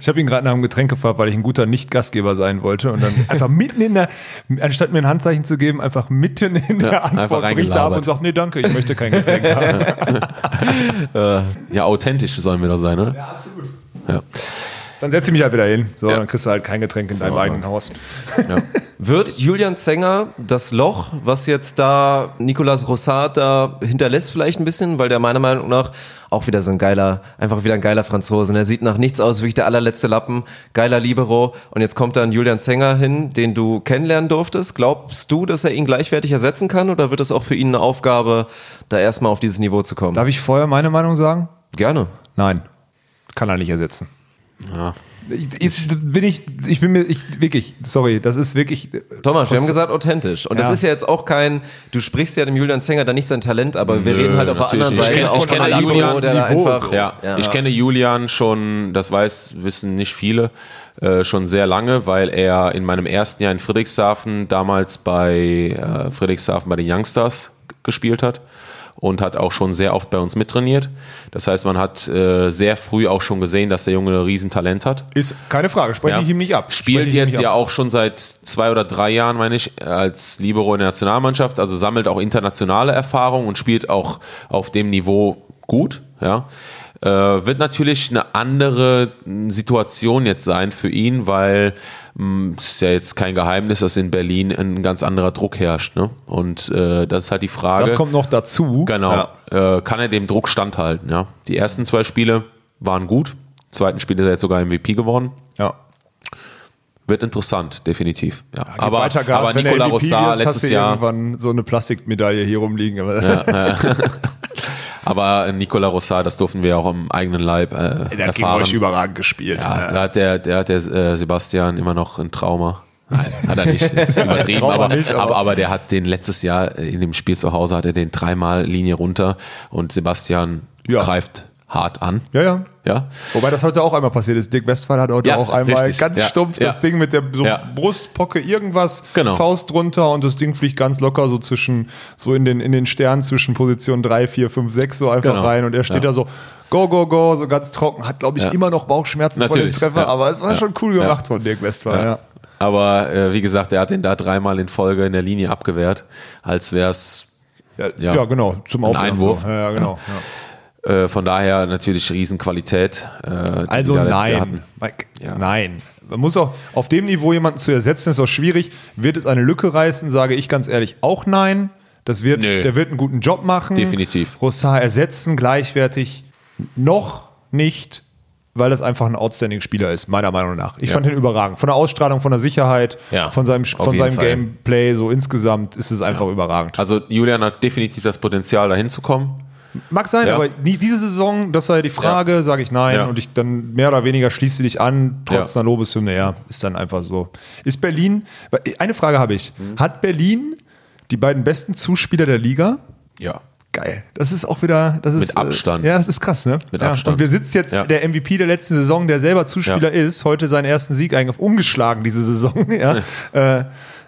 Ich habe ihn gerade nach einem Getränk gefragt, weil ich ein guter Nicht-Gastgeber sein wollte und dann einfach mitten in der, anstatt mir ein Handzeichen zu geben, einfach mitten in der Antwort bricht er ab und sagt, nee, danke, ich möchte kein Getränk haben. (laughs) Äh, ja, authentisch sollen wir doch sein, oder? Ja, absolut. Ja. Dann setze ich mich halt wieder hin. So, Ja. dann kriegst du halt kein Getränk in deinem eigenen Haus. Wird Julian Zenger das Loch, was jetzt da Nicolas Rossard da hinterlässt, vielleicht ein bisschen, weil der meiner Meinung nach auch wieder so ein geiler, einfach wieder ein geiler Franzose. Der sieht nach nichts aus, wirklich der allerletzte Lappen, geiler Libero. Und jetzt kommt dann Julian Zenger hin, den du kennenlernen durftest. Glaubst du, dass er ihn gleichwertig ersetzen kann oder wird es auch für ihn eine Aufgabe, da erstmal auf dieses Niveau zu kommen? Darf ich vorher meine Meinung sagen? Gerne. Nein. Kann er nicht ersetzen. Ja. Ich, ich, bin ich, ich bin mir, ich, wirklich, sorry, das ist wirklich. Thomas, wir haben gesagt authentisch. Und das Ja. ist ja jetzt auch kein, du sprichst ja dem Julian Zenger da nicht sein Talent, aber wir Nö, reden halt auf der anderen Ich Seite kenn- auch ich kenne einem Julian der einfach. so. Ja, Ja. ich kenne Julian schon, das weiß, wissen nicht viele, äh, schon sehr lange, weil er in meinem ersten Jahr in Friedrichshafen damals bei äh, Friedrichshafen bei den Youngstars gespielt hat und hat auch schon sehr oft bei uns mittrainiert. Das heißt, man hat äh, sehr früh auch schon gesehen, dass der Junge ein Riesentalent hat. Ist keine Frage, spreche Ja. ich ihm nicht ab. Spielt jetzt ja ab. auch schon seit zwei oder drei Jahren, meine ich, als Libero in der Nationalmannschaft, also sammelt auch internationale Erfahrung und spielt auch auf dem Niveau gut, ja. Äh, wird natürlich eine andere Situation jetzt sein für ihn, weil mh, es ist ja jetzt kein Geheimnis, dass in Berlin ein ganz anderer Druck herrscht. Ne? Und äh, das ist halt die Frage. Das kommt noch dazu. Genau. Äh, kann er dem Druck standhalten? Ja? Die ersten zwei Spiele waren gut. Im zweiten Spiel ist er jetzt sogar MVP geworden. Ja. Wird interessant, definitiv. Ja. Gib aber weiter Gas, aber Nicola Rossard ist, hast letztes du Jahr, irgendwann so eine Plastikmedaille hier rumliegen. Aber (laughs) aber Nicola Rossard, das durften wir auch im eigenen Leib äh, der hat gegen erfahren. euch überragend gespielt. Ja, da hat der, der hat der äh, Sebastian immer noch ein Trauma. Nein, hat er nicht. (laughs) Das ist übertrieben. Aber, nicht, aber- aber, aber der hat den letztes Jahr in dem Spiel zu Hause hat er den dreimal Linie runter und Sebastian Ja. greift hart an. ja, ja. Ja. Wobei das heute auch einmal passiert ist. Dick Westphal hat heute Ja, auch einmal richtig. ganz Ja, stumpf das Ding mit der so. Brustpocke irgendwas, Genau. Faust drunter und das Ding fliegt ganz locker so zwischen, so in den, in den Sternen zwischen Position 3, 4, 5, 6 so einfach Genau. rein und er steht da so, go, go, go, so ganz trocken, hat glaube ich immer noch Bauchschmerzen vor dem Natürlich, Treffer, aber es war schon cool gemacht von Dirk Westphal, ja. Aber äh, wie gesagt, er hat den da dreimal in Folge in der Linie abgewehrt, als wäre es Ja, Ja. ja. genau, zum Ein Einwurf. So. Ja, ja, genau. Ja. Äh, von daher natürlich Riesenqualität. Äh, Also nein. Mike, Ja. Nein. Man muss auch auf dem Niveau jemanden zu ersetzen, ist auch schwierig. Wird es eine Lücke reißen, sage ich ganz ehrlich auch nein. Das wird, Nö. der wird einen guten Job machen. Definitiv. Rossard ersetzen, gleichwertig. Noch nicht, weil das einfach ein outstanding Spieler ist, meiner Meinung nach. Ich Ja. fand ihn überragend. Von der Ausstrahlung, von der Sicherheit, Ja, von seinem, von seinem Fall. Gameplay, so insgesamt ist es einfach überragend. Also Julian hat definitiv das Potenzial, da hinzukommen. Mag sein, Ja. aber nie diese Saison, das war ja die Frage, sage ich nein. Ja. Und ich dann mehr oder weniger schließe dich an, trotz Ja. einer Lobeshymne, ja, ist dann einfach so. Ist Berlin, eine Frage habe ich. Mhm. Hat Berlin die beiden besten Zuspieler der Liga? Ja. Geil. Das ist auch wieder, das ist. Mit Abstand. Äh, ja, das ist krass, ne? Mit ja. Abstand. Und wir sitzen jetzt Ja. der MVP der letzten Saison, der selber Zuspieler Ja. ist, heute seinen ersten Sieg eigentlich ungeschlagen diese Saison, (laughs) ja. (laughs) äh,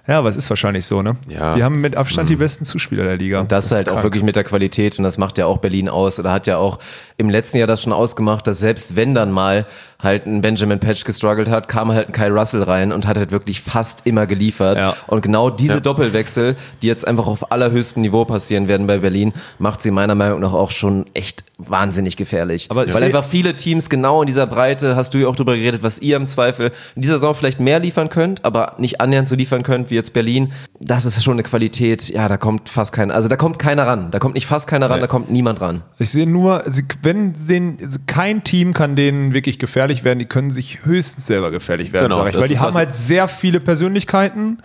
ja, aber es ist wahrscheinlich so, ne? Ja, die haben das mit ist- Abstand die besten Zuspieler der Liga. Das, ist halt auch krank. wirklich mit der Qualität und das macht ja auch Berlin aus oder hat ja auch im letzten Jahr das schon ausgemacht, dass selbst wenn dann mal halt ein Benjamin Patch gestruggelt hat, kam halt ein Kai Russell rein und hat halt wirklich fast immer geliefert. Ja. Und genau diese Doppelwechsel, die jetzt einfach auf allerhöchstem Niveau passieren werden bei Berlin, macht sie meiner Meinung nach auch schon echt wahnsinnig gefährlich. Aber Weil einfach viele Teams genau in dieser Breite, hast du ja auch drüber geredet, was ihr im Zweifel in dieser Saison vielleicht mehr liefern könnt, aber nicht annähernd so liefern könnt wie jetzt Berlin. Das ist schon eine Qualität, ja, da kommt fast keiner, also da kommt keiner ran. Da kommt nicht fast keiner ran, Nee. da kommt niemand ran. Ich sehe nur, sie- wenn den, kein Team kann denen wirklich gefährlich werden, die können sich höchstens selber gefährlich werden, Genau, ich. Weil die haben halt sehr viele Persönlichkeiten,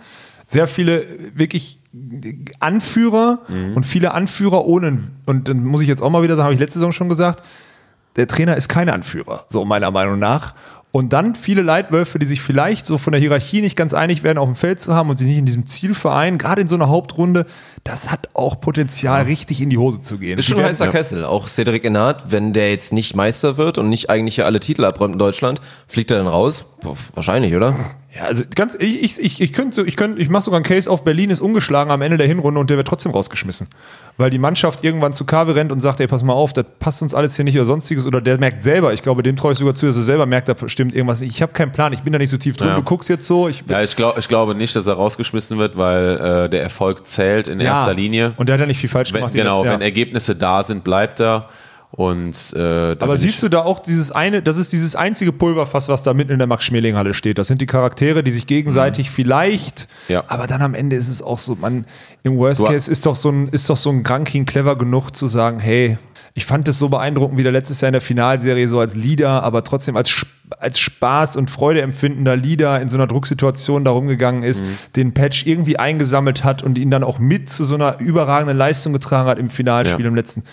sehr viele wirklich Anführer und viele Anführer ohne, und dann muss ich jetzt auch mal wieder sagen, habe ich letzte Saison schon gesagt, der Trainer ist kein Anführer, so meiner Meinung nach. Und dann viele Leitwölfe, die sich vielleicht so von der Hierarchie nicht ganz einig werden, auf dem Feld zu haben und sich nicht in diesem Ziel vereinen, gerade in so einer Hauptrunde, das hat auch Potenzial, richtig in die Hose zu gehen. Ist schon ein heißer Kessel. Auch Cedric Enard, wenn der jetzt nicht Meister wird und nicht eigentlich hier alle Titel abräumt in Deutschland, fliegt er dann raus? Puh, wahrscheinlich, oder? Ja, also ganz, ich, ich, ich, ich könnte, ich könnte, ich mache sogar einen Case auf Berlin ist ungeschlagen am Ende der Hinrunde und der wird trotzdem rausgeschmissen. Weil die Mannschaft irgendwann zu Kabe rennt und sagt, ey, pass mal auf, das passt uns alles hier nicht oder sonstiges. Oder der merkt selber, ich glaube, dem traue ich sogar zu, dass er selber merkt, da stimmt irgendwas. nicht. Ich habe keinen Plan, ich bin da nicht so tief drin. Ja. Du guckst jetzt so, ich, Ja, ich, glaub, ich glaube nicht, dass er rausgeschmissen wird, weil äh, der Erfolg zählt in erster Linie. Und der hat ja nicht viel falsch wenn, gemacht. genau, ja. wenn Ergebnisse da sind, bleibt er. Und, äh, Aber siehst du da auch dieses eine, das ist dieses einzige Pulverfass, was da mitten in der Max-Schmeling-Halle steht. Das sind die Charaktere, die sich gegenseitig vielleicht, Mhm. Ja. aber dann am Ende ist es auch so, man, im Worst Du- Case ist doch so ein, ist doch so ein Granking clever genug zu sagen, hey, ich fand es so beeindruckend, wie der letztes Jahr in der Finalserie so als Leader, aber trotzdem als, als Spaß und Freude empfindender Leader in so einer Drucksituation da rumgegangen ist, Mhm. den Patch irgendwie eingesammelt hat und ihn dann auch mit zu so einer überragenden Leistung getragen hat im Finalspiel Ja. im letzten.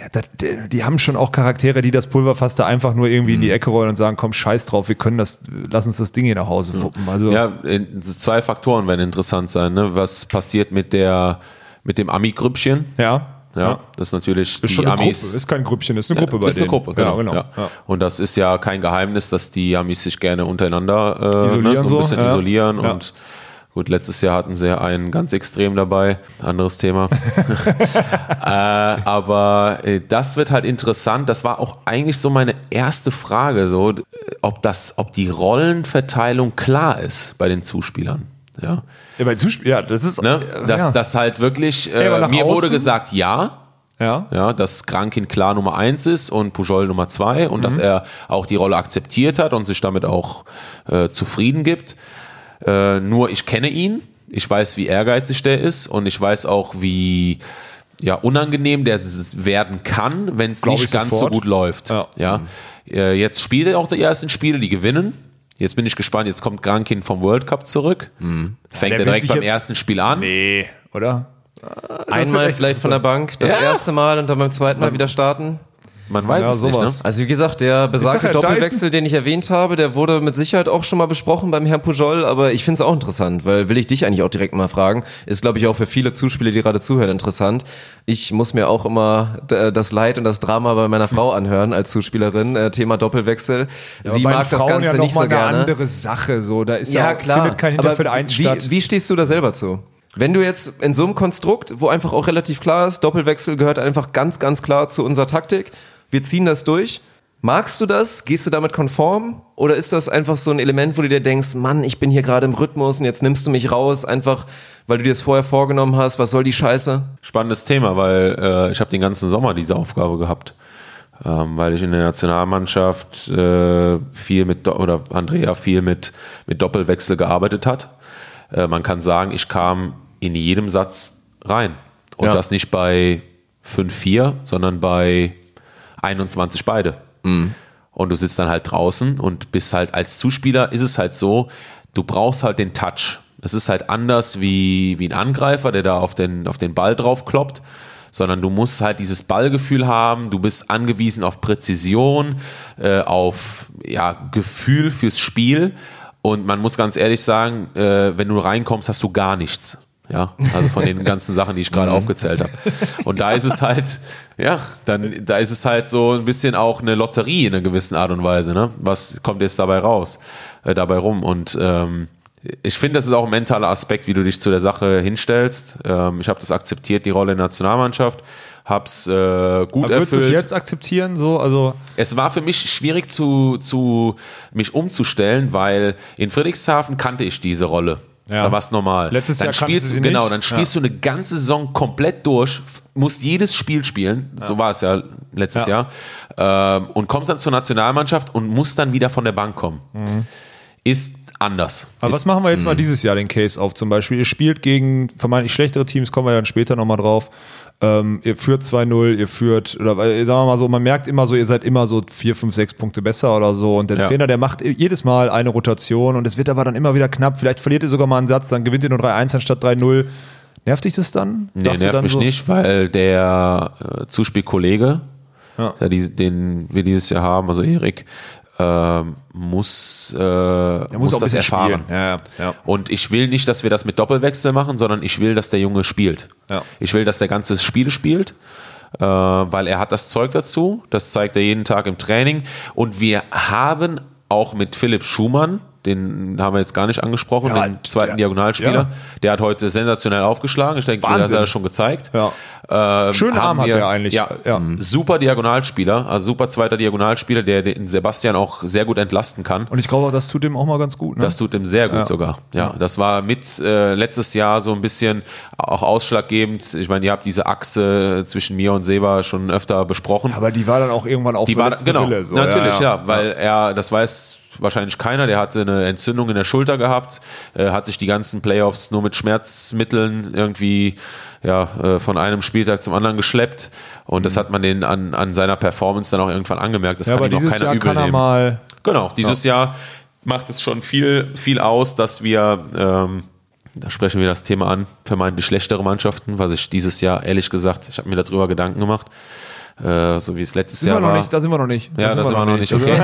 Ja, das, die, haben schon auch Charaktere, die das Pulverfass da einfach nur irgendwie in Mhm. die Ecke rollen und sagen, komm, scheiß drauf, wir können das, lass uns das Ding hier nach Hause wuppen. Also, ja, zwei Faktoren werden interessant sein. Ne? Was passiert mit, der, mit dem Ami-Grüppchen? ja. Ja, das ist natürlich Ist die schon eine Amis. Gruppe, ist kein Grüppchen, ist eine Gruppe bei ist eine denen. Gruppe, genau. Ja, genau. Ja. Ja. Und das ist ja kein Geheimnis, dass die Amis sich gerne untereinander äh, Isolieren ne, so ein so, bisschen ja. isolieren. Ja. Und gut, letztes Jahr hatten sie ja einen ganz extrem dabei, anderes Thema. (laughs) (laughs) äh, aber äh, das wird halt interessant. Das war auch eigentlich so meine erste Frage, so, ob, das, ob die Rollenverteilung klar ist bei den Zuspielern. Ja. Ja, bei Zuspiel, ja, das ist, Ne? äh, Dass ja. das halt wirklich, Ey, äh, nach mir wurde außen- gesagt, ja, ja. ja, dass Krankin klar Nummer eins ist und Pujol Nummer zwei und Mhm. dass er auch die Rolle akzeptiert hat und sich damit auch äh, zufrieden gibt. Äh, nur ich kenne ihn, ich weiß, wie ehrgeizig der ist und ich weiß auch, wie ja, unangenehm der werden kann, wenn es nicht ich ganz sofort. so gut läuft. Ja. Ja. Äh, jetzt spielt er auch die ersten Spiele, die gewinnen. Jetzt bin ich gespannt, jetzt kommt Grankin vom World Cup zurück. Fängt der er direkt beim jetzt- ersten Spiel an. Nee, oder? Einmal echt vielleicht von der Bank, das Ja. erste Mal und dann beim zweiten Mal wieder starten. Man weiß Ja, es nicht, ne? sowas. Also wie gesagt, der besagte sag ja, da Doppelwechsel, den ich erwähnt habe, der wurde mit Sicherheit auch schon mal besprochen beim Herrn Pujol, aber ich finde es auch interessant, weil will ich dich eigentlich auch direkt mal fragen, ist glaube ich auch für viele Zuspieler, die gerade zuhören, interessant. Ich muss mir auch immer d- das Leid und das Drama bei meiner Frau anhören als Zuspielerin, äh, Thema Doppelwechsel. Sie bei den mag das Frauen Ganze ja nicht noch mal so gerne. eine andere Sache, so, da ist ja, Ja, klar. findet kein Aber Hinterfeld eins wie, statt. wie stehst du da selber zu? Wenn du jetzt in so einem Konstrukt, wo einfach auch relativ klar ist, Doppelwechsel gehört einfach ganz, ganz klar zu unserer Taktik, wir ziehen das durch. Magst du das? Gehst du damit konform? Oder ist das einfach so ein Element, wo du dir denkst, Mann, ich bin hier gerade im Rhythmus und jetzt nimmst du mich raus, einfach weil du dir das vorher vorgenommen hast, was soll die Scheiße? spannendes Thema, weil äh, ich habe den ganzen Sommer diese Aufgabe gehabt, ähm, weil ich in der Nationalmannschaft äh, viel mit oder Andrea viel mit mit Doppelwechsel gearbeitet hat. Äh, man kann sagen, ich kam in jedem Satz rein und Ja. das nicht bei 5-4, sondern bei 21 beide. Und du sitzt dann halt draußen und bist halt als Zuspieler ist es halt so, du brauchst halt den Touch. Es ist halt anders wie, wie ein Angreifer, der da auf den, auf den Ball drauf kloppt, sondern du musst halt dieses Ballgefühl haben, du bist angewiesen auf Präzision, äh, auf ja, Gefühl fürs Spiel. Und man muss ganz ehrlich sagen, äh, wenn du reinkommst, hast du gar nichts. Ja, also von den ganzen Sachen, die ich gerade aufgezählt habe. Und da ist es halt, ja, dann, da ist es halt so ein bisschen auch eine Lotterie in einer gewissen Art und Weise, ne? Was kommt jetzt dabei raus, äh, dabei rum? Und ähm, ich finde, das ist auch ein mentaler Aspekt, wie du dich zu der Sache hinstellst. Ähm, ich habe das akzeptiert, die Rolle in der Nationalmannschaft, hab's äh, gut Aber würdest du es erfüllt. jetzt akzeptieren? So, also Es war für mich schwierig zu, zu mich umzustellen, weil in Friedrichshafen kannte ich diese Rolle. Ja. Da war es normal. Letztes dann Jahr spielst du sie genau, nicht. dann spielst du eine ganze Saison komplett durch, musst jedes Spiel spielen, so war es ja letztes Ja. Jahr, ähm, und kommst dann zur Nationalmannschaft und musst dann wieder von der Bank kommen. Ist anders. Aber ist, was machen wir jetzt mal dieses Jahr den Case auf zum Beispiel? Ihr spielt gegen vermeintlich schlechtere Teams, kommen wir dann später nochmal drauf. Ähm, ihr führt 2-0, ihr führt, oder sagen wir mal so, man merkt immer so, ihr seid immer so 4, 5, 6 Punkte besser oder so. Und der Ja. Trainer, der macht jedes Mal eine Rotation und es wird aber dann immer wieder knapp. Vielleicht verliert ihr sogar mal einen Satz, dann gewinnt ihr nur 3-1 anstatt 3-0. Nervt dich das dann? Nee, Sagst nervt dann mich so, nicht, weil der äh, Zuspielkollege, Ja. den wir dieses Jahr haben, also Erik, ähm, muss, äh, muss, ein das erfahren. Ja, ja. Und ich will nicht, dass wir das mit Doppelwechsel machen, sondern ich will, dass der Junge spielt. Ja. Ich will, dass der ganze Spiel spielt, äh, weil er hat das Zeug dazu. Das zeigt er jeden Tag im Training. Und wir haben auch mit Philipp Schumann, den haben wir jetzt gar nicht angesprochen, Ja, den zweiten der- Diagonalspieler, ja. der hat heute sensationell aufgeschlagen. Ich denke, das hat er schon gezeigt. Ja. Ähm, Schönen Arm hat er eigentlich. Ja, Ja. super Diagonalspieler, also super zweiter Diagonalspieler, der den Sebastian auch sehr gut entlasten kann. Und ich glaube auch, das tut dem auch mal ganz gut. Ne? Das tut ihm sehr gut sogar. Ja, das war mit äh, letztes Jahr so ein bisschen auch ausschlaggebend. Ich meine, ihr habt diese Achse zwischen mir und Seba schon öfter besprochen. aber die war dann auch irgendwann auf die war genau, Wille. So. natürlich, ja, weil er, das weiß wahrscheinlich keiner, der hatte eine Entzündung in der Schulter gehabt, äh, hat sich die ganzen Playoffs nur mit Schmerzmitteln irgendwie ja, äh, von einem Spieltag zum anderen geschleppt und das hat man den an, an seiner Performance dann auch irgendwann angemerkt. Das Mhm. Ja, kann ihm auch keiner Jahr übel kann nehmen. mal. Genau, dieses Jahr macht es schon viel, viel aus, dass wir, ähm, da sprechen wir das Thema an, vermeintlich schlechtere Mannschaften, was ich dieses Jahr, ehrlich gesagt, ich habe mir darüber Gedanken gemacht, äh, so wie es letztes Sind wir Jahr noch war. nicht, da sind wir noch nicht. ja, da sind wir noch nicht, okay. (laughs)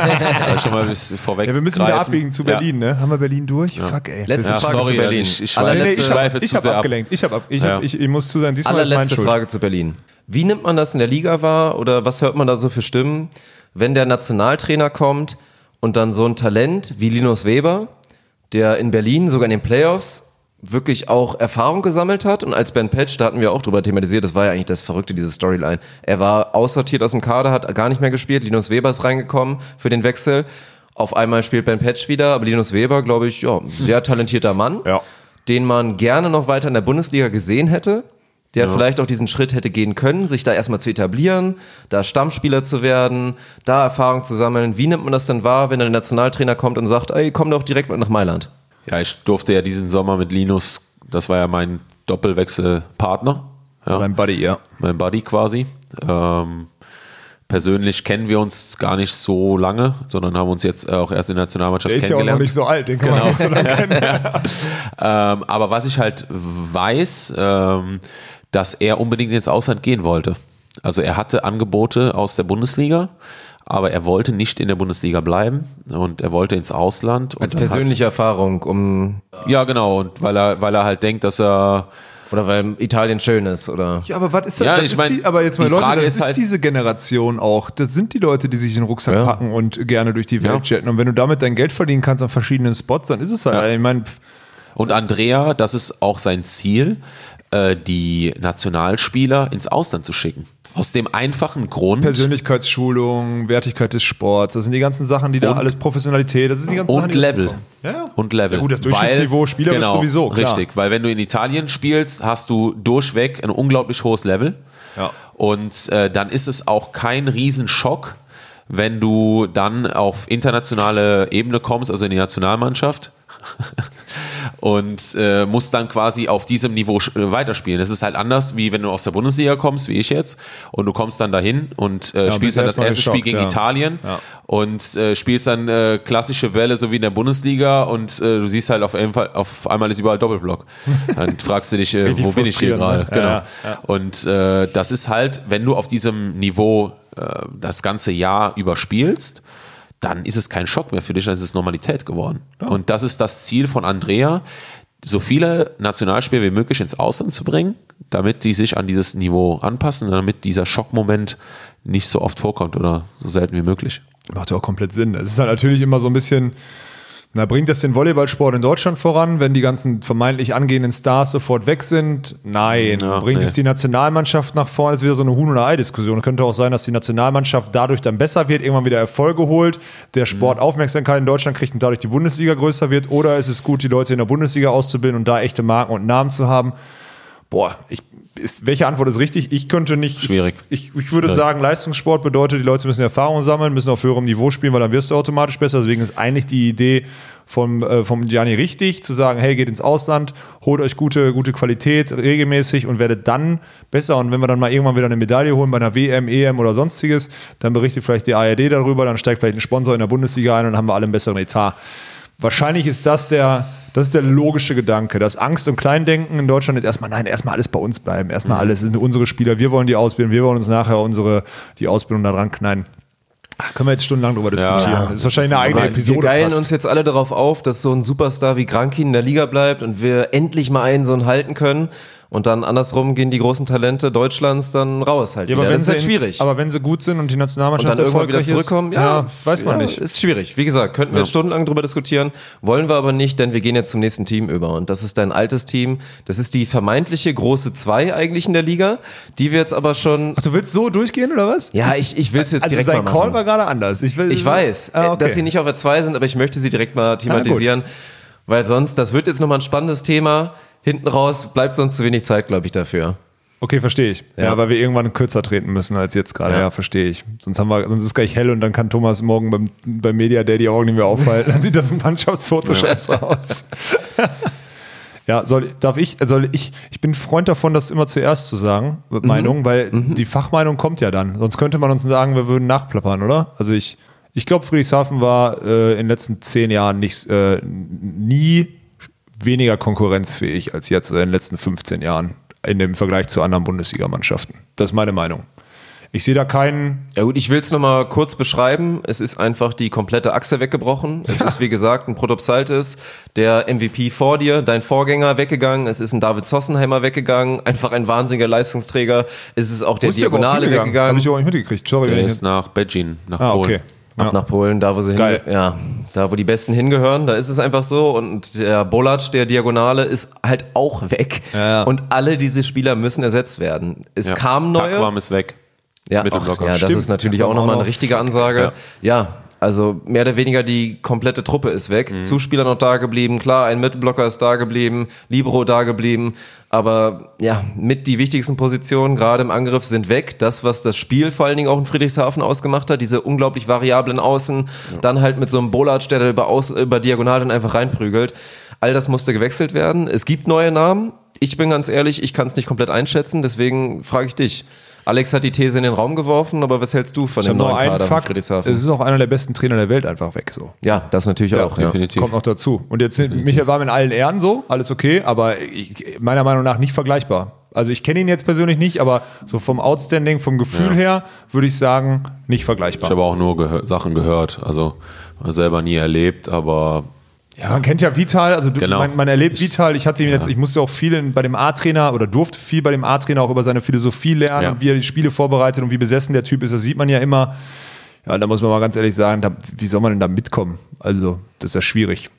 Da schon mal vorweg. Ja, wir müssen wieder greifen. abbiegen zu Ja. Berlin, ne? Haben wir Berlin durch? Fuck, ey. Letzte Ja, Frage sorry, zu Berlin. ich- ich Allerletzte, ich schweife habe ich zu hab sehr ab. abgelenkt. Ich, hab ab, ich, Ja. hab, ich, ich muss zu sagen, diesmal ist allerletzte mein Schuld. Frage zu Berlin. Wie nimmt man das in der Liga wahr oder was hört man da so für Stimmen, wenn der Nationaltrainer kommt und dann so ein Talent wie Linus Weber, der in Berlin sogar in den Playoffs wirklich auch Erfahrung gesammelt hat und als Ben Patch, da hatten wir auch drüber thematisiert, das war ja eigentlich das Verrückte, diese Storyline. Er war aussortiert aus dem Kader, hat gar nicht mehr gespielt, Linus Weber ist reingekommen für den Wechsel. Auf einmal spielt Ben Patch wieder, aber Linus Weber, glaube ich, ja, sehr talentierter Mann Ja. den man gerne noch weiter in der Bundesliga gesehen hätte, der vielleicht auch diesen Schritt hätte gehen können, sich da erstmal zu etablieren, da Stammspieler zu werden, da Erfahrung zu sammeln. Wie nimmt man das denn wahr, wenn dann der Nationaltrainer kommt und sagt, ey, komm doch direkt mit nach Mailand? Ja, ich durfte ja diesen Sommer mit Linus, das war ja mein Doppelwechselpartner, ja, Mein Buddy, ja. mein Buddy quasi. Ähm, persönlich kennen wir uns gar nicht so lange, sondern haben uns jetzt auch erst in der Nationalmannschaft Der ist ja auch kennengelernt. noch nicht so alt, den kann man auch so lange kennen. (laughs) Ähm, aber was ich halt weiß, ähm, dass er unbedingt ins Ausland gehen wollte. Also er hatte Angebote aus der Bundesliga, aber er wollte nicht in der Bundesliga bleiben und er wollte ins Ausland. Als dann persönliche Erfahrung, um Hat, ja, genau. Und weil er, weil er halt denkt, dass er oder weil Italien schön ist oder Ja, aber was ist das? Ja, das ich ist mein, die, aber jetzt mal die Leute, Frage das ist ist halt- diese Generation auch. Das sind die Leute, die sich den Rucksack Ja. packen und gerne durch die Welt Ja. jetten. Und wenn du damit dein Geld verdienen kannst an verschiedenen Spots, dann ist es halt. Ich meine, Und Andrea, das ist auch sein Ziel, äh, die Nationalspieler ins Ausland zu schicken. Aus dem einfachen Grund. Persönlichkeitsschulung, Wertigkeit des Sports, das sind die ganzen Sachen, die da Und- alles Professionalität, das sind die ganzen Sachen, und die dazu Level. Ja, ja. Und Level. Ja gut, das Durchschnittsniveau spielerisch genau, sowieso, klar. Richtig, weil wenn du in Italien spielst, hast du durchweg ein unglaublich hohes Level. Ja. Und äh, dann ist es auch kein Riesenschock, wenn du dann auf internationale Ebene kommst, also in die Nationalmannschaft. (laughs) und äh, musst dann quasi auf diesem Niveau äh, weiterspielen. Es ist halt anders, wie wenn du aus der Bundesliga kommst, wie ich jetzt, und du kommst dann dahin und äh, bist spielst dann das erste Spiel geschockt, gegen ja. Italien Ja. und äh, spielst dann äh, klassische Bälle, so wie in der Bundesliga und äh, du siehst halt auf, jeden Fall, auf einmal ist überall Doppelblock. (laughs) Dann fragst du dich, äh, wo bin ich hier gerade? ne? Genau. Ja, Und äh, das ist halt, wenn du auf diesem Niveau äh, das ganze Jahr überspielst, dann ist es kein Schock mehr für dich, dann ist es Normalität geworden. Und das ist das Ziel von Andrea, so viele Nationalspieler wie möglich ins Ausland zu bringen, damit die sich an dieses Niveau anpassen, damit dieser Schockmoment nicht so oft vorkommt oder so selten wie möglich. Macht ja auch komplett Sinn. Es ist halt natürlich immer so ein bisschen, na, bringt das den Volleyballsport in Deutschland voran, wenn die ganzen vermeintlich angehenden Stars sofort weg sind? Nein. Ja, bringt nee. es die Nationalmannschaft nach vorne? Das ist wieder so eine Huhn- oder Ei-Diskussion. Könnte auch sein, dass die Nationalmannschaft dadurch dann besser wird, irgendwann wieder Erfolge holt, der Sport Aufmerksamkeit in Deutschland kriegt und dadurch die Bundesliga größer wird. Oder ist es gut, die Leute in der Bundesliga auszubilden und da echte Marken und Namen zu haben? Boah, ich, ist, welche Antwort ist richtig? Ich könnte nicht. Schwierig. Ich, ich würde sagen, Leistungssport bedeutet, die Leute müssen Erfahrung sammeln, müssen auf höherem Niveau spielen, weil dann wirst du automatisch besser. Deswegen ist eigentlich die Idee vom, äh, vom Gianni richtig, zu sagen, hey, geht ins Ausland, holt euch gute, gute Qualität regelmäßig und werdet dann besser. Und wenn wir dann mal irgendwann wieder eine Medaille holen bei einer WM, EM oder sonstiges, dann berichtet vielleicht die ARD darüber, dann steigt vielleicht ein Sponsor in der Bundesliga ein und dann haben wir alle einen besseren Etat. Wahrscheinlich ist das der, Das ist der logische Gedanke. Das Angst und Kleindenken in Deutschland ist erstmal, nein, erstmal alles bei uns bleiben. Erstmal alles sind unsere Spieler. Wir wollen die ausbilden. Wir wollen uns nachher unsere, die Ausbildung da dran knallen. Ach, können wir jetzt stundenlang drüber diskutieren. das ist wahrscheinlich eine eigene Episode. Wir geilen fast. uns jetzt alle darauf auf, dass so ein Superstar wie Grankin in der Liga bleibt und wir endlich mal einen so einen halten können. Und dann andersrum gehen die großen Talente Deutschlands dann raus halt Ja, aber wenn Das ist halt in- schwierig. Aber wenn sie gut sind und die und Nationalmannschaft dann irgendwann wieder zurückkommen, ist, ja, weiß man ja, nicht. Ist schwierig. Wie gesagt, könnten wir stundenlang drüber diskutieren, wollen wir aber nicht, denn wir gehen jetzt zum nächsten Team über. Und das ist dein altes Team. Das ist die vermeintliche große Zwei eigentlich in der Liga, die wir jetzt aber schon. Ach, du willst so durchgehen oder was? Ja, ich, ich will es jetzt also direkt sein mal Call machen. war gerade anders. Ich, will, Ich weiß, Ah, äh, okay. dass sie nicht auf der 2 sind, aber ich möchte sie direkt mal thematisieren, weil sonst, das wird jetzt nochmal ein spannendes Thema. Hinten raus bleibt sonst zu wenig Zeit, glaube ich, dafür. Okay, verstehe ich. Ja. Ja. weil wir irgendwann kürzer treten müssen als jetzt gerade. Ja, Ja. verstehe ich. Sonst haben wir, sonst ist es gleich hell und dann kann Thomas morgen beim, beim Media Day die Augen nicht mehr aufhalten. Dann sieht das Mannschaftsfoto scheiße aus. ja, soll, darf ich, soll ich, ich bin Freund davon, das immer zuerst zu sagen, Mhm. Meinung, weil die Fachmeinung kommt ja dann. Sonst könnte man uns sagen, wir würden nachplappern, oder? Also ich, ich glaube, Friedrichshafen war äh, in den letzten zehn Jahren nicht, äh, nie weniger konkurrenzfähig als jetzt in den letzten 15 Jahren in dem Vergleich zu anderen Bundesligamannschaften. Das ist meine Meinung. Ich sehe da keinen. Ja gut, ich will es nochmal kurz beschreiben. Es ist einfach die komplette Achse weggebrochen. Es ist, wie gesagt, ein Protopsaltis, der MVP vor dir, dein Vorgänger weggegangen. Es ist ein David Sossenheimer weggegangen. Einfach ein wahnsinniger Leistungsträger. Es ist auch der Diagonale weggegangen. Habe ich überhaupt nicht mitgekriegt. Sorry. Der ist nach Beijing, nach ah, Polen. okay. Ab Ja. nach Polen, da wo sie Geil. hin, ja, da wo die Besten hingehören, da ist es einfach so und der Bolatsch, der Diagonale, ist halt auch weg Ja. und alle diese Spieler müssen ersetzt werden. Es kamen neue, Takwam ist weg. ja, ach, ja, das Stimmt, ist natürlich auch nochmal auch eine richtige Ansage. Ja. Also mehr oder weniger die komplette Truppe ist weg. Zuspieler noch da geblieben, klar, ein Mittelblocker ist da geblieben, Libero da geblieben, aber ja, mit die wichtigsten Positionen gerade im Angriff sind weg. Das, was das Spiel vor allen Dingen auch in Friedrichshafen ausgemacht hat, diese unglaublich variablen Außen, dann halt mit so einem Bolatsch, der da über, Aus, über Diagonal dann einfach reinprügelt. All das musste gewechselt werden. Es gibt neue Namen. Ich bin ganz ehrlich, ich kann es nicht komplett einschätzen, deswegen frage ich dich. Alex hat die These in den Raum geworfen, aber was hältst du von Ich dem neuen einen Kader von Fakt. Friedrichshafen? Es ist auch einer der besten Trainer der Welt einfach weg. So. Ja, das natürlich auch. Ja. definitiv. Kommt noch dazu. Und jetzt sind, Michael war in allen Ehren so, alles okay, aber ich, meiner Meinung nach nicht vergleichbar. Also ich kenne ihn jetzt persönlich nicht, aber so vom Outstanding, vom Gefühl Ja. her, würde ich sagen, nicht Ich vergleichbar. habe auch nur gehör Sachen gehört, also selber nie erlebt, aber Ja, man kennt ja Vital, also du, Genau. man, man erlebt Vital. Ich hatte ihn jetzt, ich musste auch viel bei dem A-Trainer oder durfte viel bei dem A-Trainer auch über seine Philosophie lernen Ja. und wie er die Spiele vorbereitet und wie besessen der Typ ist. Das sieht man ja immer. Ja, da muss man mal ganz ehrlich sagen, da, wie soll man denn da mitkommen? Also, das ist ja schwierig.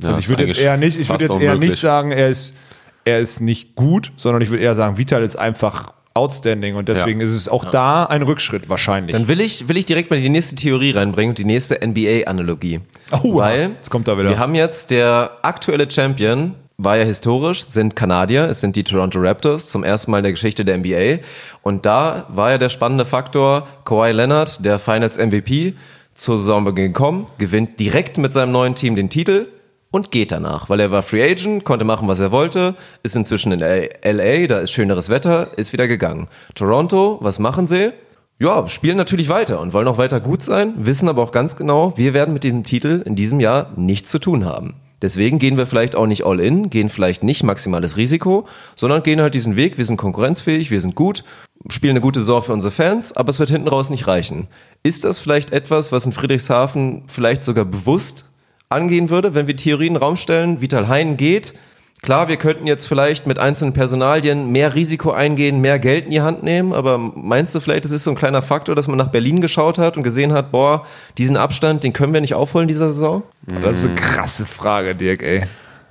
Ja, also ich würde jetzt eher nicht, ich würde jetzt eher unmöglich. nicht sagen, er ist, er ist nicht gut, sondern ich würde eher sagen, Vital ist einfach outstanding und deswegen Ja. ist es auch da ein Rückschritt wahrscheinlich. Dann will ich, will ich direkt mal die nächste Theorie reinbringen und die nächste NBA-Analogie. Oh, Weil jetzt kommt er wieder. wir haben jetzt der aktuelle Champion, war ja historisch, sind Kanadier, es sind die Toronto Raptors, zum ersten Mal in der Geschichte der NBA. Und da war ja der spannende Faktor, Kawhi Leonard, der Finals MVP, zur Saisonbeginn gekommen, gewinnt direkt mit seinem neuen Team den Titel und geht danach, weil er war Free Agent, konnte machen, was er wollte, ist inzwischen in LA, da ist schöneres Wetter, ist wieder gegangen. Toronto, was machen sie? Ja, spielen natürlich weiter und wollen auch weiter gut sein, wissen aber auch ganz genau, wir werden mit diesem Titel in diesem Jahr nichts zu tun haben. Deswegen gehen wir vielleicht auch nicht all in, gehen vielleicht nicht maximales Risiko, sondern gehen halt diesen Weg, wir sind konkurrenzfähig, wir sind gut, spielen eine gute Saison für unsere Fans, aber es wird hinten raus nicht reichen. Ist das vielleicht etwas, was in Friedrichshafen vielleicht sogar bewusst angehen würde, wenn wir Theorien in den Raum stellen, Vital Hein geht. Klar, wir könnten jetzt vielleicht mit einzelnen Personalien mehr Risiko eingehen, mehr Geld in die Hand nehmen, aber meinst du vielleicht, das ist so ein kleiner Faktor, dass man nach Berlin geschaut hat und gesehen hat, boah, diesen Abstand, den können wir nicht aufholen dieser Saison? das ist eine krasse Frage, Dirk, ey.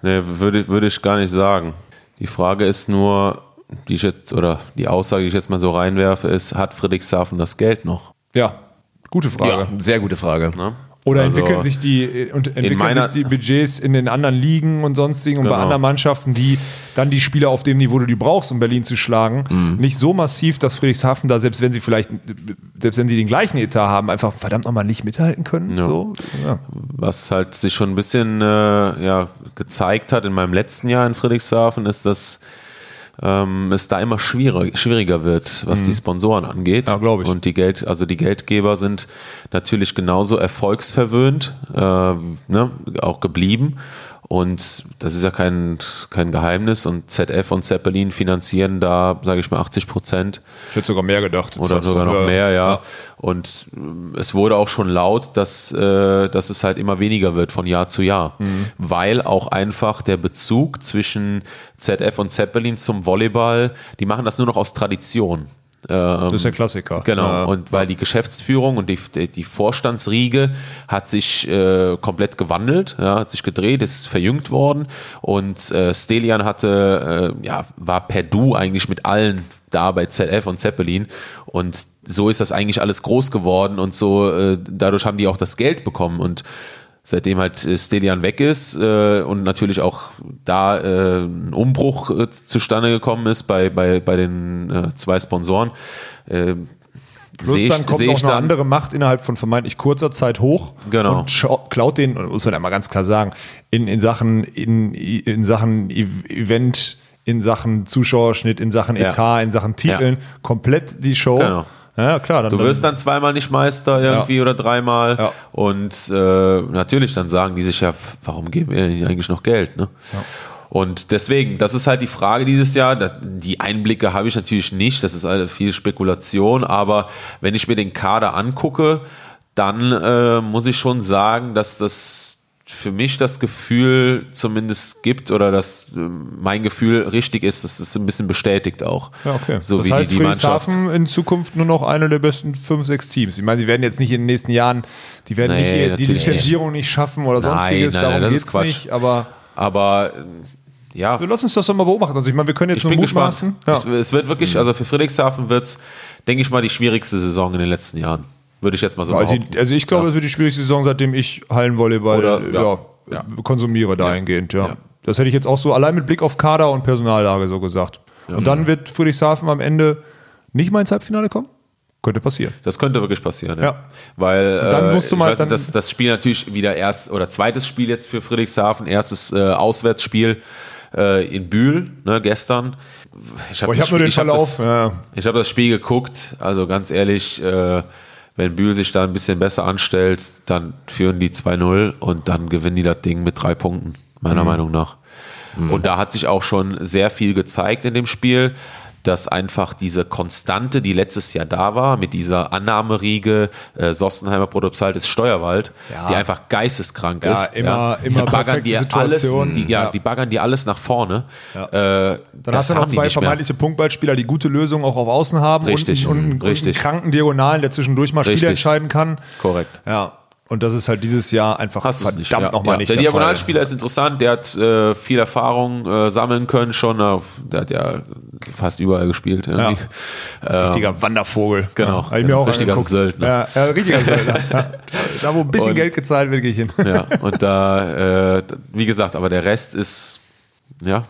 Ne, würde, würde ich gar nicht sagen. Die Frage ist nur, die ich jetzt, oder die Aussage, die ich jetzt mal so reinwerfe, ist, hat Friedrichshafen das Geld noch? Ja, gute Frage. sehr gute Frage. Ne? Oder Also, entwickeln sich die äh, und entwickeln sich die Budgets in den anderen Ligen und sonstigen und bei Genau. anderen Mannschaften, die dann die Spieler auf dem Niveau, du die brauchst, um Berlin zu schlagen, Mhm. nicht so massiv, dass Friedrichshafen da, selbst wenn sie vielleicht, selbst wenn sie den gleichen Etat haben, einfach verdammt nochmal nicht mithalten können. Ja. So, ja. Was halt sich schon ein bisschen äh, ja, gezeigt hat in meinem letzten Jahr in Friedrichshafen, ist, dass ähm, es da immer schwieriger, schwieriger wird, was die Sponsoren angeht. Mhm. Ja, glaub ich. Und die Geld, also die Geldgeber sind natürlich genauso erfolgsverwöhnt, äh, ne, auch geblieben. Und das ist ja kein, kein Geheimnis. Und ZF und Zeppelin finanzieren da, sage ich mal, 80 Prozent. Ich hätte sogar mehr gedacht. Oder sogar noch mehr, ja. Und äh, es wurde auch schon laut, dass, äh, dass es halt immer weniger wird von Jahr zu Jahr. Mhm. Weil auch einfach der Bezug zwischen ZF und Zeppelin zum Volleyball, die machen das nur noch aus Tradition. Das ist der Klassiker. Genau, Ja. und weil die Geschäftsführung und die, die, die Vorstandsriege hat sich äh, komplett gewandelt, ja, hat sich gedreht, ist verjüngt worden und äh, Stelian hatte, äh, ja, war per Du eigentlich mit allen da bei ZF und Zeppelin und so ist das eigentlich alles groß geworden und so, äh, dadurch haben die auch das Geld bekommen und seitdem halt äh, Stelian weg ist äh, und natürlich auch da äh, ein Umbruch äh, zustande gekommen ist bei, bei, bei den äh, zwei Sponsoren. Äh, Plus ich- dann kommt noch eine dann- andere Macht innerhalb von vermeintlich kurzer Zeit hoch Genau. und klaut den, muss man ja mal ganz klar sagen, in, in Sachen, in, in Sachen E- Event, in Sachen Zuschauerschnitt, in Sachen Ja. Etat, in Sachen Titeln, komplett die Show. Genau. Ja, klar. Dann, Du wirst dann zweimal nicht Meister irgendwie oder dreimal Ja. und äh, natürlich dann sagen die sich ja, warum geben wir eigentlich noch Geld? Ne? Und deswegen, das ist halt die Frage dieses Jahr. Die Einblicke habe ich natürlich nicht, das ist halt viel Spekulation, aber wenn ich mir den Kader angucke, dann äh, muss ich schon sagen, dass das für mich das Gefühl zumindest gibt oder dass äh, mein Gefühl richtig ist, dass das ein bisschen bestätigt auch. Ja, okay. So das wie heißt, die, die Mannschaft. In Zukunft nur noch eine der besten fünf, sechs Teams. Ich meine, die werden jetzt nicht in den nächsten Jahren, die werden Nee, nicht die Lizenzierung nicht. schaffen oder Nein, sonstiges, nein, darum nein, das geht's nicht, aber Aber äh, ja, wir lassen uns das doch mal beobachten. Also ich meine, wir können jetzt ich nur bin gespannt. mutmaßen. Ja. Es, es wird wirklich, also für Friedrichshafen wird es, denke ich mal, die schwierigste Saison in den letzten Jahren. Würde ich jetzt mal so Also, behaupten. also ich glaube, es wird die schwierigste Saison, seitdem ich Hallenvolleyball Oder- ja, ja. Ja. konsumiere dahingehend. Ja. Ja. Das hätte ich jetzt auch so allein mit Blick auf Kader und Personallage so gesagt. Und dann wird Friedrichshafen am Ende nicht mal ins Halbfinale kommen? Könnte passieren. Das könnte wirklich passieren, ja. Ja. Weil dann äh, musst du mal- nicht, dann- das, das Spiel natürlich wieder erst oder zweites Spiel jetzt für Friedrichshafen, erstes äh, Auswärtsspiel äh, in Bühl, ne, gestern. Ich habe habe nur den ich hab Verlauf. das, ja. Ich habe das Spiel geguckt, also ganz ehrlich, äh, wenn Bühl sich da ein bisschen besser anstellt, dann führen die 2-0 und dann gewinnen die das Ding mit drei Punkten, meiner Meinung nach. Und da hat sich auch schon sehr viel gezeigt in dem Spiel, dass einfach diese Konstante, die letztes Jahr da war, mit dieser Annahmeriege, äh, Sossenheimer Produpsaltis Steuerwald, Ja. die einfach geisteskrank Ja, ist. immer- immer die baggern dir alles, die, ja, Ja. die baggern dir alles nach vorne. Äh, Dann das hast du noch zwei nicht mehr. vermeintliche Punktballspieler, die gute Lösungen auch auf Außen haben Richtig, und, und, einen- und richtig. einen kranken Diagonalen, der zwischendurch mal Spiele Richtig. entscheiden kann. Korrekt. Ja. Und das ist halt dieses Jahr einfach Hast verdammt nicht. Ja, nochmal ja. nicht Der der. Diagonalspieler ist interessant, der hat äh, viel Erfahrung äh, sammeln können schon. Auf, der hat ja fast überall gespielt. irgendwie. Richtiger Wandervogel. Genau. Ja, mir auch Richtiger angeguckt. Söldner. Ja, ja richtiger Söldner. (laughs) Ja. Da, wo ein bisschen Und- Geld gezahlt wird, gehe ich hin. Ja, und da, äh, wie gesagt, aber der Rest ist, ja,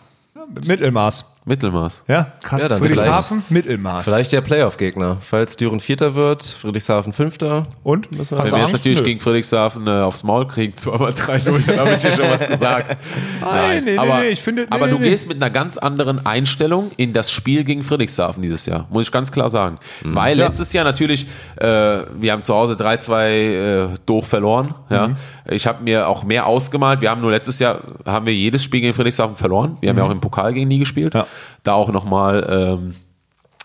Mittelmaß. Mittelmaß. Ja, krass. Ja, dann Friedrichshafen, Mittelmaß. Vielleicht der Playoff-Gegner. Falls Düren Vierter wird, Friedrichshafen Fünfter. Und? Müssen wir- wir jetzt Angst? natürlich Nö. gegen Friedrichshafen äh, aufs Maul kriegen, (laughs) zweimal 3-0, dann habe ich dir schon was (laughs) gesagt. Nein, nee, nee, aber, nee, ich finde- nee, aber nee, du nee. gehst mit einer ganz anderen Einstellung in das Spiel gegen Friedrichshafen dieses Jahr, muss ich ganz klar sagen. Mhm. Weil letztes Jahr natürlich, äh, wir haben zu Hause 3-2 äh, doof verloren. Ja. Mhm. Ich habe mir auch mehr ausgemalt. Wir haben nur letztes Jahr, haben wir jedes Spiel gegen Friedrichshafen verloren. Wir haben ja auch im Pokal gegen die gespielt. Mhm. Ja. Da auch nochmal ähm,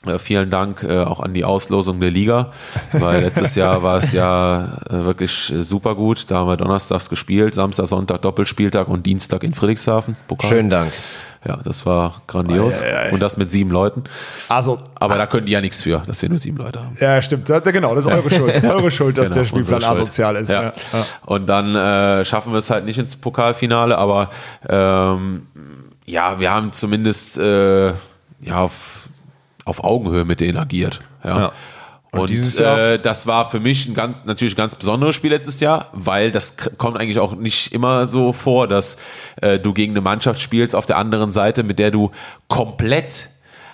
äh, vielen Dank äh, auch an die Auslosung der Liga, weil (laughs) letztes Jahr war es ja äh, wirklich super gut. Da haben wir donnerstags gespielt, Samstag, Sonntag Doppelspieltag und Dienstag in Friedrichshafen. Pokal. Schönen Dank. Ja, das war grandios. Und das mit sieben Leuten. Also, Aber da können die ja nichts für, dass wir nur sieben Leute haben. ja, stimmt. Ja, genau, das ist eure (laughs) Schuld. Eure Schuld, dass Genau, der Spielplan asozial ist. Ja. Ja. Und dann äh, schaffen wir es halt nicht ins Pokalfinale, aber ähm, ja, wir haben zumindest äh, ja, auf, auf Augenhöhe mit denen agiert. Ja. Ja. Und, Und äh, das war für mich ein ganz, natürlich ein ganz besonderes Spiel letztes Jahr, weil das kommt eigentlich auch nicht immer so vor, dass äh, du gegen eine Mannschaft spielst auf der anderen Seite, mit der du komplett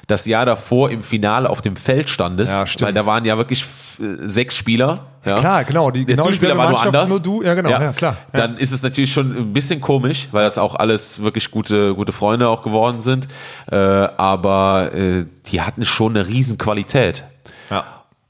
das Jahr davor im Finale auf dem Feld standest, Ja, weil da waren ja wirklich äh, sechs Spieler. Ja. Klar, genau. Die, Der genau Zuspieler war nur anders. Nur du, ja, genau. Ja, klar. Ja. Dann ist es natürlich schon ein bisschen komisch, weil das auch alles wirklich gute, gute Freunde auch geworden sind. Äh, aber äh, die hatten schon eine riesen Qualität. Ja.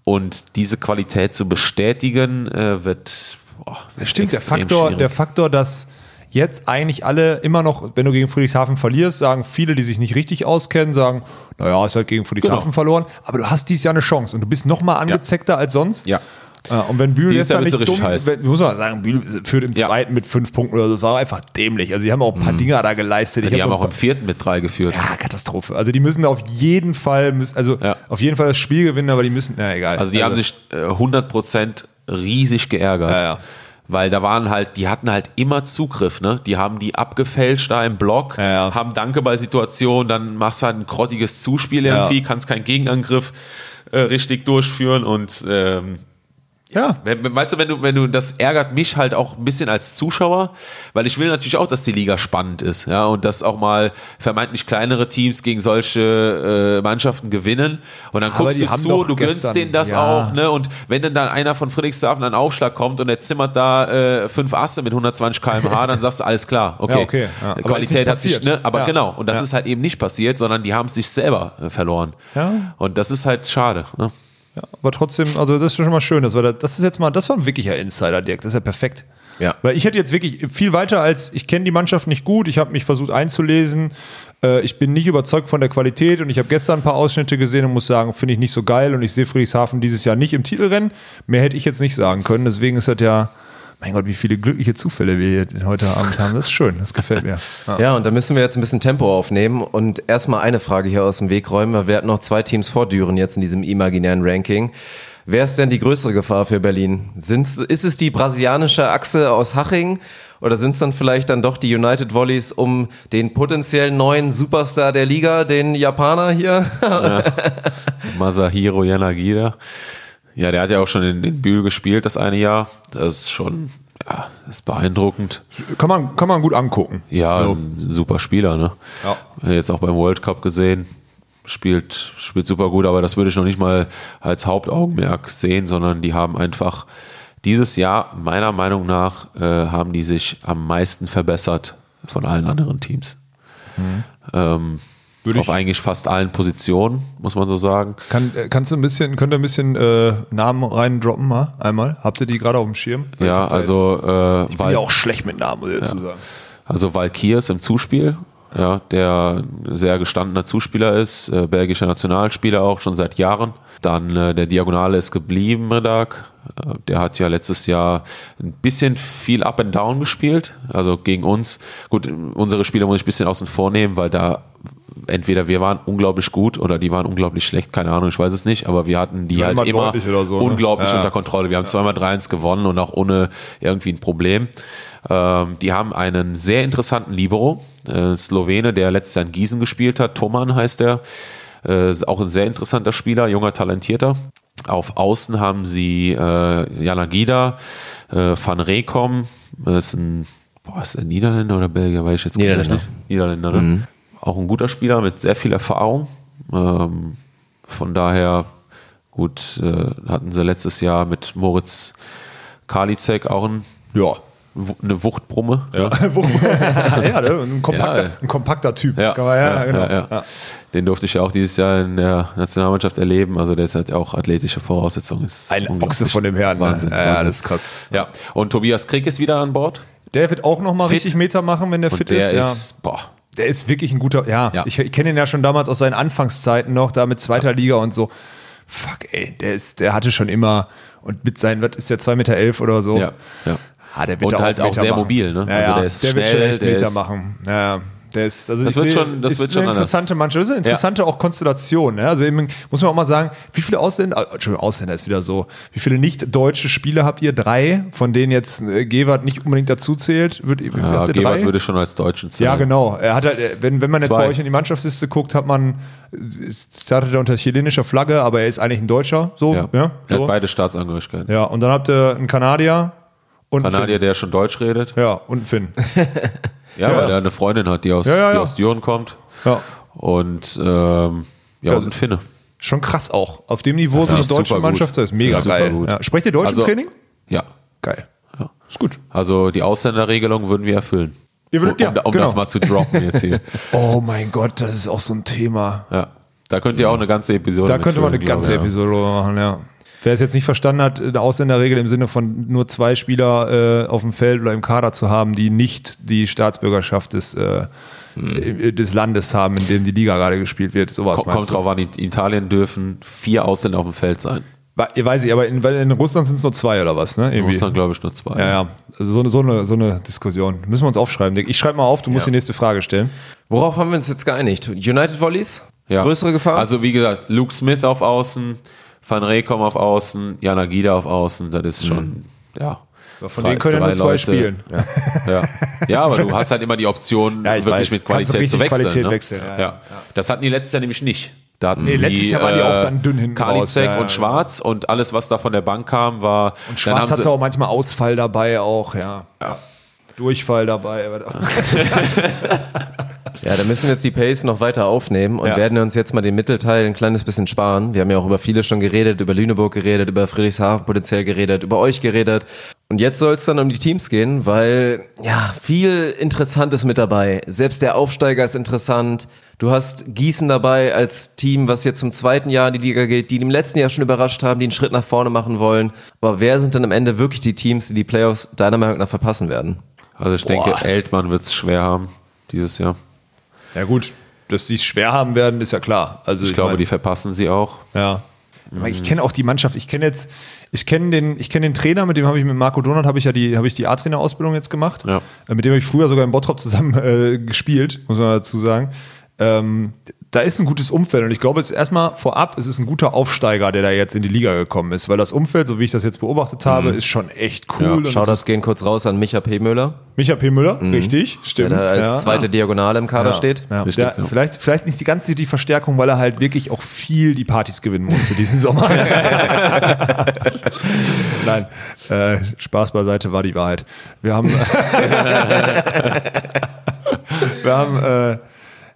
Und diese Qualität zu bestätigen, äh, wird, boah, wird Stimmt, der Faktor, schwierig. der Faktor, dass jetzt eigentlich alle immer noch, wenn du gegen Friedrichshafen verlierst, sagen viele, die sich nicht richtig auskennen, sagen, naja, ist halt gegen Friedrichshafen Genau. verloren, aber du hast dieses Jahr eine Chance und du bist noch mal angezeckter als sonst. Ja. Äh, Und wenn Bühl jetzt bist nicht dumm, heiß. wenn, muss man sagen, Bühl führt im Ja. zweiten mit fünf Punkten oder so, das war einfach dämlich. Also die haben auch ein paar Dinger da geleistet. Ich Die hab haben auch im vierten mit drei geführt. ja, Katastrophe. Also die müssen da auf jeden Fall, müssen, also Ja. auf jeden Fall das Spiel gewinnen, aber die müssen, na egal. Also die haben sich äh, 100% riesig geärgert. Ja, ja. Weil da waren halt, die hatten halt immer Zugriff, ne? Die haben die abgefälscht da im Block, Ja, ja. haben Dankeball-Situation, dann machst du halt ein grottiges Zuspiel irgendwie, kannst keinen Gegenangriff äh, richtig durchführen und ähm, ja. Weißt du, wenn du, wenn du, das ärgert mich halt auch ein bisschen als Zuschauer, weil ich will natürlich auch, dass die Liga spannend ist, ja, und dass auch mal vermeintlich kleinere Teams gegen solche äh, Mannschaften gewinnen. Und dann guckst du zu, du gönnst gestern- denen das ja. auch, ne? Und wenn dann, dann einer von Friedrichshafen an Aufschlag kommt und er zimmert da äh, fünf Asse mit 120 km/h, (laughs) dann sagst du, alles klar, okay. Ja, okay, ja. Qualität hat sich, ne? Aber genau, und das ist halt eben nicht passiert, sondern die haben es sich selber äh, verloren. Ja. Und das ist halt schade, ne? Ja. Aber trotzdem, also das ist schon mal schön. Das, war, da- das ist jetzt mal, das war ein wirklicher Insider, Dirk. Das ist ja perfekt. Ja. Weil ich hätte jetzt wirklich viel weiter als, ich kenne die Mannschaft nicht gut, ich habe mich versucht einzulesen, äh, ich bin nicht überzeugt von der Qualität und ich habe gestern ein paar Ausschnitte gesehen und muss sagen, finde ich nicht so geil und ich sehe Friedrichshafen dieses Jahr nicht im Titelrennen. Mehr hätte ich jetzt nicht sagen können, deswegen ist das ja, mein Gott, wie viele glückliche Zufälle wir hier heute Abend haben. Das ist schön, das gefällt mir. (laughs) Ja. Ja, und da müssen wir jetzt ein bisschen Tempo aufnehmen und erstmal eine Frage hier aus dem Weg räumen. weil Wir hatten noch zwei Teams vor Düren jetzt in diesem imaginären Ranking. Wer ist denn die größere Gefahr für Berlin? Sind's, ist es die brasilianische Achse aus Haching oder sind es dann vielleicht dann doch die United Volleys um den potenziell neuen Superstar der Liga, den Japaner hier? (laughs) Masahiro Yanagida. Ja, der hat ja auch schon in, in Bühl gespielt das eine Jahr. Das ist schon, ja, das ist beeindruckend. Kann, man, kann man gut angucken. Ja, ist ein super Spieler, ne? Ja. Jetzt auch beim World Cup gesehen. Spielt, spielt super gut, aber das würde ich noch nicht mal als Hauptaugenmerk sehen, sondern die haben einfach dieses Jahr, meiner Meinung nach, äh, haben die sich am meisten verbessert von allen anderen Teams. Ähm, Würde auf ich- eigentlich fast allen Positionen, muss man so sagen. Kann, äh, kannst du ein bisschen, könnt ihr ein bisschen äh, Namen reindroppen mal einmal? Habt ihr die gerade auf dem Schirm? Ja, also, äh, Ich bin ja auch schlecht mit Namen, muss ich dazu sagen. also Valkirs im Zuspiel, ja, der ein sehr gestandener Zuspieler ist, äh, belgischer Nationalspieler auch schon seit Jahren. Dann äh, der Diagonale ist geblieben, Redak. Äh, Der hat ja letztes Jahr ein bisschen viel Up and Down gespielt, also gegen uns. Gut, unsere Spiele muss ich ein bisschen außen vor nehmen, weil da entweder wir waren unglaublich gut oder die waren unglaublich schlecht, keine Ahnung, ich weiß es nicht, aber wir hatten die Ja, halt immer immer so, ne? unglaublich Ja. unter Kontrolle. Wir haben zweimal 3-1 gewonnen und auch ohne irgendwie ein Problem. Ähm, die haben einen sehr interessanten Libero, äh, Slowene, der letztes Jahr in Gießen gespielt hat. Toman heißt er. Äh, ist auch ein sehr interessanter Spieler, junger, talentierter. Auf Außen haben sie äh, Janagida, äh, Van Rekom, äh, ist ein, boah, ist er Niederländer oder Belgier, weiß ich jetzt gar nicht. Niederländer, ne? Auch ein guter Spieler mit sehr viel Erfahrung. Ähm, von daher, gut, äh, hatten sie letztes Jahr mit Moritz Karliczek auch ein, Ja. Eine Wuchtbrumme. Ja, ja (laughs) (laughs) ne? ein, kompakter, Ja. ein kompakter Typ. Ja, man, ja, ja, genau. ja, ja. Ja. Den durfte ich ja auch dieses Jahr in der Nationalmannschaft erleben. Also der ist halt auch athletische Voraussetzungen. Ist Ein. Ochse von dem Herrn. Wahnsinn. Ja, ja, Wahnsinn. das ist krass. Ja, und Tobias Krieg ist wieder an Bord. Der wird auch nochmal richtig Meter machen, wenn der Und fit der ist. ist, boah, Ja. Der ist wirklich ein guter, ja. Ja. Ich, ich kenne ihn ja schon damals aus seinen Anfangszeiten noch, da mit zweiter Liga und so. Fuck, ey, der ist, der hatte schon immer, und mit seinen, was ist der, 2,11 Meter elf oder so? ja, ja. Ah, der wird Und halt auch Meter sehr machen. mobil, ne? Ja, Also ja. der ist der wird schon schnell, echt der Meter ist- machen. Ja, der ist, also Das wird sehe, schon- das ist wird schon eine anders. interessante Mannschaft. Das ist eine interessante auch Konstellation. Ne? Also eben, muss man auch mal sagen, wie viele Ausländer, äh, Entschuldigung, Ausländer ist wieder so, wie viele nicht-deutsche Spieler habt ihr? Drei, von denen jetzt äh, Gewert nicht unbedingt dazu zählt? Wird, ja drei? würde schon als Deutschen zählen. Ja, genau. Er hat halt, äh, wenn, wenn man jetzt Zwei. bei euch in die Mannschaftsliste guckt, hat man, äh, startet er unter chilenischer Flagge, aber er ist eigentlich ein Deutscher. So, Ja. ja, Er so. hat beide Staatsangehörigkeiten. ja und dann habt ihr einen Kanadier und Kanadier, Finn. der schon Deutsch redet. Ja, und einen Finn. (laughs) Ja, Ja. weil er eine Freundin hat, die aus, Ja, ja, die ja. aus Düren kommt. Ja. Und ähm, ja, Ja, und ein Finne. Schon krass auch. Auf dem Niveau so Ja, eine deutsche. Mannschaft, das ist mega Ja, super geil. gut. Ja. Sprecht ihr Deutsch Also- im Training? Ja. Geil. Ja. Ist gut. Also die Ausländerregelung würden wir erfüllen. Ihr würdet- um ja, um genau. das mal zu droppen jetzt hier. (laughs) Oh mein Gott, das ist auch so ein Thema. Ja. Da könnt ihr auch eine ganze Episode Da könnte man eine ganze. Episode machen, ja. Wer es jetzt nicht verstanden hat, eine Ausländerregel im Sinne von nur zwei Spieler äh, auf dem Feld oder im Kader zu haben, die nicht die Staatsbürgerschaft des, äh, Hm. des Landes haben, in dem die Liga gerade gespielt wird. Sowas Kommt, meinst kommt du? drauf an, in Italien dürfen vier Ausländer auf dem Feld sein. Weiß ich, aber in, weil in Russland sind es nur zwei oder was, ne? In Irgendwie. Russland glaube ich nur zwei. Ja, ja. Also so, eine, so, eine, so eine Diskussion. Müssen wir uns aufschreiben. Dick. Ich schreibe mal auf, du musst die nächste Frage stellen. Worauf haben wir uns jetzt geeinigt? United Volleys? Ja. Größere Gefahr? Also wie gesagt, Luke Smith auf Außen, Van Reekom auf Außen, Jana Gida auf Außen, das ist schon, ja. Von drei- denen können ja drei nur zwei Leute. spielen. Ja. Ja. ja, aber du hast halt immer die Option, wirklich weiß. mit Qualität zu wechseln. Qualität ne? wechseln, ja, ja, ja. Das hatten die letztes Jahr nämlich nicht. Da hatten Nee, sie, letztes Jahr waren die auch dann dünn hinten Karliczek raus, und Schwarz und alles, was da von der Bank kam, war. Und Schwarz dann hatte auch manchmal Ausfall dabei auch, ja. Ja. Durchfall dabei. (laughs) (laughs) Ja, da müssen wir jetzt die Pace noch weiter aufnehmen und Ja. werden uns jetzt mal den Mittelteil ein kleines bisschen sparen. Wir haben ja auch über viele schon geredet, über Lüneburg geredet, über Friedrichshafen potenziell geredet, über euch geredet. Und jetzt soll es dann um die Teams gehen, weil ja, viel Interessantes mit dabei. Selbst der Aufsteiger ist interessant. Du hast Gießen dabei als Team, was jetzt zum zweiten Jahr in die Liga geht, die im letzten Jahr schon überrascht haben, die einen Schritt nach vorne machen wollen. Aber wer sind denn am Ende wirklich die Teams, die die Playoffs deiner Meinung nach verpassen werden? Also ich denke, Eltmann wird es schwer haben dieses Jahr. Ja gut, dass die es schwer haben werden, ist ja klar. Also Ich glaube, meine- die verpassen sie auch. Ja. Aber Ich kenne auch die Mannschaft. Ich kenne jetzt, ich kenne den, ich kenne den Trainer, mit dem habe ich mit Marco Donat habe ich ja die, habe ich die A-Trainer-Ausbildung jetzt gemacht. Ja. Mit dem habe ich früher sogar in Bottrop zusammen äh, gespielt, muss man dazu sagen. Ähm, da ist ein gutes Umfeld und ich glaube, es ist erstmal vorab, es ist ein guter Aufsteiger, der da jetzt in die Liga gekommen ist, weil das Umfeld, so wie ich das jetzt beobachtet habe, ist schon echt cool. Ja, Schau das gehen kurz raus an Micha P. Müller, Micha P. Müller, richtig, der stimmt. da als ja. zweite Diagonale im Kader Ja. steht. Richtig, der. Vielleicht, vielleicht nicht die ganze Zeit die Verstärkung, weil er halt wirklich auch viel die Partys gewinnen musste diesen Sommer. (laughs) Nein, äh, Spaß beiseite war die Wahrheit. Wir haben, (laughs) wir haben, äh,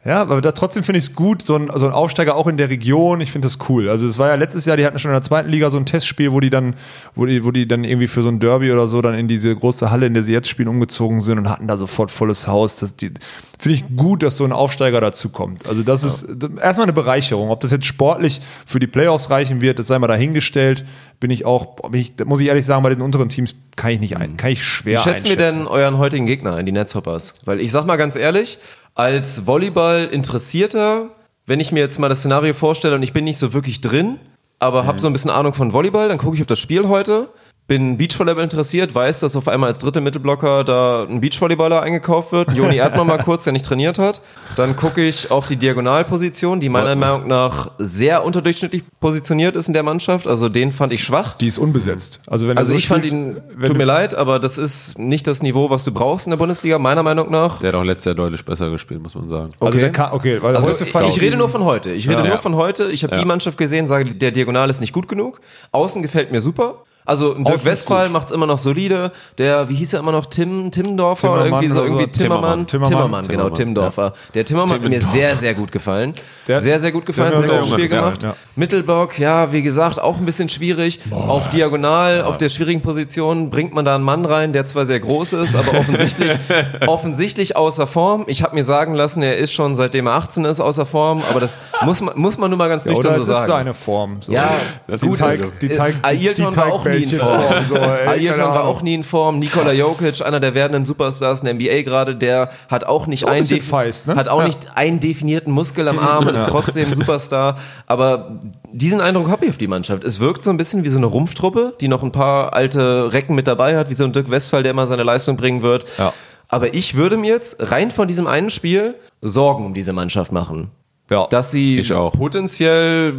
ja, aber da, trotzdem finde ich es gut, so ein, so ein Aufsteiger auch in der Region, ich finde das cool. Also es war ja letztes Jahr, die hatten schon in der zweiten Liga so ein Testspiel, wo die dann, wo die, wo die dann irgendwie für so ein Derby oder so dann in diese große Halle, in der sie jetzt spielen, umgezogen sind und hatten da sofort volles Haus. Das die- finde ich gut, dass so ein Aufsteiger dazu kommt. Also das ist erstmal eine Bereicherung. Ob das jetzt sportlich für die Playoffs reichen wird, das sei mal dahingestellt. Bin ich auch, bin ich, muss ich ehrlich sagen, bei den unteren Teams kann ich nicht ein, kann ich schwer Wie schätzen wir einschätzen. denn euren heutigen Gegner ein, die Netzhoppers? Weil ich sag mal ganz ehrlich, als Volleyball-Interessierter, wenn ich mir jetzt mal das Szenario vorstelle und ich bin nicht so wirklich drin, aber Mhm. habe so ein bisschen Ahnung von Volleyball, dann gucke ich auf das Spiel heute, bin Beachvolleyball interessiert, weiß, dass auf einmal als dritte Mittelblocker da ein Beachvolleyballer eingekauft wird, Joni (laughs) Erdmann mal kurz, der nicht trainiert hat. Dann gucke ich auf die Diagonalposition, die meiner Meinung nach sehr unterdurchschnittlich positioniert ist in der Mannschaft. Also den fand ich schwach. Die ist unbesetzt. Also, wenn Also so ich fand spielt, ihn, wenn tut mir leid, aber das ist nicht das Niveau, was du brauchst in der Bundesliga, meiner Meinung nach. Der hat auch letztes Jahr deutlich besser gespielt, muss man sagen. Also Okay. der kann, okay, weil Also ich, fand ich ihn- rede nur von heute. Ich rede Ja. nur von heute. Ich habe Ja. die Mannschaft gesehen, sage, der Diagonal ist nicht gut genug. Außen gefällt mir super. Also Dirk ist Westphal macht es immer noch solide. Der, wie hieß er immer noch, Tim Timmendorfer oder Timmermann irgendwie so, irgendwie Timmermann. Timmermann. Timmermann, genau, Timmermann, Timmendorfer. Der Timmermann hat mir sehr, sehr gut gefallen. Der- sehr, sehr gut gefallen, sehr gutes Spiel gemacht, ja, ja. Mittelbock, ja, wie gesagt, auch ein bisschen schwierig. Auf Diagonal, auf der schwierigen Position bringt man da einen Mann rein, der zwar sehr groß ist, aber offensichtlich, (laughs) offensichtlich außer Form. Ich habe mir sagen lassen, er ist schon seitdem er 18 ist außer Form, aber das muss man, muss man nur mal ganz Ja, nüchtern so es ist sagen. seine Form. So. Ja, die gut, Teig, es- die Teig, äh, die, Ailton die war auch nie in Form. So, (laughs) ey, keine war auch nie in Form. Nikola Jokic, einer der werdenden Superstars in der NBA gerade, der hat auch nicht ein einen, feist, ne? hat auch Ja. nicht einen definierten Muskel am Arm und ist trotzdem Superstar. Aber diesen Eindruck habe ich auf die Mannschaft. Es wirkt so ein bisschen wie so eine Rumpftruppe, die noch ein paar alte Recken mit dabei hat, wie so ein Dirk Westphal, der immer seine Leistung bringen wird. Ja. Aber ich würde mir jetzt rein von diesem einen Spiel Sorgen um diese Mannschaft machen. Ja. Dass sie Ich auch. potenziell,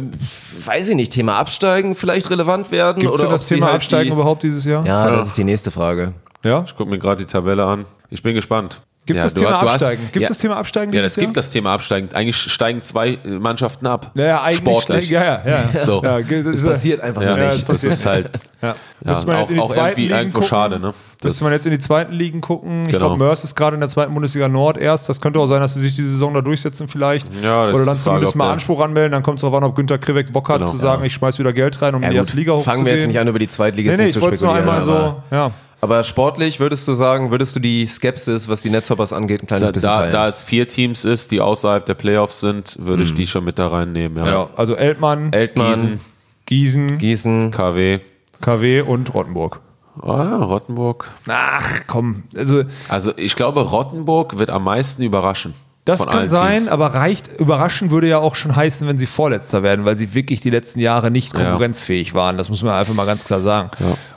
weiß ich nicht, Thema Absteigen vielleicht relevant werden. Gibt es oder das Thema halt Absteigen die, überhaupt dieses Jahr? Ja, das ist die nächste Frage. ja? Ich gucke mir gerade die Tabelle an. Ich bin gespannt. Gibt es Ja, das du- Thema du hast- Absteigen? Gibt es ja, das Thema Absteigen Ja, das gibt das Thema Absteigen. Eigentlich steigen zwei Mannschaften ab. Ja, ja, eigentlich. Sportlich. Ja, ja, ja. (laughs) So. Ja, das Das ist- passiert einfach Ja, nicht. das das ist halt Ja. ja, auch, auch irgendwie Ligen irgendwo gucken? schade. Ne? Müsste man jetzt in die zweiten Ligen gucken. Ich Genau. glaube, Mörs ist gerade in der zweiten Bundesliga Nord erst. Das könnte auch sein, dass sie sich die Saison da durchsetzen vielleicht. Ja, das Oder ist dann Frage, zumindest ob mal Anspruch anmelden. Dann kommt es darauf an, ob Günter Krivek Bock hat Genau. zu sagen, ich schmeiß wieder Geld rein, um in die erste Liga hochzugehen. Fangen wir jetzt nicht an, über die Nee, Zweitligisten nee, ich zu wollte es nur spekulieren. einmal so, ja. Aber sportlich würdest du sagen, würdest du die Skepsis, was die Netzhoppers angeht, ein kleines Da, bisschen da, teilen? da es vier Teams ist, die außerhalb der Playoffs sind, würde ich die schon mit da reinnehmen. Ja. Ja, also Eltmann, Eltmann, Gießen. Gießen, Gießen. KW. KW und Rottenburg. Ah, Rottenburg. Ach komm, also Also ich glaube, Rottenburg wird am meisten überraschen. Das kann sein, Teams. aber reicht, überraschen würde ja auch schon heißen, wenn sie Vorletzter werden, weil sie wirklich die letzten Jahre nicht Ja. konkurrenzfähig waren. Das muss man einfach mal ganz klar sagen.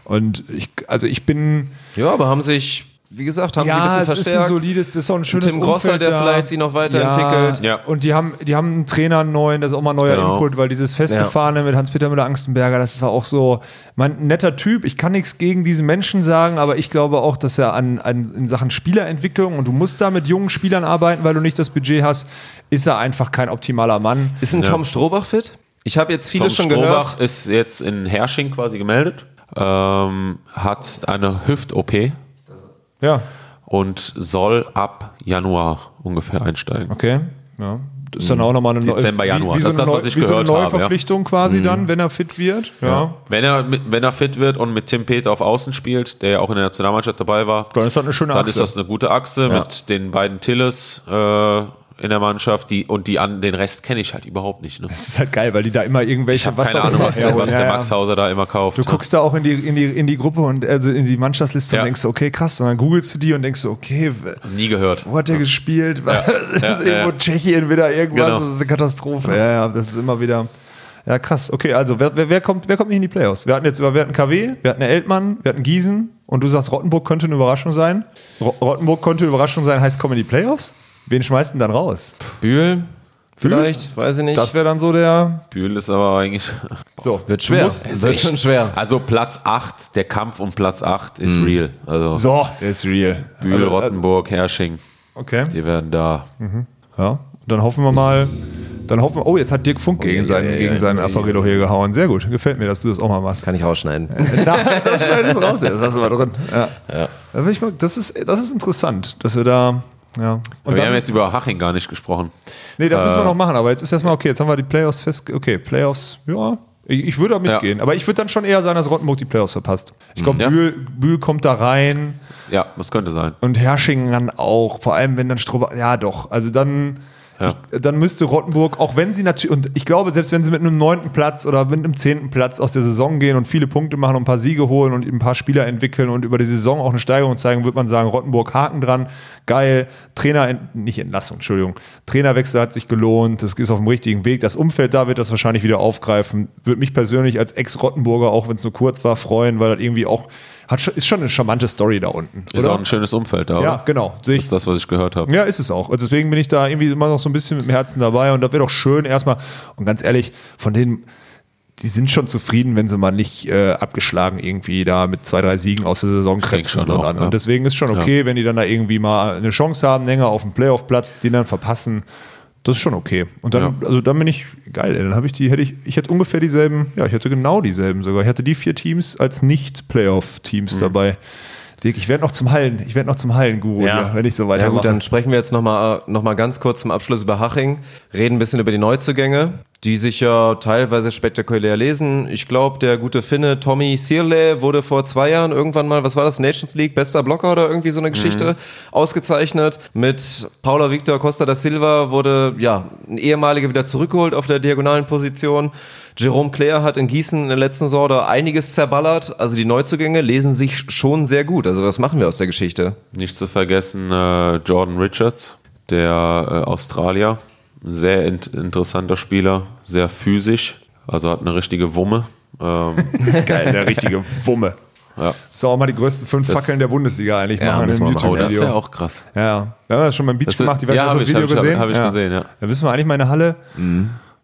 Und ich, also ich bin, Ja, aber haben sich, wie gesagt, haben sie ein bisschen es ist ein verstärkt. solides, das ist auch ein schönes Tim Grosser, Umfeld der da. vielleicht sich noch weiterentwickelt. Ja. Und die haben, die haben einen Trainer einen neuen, das ist auch mal ein neuer Genau. Input, weil dieses Festgefahrene mit Hans-Peter Müller-Angstenberger, das war auch so, mein ein netter Typ. Ich kann nichts gegen diesen Menschen sagen, aber ich glaube auch, dass er an, an in Sachen Spielerentwicklung und du musst da mit jungen Spielern arbeiten, weil du nicht das Budget hast, ist er einfach kein optimaler Mann. Ist ein Tom Strohbach fit? Ich habe jetzt viele Tom schon Strohbach gehört. ist jetzt in Hersching quasi gemeldet. Ähm, hat eine Hüft-OP Ja, und soll ab Januar ungefähr einsteigen. okay. Ja. Das ist dann auch nochmal eine neue- Dezember, Januar. Wie, wie Das so ist eine das, was ich wie so eine gehört habe, ja. Neuverpflichtung quasi dann, wenn er fit wird. Ja. Wenn er, wenn er fit wird und mit Tim Peter auf Außen spielt, der ja auch in der Nationalmannschaft dabei war, Dann ist das eine schöne dann Achse. ist das eine gute Achse Ja. mit den beiden Tilles äh, in der Mannschaft. Die, und die an, den Rest kenne ich halt überhaupt nicht. Ne? Das ist halt geil, weil die da immer irgendwelche Ich habe keine Ahnung, was, der, was Ja, der ja. Max Hauser da immer kauft. Du guckst da auch in die, in die, in die Gruppe und also in die Mannschaftsliste Ja. und denkst okay, krass. Und dann googelst du die und denkst okay, Nie gehört. wo hat der gespielt? Was (laughs) Ja, irgendwo ja. Tschechien wieder irgendwas? Genau. Das ist eine Katastrophe. Ja, ja, das ist immer wieder. Ja, krass. Okay, also wer, wer, wer, kommt, wer kommt nicht in die Playoffs? Wir hatten jetzt über, wir hatten KW, wir hatten Eltmann, wir hatten Gießen und du sagst, Rottenburg könnte eine Überraschung sein. Ro- Rottenburg könnte eine Überraschung sein, heißt kommen in die Playoffs? Wen schmeißt denn dann raus? Bühl, vielleicht, weiß ich nicht. Das wäre dann so der. Bühl ist aber eigentlich. So, wird schwer. musst- wird schon schwer. Also Platz 8, der Kampf um Platz 8 ist real. Also So, der ist real. Bühl, Also, äh, Rottenburg, Hersching, Okay. die werden da. Ja, dann hoffen wir mal. Dann hoffen wir, oh, jetzt hat Dirk Funk gegen seinen, ja, ja, gegen ja, seinen ja, Apparillo hier gehauen. Sehr gut. Gefällt mir, dass du das auch mal machst. Kann ich rausschneiden. (laughs) Das schneidest du raus. jetzt. Das hast du mal drin. Ja. Da will ich mal, das, ist, das ist interessant, dass wir da. Ja. Und wir dann, haben jetzt über Haching gar nicht gesprochen. nee, das müssen wir äh, noch machen, aber jetzt ist erstmal okay. Jetzt haben wir die Playoffs fest. Okay, Playoffs, ja. Ich, ich würde da mitgehen. Aber ich würde dann schon eher sagen, dass Rottenburg die Playoffs verpasst. Ich glaube, Ja. Bühl, Bühl kommt da rein. Ja, das könnte sein. Und Herschingen dann auch, vor allem wenn dann Strober, ja doch, also dann, Ja. ich, dann müsste Rottenburg, auch wenn sie natürlich, und ich glaube, selbst wenn sie mit einem neunten Platz oder mit einem zehnten Platz aus der Saison gehen und viele Punkte machen und ein paar Siege holen und ein paar Spieler entwickeln und über die Saison auch eine Steigerung zeigen, würde man sagen, Rottenburg Haken dran, geil, Trainer, nicht Entlassung, Entschuldigung, Trainerwechsel hat sich gelohnt, das ist auf dem richtigen Weg, das Umfeld da wird das wahrscheinlich wieder aufgreifen, würde mich persönlich als Ex-Rottenburger, auch wenn es nur kurz war, freuen, weil das irgendwie auch, hat, schon- ist schon eine charmante Story da unten. Ist oder? auch ein schönes Umfeld da, Ja, oder? genau. Sehe Das ist das, was ich gehört habe. Ja, ist es auch. Also deswegen bin ich da irgendwie immer noch so ein bisschen mit dem Herzen dabei und das wäre doch schön erstmal. Und ganz ehrlich, von denen, die sind schon zufrieden, wenn sie mal nicht äh, abgeschlagen irgendwie da mit zwei, drei Siegen aus der Saison krebsen, auch, ja. Und deswegen ist schon okay, wenn die dann da irgendwie mal eine Chance haben, länger auf dem Playoff-Platz, den dann verpassen. Das ist schon okay. Und dann, also dann bin ich geil, ey. dann habe ich die, hätte ich, ich hätte ungefähr dieselben, ja, ich hätte genau dieselben sogar. Ich hatte die vier Teams als Mhm. Nicht-Playoff-Teams dabei. Dick, ich werde noch zum Hallen, ich werde noch zum Hallen-Guru, hier, wenn ich so Ja weitermache. gut, dann sprechen wir jetzt nochmal noch mal ganz kurz zum Abschluss über Haching, reden ein bisschen über die Neuzugänge, die sich ja teilweise spektakulär lesen. Ich glaube, der gute Finne Tommy Sirle wurde vor zwei Jahren irgendwann mal, was war das, Nations League, bester Blocker oder irgendwie so eine Geschichte, ausgezeichnet. Mit Paula Victor Costa da Silva wurde ja ein ehemaliger wieder zurückgeholt auf der diagonalen Position. Jerome Claire hat in Gießen in der letzten Saison da einiges zerballert. Also die Neuzugänge lesen sich schon sehr gut. Also was machen wir aus der Geschichte? Nicht zu vergessen äh, Jordan Richards, der äh, Australier. Sehr int interessanter Spieler, sehr physisch, also hat eine richtige Wumme. Ähm, (laughs) Das ist geil, der richtige Wumme. ja. So auch mal die größten fünf Das- Fackeln der Bundesliga eigentlich Ja, machen müssen im. Oh, das wäre auch krass. Ja, ja. Wir haben das schon beim Beach Das- gemacht. Ich weiß, ja, hast du das ich- Video hab ich- gesehen? hab ich gesehen, ja. Da müssen wir eigentlich mal in der Halle.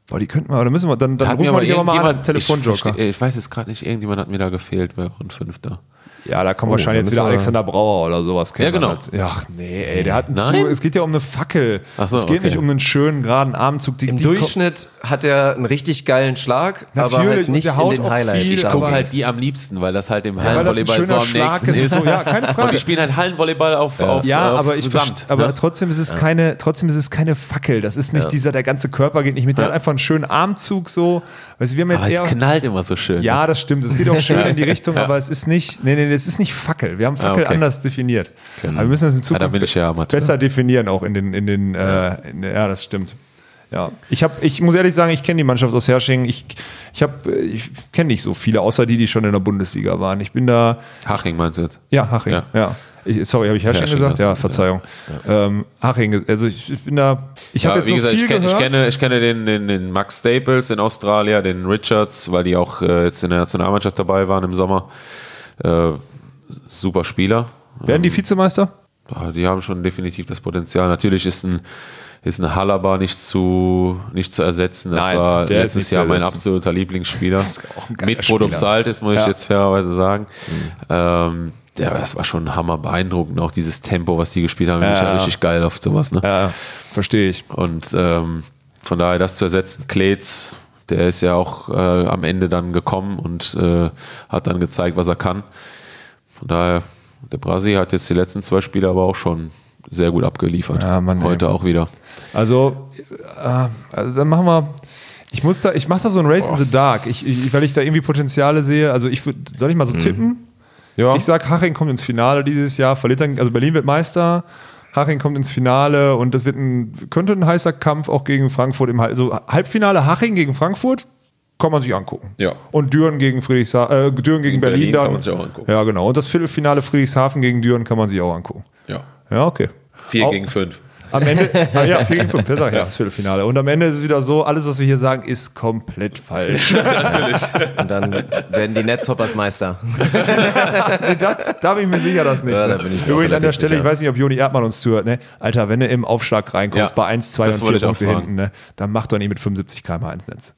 Boah, die könnten wir, aber da müssen wir, dann, dann rufen wir dich aber mal an als ich, Telefonjoker. versteh- ich weiß jetzt gerade nicht, irgendjemand hat mir da gefehlt bei Rund 5 da. Ja, da kommt wahrscheinlich dann jetzt wieder Alexander Brauer oder sowas. kennt Ja, genau. als- Ja, ach, nee, ey, der hat einen Nein? zu, es geht ja um eine Fackel. Ach so, es geht okay. nicht um einen schönen, geraden Armzug. Die, Im die Durchschnitt hat er einen richtig geilen Schlag, aber Natürlich, halt und nicht der in den Highlights. viel, Ich aber- gucke halt die am liebsten, weil das halt im Hallenvolleyball so am Schlag nächsten ist. ist. So, ja, keine Frage. (laughs) Und die spielen halt Hallenvolleyball auf, auf, Ja, auf aber ich Samt. aber ne? trotzdem ist es keine, trotzdem ist es keine Fackel. Das ist nicht dieser, der ganze Körper geht nicht mit. Der hat einfach einen schönen Armzug so. Weißt du, wir haben jetzt aber es knallt immer so schön. ja, das stimmt. Es geht auch (laughs) schön in die Richtung, aber es ist nicht, nee, nee, es ist nicht Fackel. Wir haben Fackel Ah, okay. anders definiert. Genau. Aber wir müssen das in Ja, Zukunft ich ja Amateur. besser definieren auch in den, in den, ja. Äh, in, ja, das stimmt. Ja, ich, hab, ich muss ehrlich sagen, ich kenne die Mannschaft aus Hersching. Ich, ich, hab, äh, ich kenne nicht so viele, außer die, die schon in der Bundesliga waren. Ich bin da. Haching meinst du jetzt? Ja, Haching. Ja. Ja. Ich, sorry, habe ich Hersching, Hersching gesagt? Ja, Verzeihung. Ähm, Haching, also ich, ich bin da. Ich Ja, habe jetzt wie so gesagt, viel ich, kenn, ich gehört. kenne, ich kenne den, den, den Max Staples in Australien, den Richards, weil die auch äh, jetzt in der Nationalmannschaft dabei waren im Sommer. Äh, super Spieler. Werden die Vizemeister? Ah, Die haben schon definitiv das Potenzial. Natürlich ist ein, ist ein Halaba nicht zu, nicht zu ersetzen. Das Nein, war der ist letztes Jahr mein absoluter Lieblingsspieler. (laughs) auch ein Mit. Saltis, muss ich Ja. jetzt fairerweise sagen. Ähm, der, das war schon hammer beeindruckend. Auch dieses Tempo, was die gespielt haben, bin ich ja Ja. richtig geil auf sowas. Ne? Ja, verstehe ich. Und ähm, von daher das zu ersetzen, Klets, der ist ja auch äh, am Ende dann gekommen und äh, hat dann gezeigt, was er kann. Von daher, der Brasi hat jetzt die letzten zwei Spiele aber auch schon sehr gut abgeliefert. Ja, Mann, ey. Heute auch wieder. Also, äh, also dann machen wir. Ich muss da, ich mache da so ein Race in the Dark, ich, ich, weil ich da irgendwie Potenziale sehe. Also ich soll ich mal so tippen? Ja. Ich sag, Haching kommt ins Finale dieses Jahr, verliert dann, also Berlin wird Meister, Haching kommt ins Finale und das wird ein, könnte ein heißer Kampf auch gegen Frankfurt im also Halbfinale Haching gegen Frankfurt. Kann man sich angucken. Ja. Und Düren gegen Friedrichshafen, äh, Düren gegen, Gegen Berlin, Berlin dann. kann man sich auch angucken. Ja, genau. Und das Viertelfinale Friedrichshafen gegen Düren kann man sich auch angucken. Ja. Ja, okay. Vier Au- gegen fünf. Am Ende, (laughs) ah, ja, 4 gegen 5, ja, sag ich, ja, das Viertelfinale. Und am Ende ist es wieder so, alles, was wir hier sagen, ist komplett falsch. (laughs) Und dann werden die Netzhoppers Meister. Da, da bin ich mir sicher, dass nicht. Ja, ne? da bin ich Übrigens auch an der Stelle, sicher. ich weiß nicht, ob Joni Erdmann uns zuhört, ne? Alter, wenn du im Aufschlag reinkommst Ja, bei 1, 2 das und wollte 4 ich auch Punkte hinten, ne? Dann mach doch nicht mit 75 km ins Netz.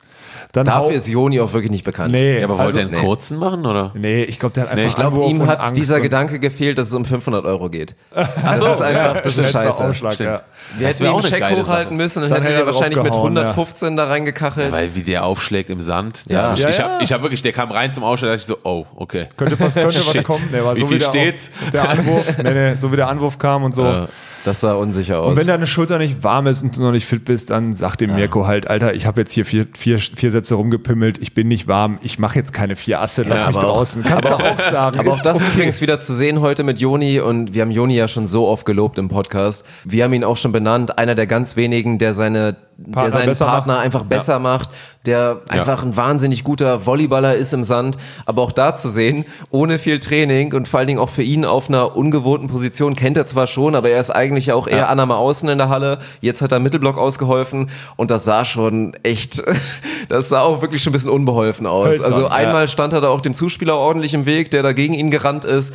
Dann Dafür ist Joni auch wirklich nicht bekannt. Nee, Ja, aber wollte also, er einen kurzen machen, oder? Nee, ich glaube, der hat einfach Nee, Ich glaube, ihm hat Angst dieser Gedanke gefehlt, dass es um 500 Euro geht. (laughs) Das so, ist einfach, ja, das ist scheiße. Aufschlag, Stimmt. ja. Wir Das hätten auch einen eine Check geile hochhalten Sache. müssen und Dann dann hätte er er wahrscheinlich mit draufgehauen, ja. 115 da reingekachelt. Weil wie der aufschlägt im Sand. Ja. Ich Ja, ich ja. habe ich hab wirklich, der kam rein zum Ausschlag, da dachte ich so, oh, okay. Könnte was, könnte (laughs) was kommen. Der war Wie so viel der, steht's? Der Anwurf, nee, nee, so wie der Anwurf kam und so. Ja, das sah unsicher aus. Und wenn deine Schulter nicht warm ist und du noch nicht fit bist, dann sag dem Mirko halt, Alter, ich habe jetzt hier vier, vier, vier Sätze rumgepimmelt, ich bin nicht warm, ich mache jetzt keine vier Asse, lass Ja, mich aber auch- draußen. Kannst du auch sagen. Aber auch ist das okay. übrigens wieder zu sehen heute mit Joni und wir haben Joni ja schon so oft gelobt im Podcast. Wir haben ihn auch schon benannt, einer der ganz wenigen, der seine der seinen Partner macht. einfach besser macht, der einfach ein wahnsinnig guter Volleyballer ist im Sand, aber auch da zu sehen, ohne viel Training und vor allen Dingen auch für ihn auf einer ungewohnten Position, kennt er zwar schon, aber er ist eigentlich ja auch eher Anna mal außen in der Halle, jetzt hat er Mittelblock ausgeholfen und das sah schon echt, (laughs) das sah auch wirklich schon ein bisschen unbeholfen aus. Hölzern, also ja. einmal stand er da auch dem Zuspieler ordentlich im Weg, der da gegen ihn gerannt ist.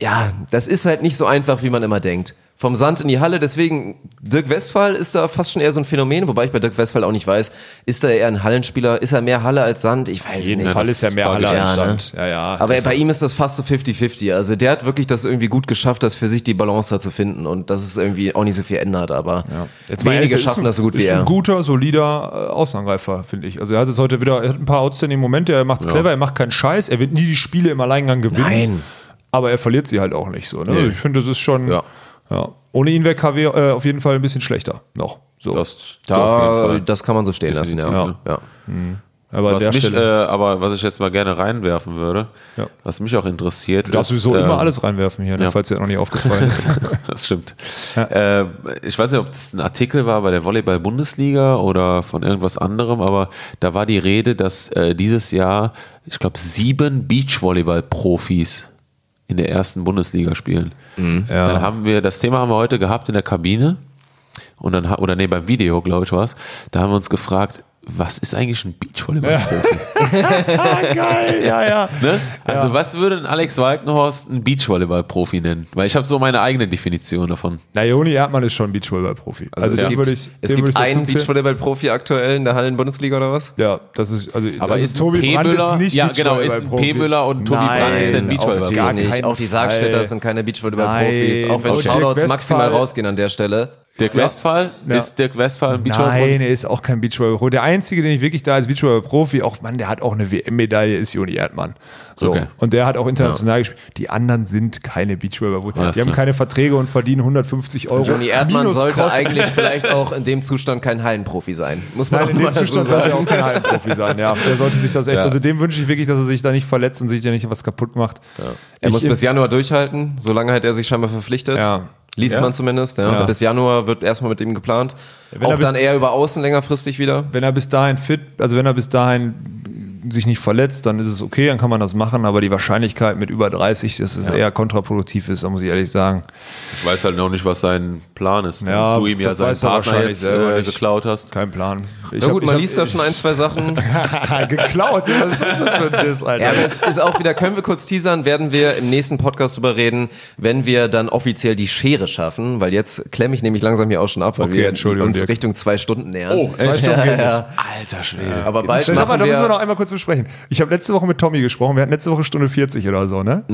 Ja. das ist halt nicht so einfach, wie man immer denkt. Vom Sand in die Halle, deswegen Dirk Westphal ist da fast schon eher so ein Phänomen, wobei ich bei Dirk Westphal auch nicht weiß, ist er eher ein Hallenspieler, ist er mehr Halle als Sand? Ich weiß Auf jeden nicht. Fall ist ja mehr Halle als ja, ne? Sand. Ja, ja. Aber Das- bei ihm ist das fast so 50-50. Also der hat wirklich das irgendwie gut geschafft, das für sich die Balance da zu finden und dass es irgendwie auch nicht so viel ändert, aber Jetzt mal wenige ehrlich, schaffen ist ein- das so gut wie Ist ein er. guter, solider äh, Außenangreifer, finde ich. Also er hat es heute wieder, er hat ein paar outstanding Momente, er macht's clever, er macht keinen Scheiß, er wird nie die Spiele im Alleingang gewinnen. Nein. Aber er verliert sie halt auch nicht so. Ne? Also Ich finde, das ist schon. Ja. Ja. Ohne ihn wäre KW äh, auf jeden Fall ein bisschen schlechter noch. So. Das, Da, das kann man so stehen lassen, ja. Definitiv, ja. aber an Was mich, äh, aber was ich jetzt mal gerne reinwerfen würde, Ja. was mich auch interessiert, du darfst ist, sowieso immer ähm, alles reinwerfen hier, ne, ja. falls dir noch nicht aufgefallen (laughs) ist. das stimmt. Äh, ich weiß nicht, ob das ein Artikel war bei der Volleyball-Bundesliga oder von irgendwas anderem, aber da war die Rede, dass äh, dieses Jahr, ich glaube, sieben Beachvolleyball-Profis in der ersten Bundesliga spielen. Dann haben wir, das Thema haben wir heute gehabt in der Kabine und dann, oder nee, beim Video, glaube ich, war es. Da haben wir uns gefragt, was ist eigentlich ein Beachvolleyball-Profi? ah, (laughs) geil, ja, ja. Ne? Also was würde ein Alex Walkenhorst ein Beachvolleyball-Profi nennen? Weil ich habe so meine eigene Definition davon. Na, Joni Erdmann ist schon Beachvolleyball-Profi. Also, es den gibt, würde ich, es gibt einen. Beachvolleyball-Profi aktuell in der Hallen-Bundesliga oder was? Ja, das ist, also, Aber also ist ein Tobi P. Brandt Müller- ist nicht ja, genau, ist ein Beachvolleyball-Profi. P. Müller und Tobi Nein, Brandt ist ein Beachvolleyball-Profi. Auch die. Sargstädter sind keine Beachvolleyball-Profis, auch wenn Shoutouts maximal rausgehen an der Stelle. Dirk Westphal? Ja. Ist Dirk Westphal ein Nein, Beachvolleyball? er ist auch kein Beachvolleyball-Profi. Der Einzige, den ich wirklich da als Beachvolleyball-Profi, auch Mann, der hat auch eine WM-Medaille, ist Joni Erdmann. So. Okay. Und der hat auch international gespielt. Die anderen sind keine Beachvolleyball-Profis. Die haben keine Verträge und verdienen 150 Euro. Johnny Erdmann Minus sollte Kosten. eigentlich (laughs) vielleicht auch in dem Zustand kein Hallenprofi sein. Muss man Nein, auch in mal dem Zustand sollte er auch kein Hallenprofi sein. Ja, der sollte sich das echt. Ja. Also dem wünsche ich wirklich, dass er sich da nicht verletzt und sich da nicht was kaputt macht. Er Ich- muss bis Januar durchhalten, solange hat er sich scheinbar verpflichtet. Ja. Liest Ja? man zumindest. Ja. Ja. Bis Januar wird erstmal mit ihm geplant. wenn er Auch dann eher über Außen längerfristig wieder. Wenn er bis dahin fit, also wenn er bis dahin sich nicht verletzt, dann ist es okay, dann kann man das machen, aber die Wahrscheinlichkeit mit über 30, dass es eher kontraproduktiv ist, da muss ich ehrlich sagen. Ich weiß halt noch nicht, was sein Plan ist. Ja, du ihm ja das seinen er Partner jetzt äh, geklaut hast. Kein Plan. Ich Na hab- gut, ich man hab- liest da schon ein, zwei Sachen. (laughs) geklaut. Was ist das denn für ein Diss, Alter? Ja, aber es ist auch wieder, können wir kurz teasern, werden wir im nächsten Podcast drüber reden, wenn wir dann offiziell die Schere schaffen, weil jetzt klemme ich nämlich langsam hier auch schon ab, weil Okay, wir uns Dirk. Richtung zwei Stunden nähern. Oh, Zwei (laughs) Stunden ja, ja. Alter Schwede. Aber bald machen da müssen wir wir, noch einmal kurz besprechen. Ich habe letzte Woche mit Tommy gesprochen. Wir hatten letzte Woche Stunde 40 oder so, ne?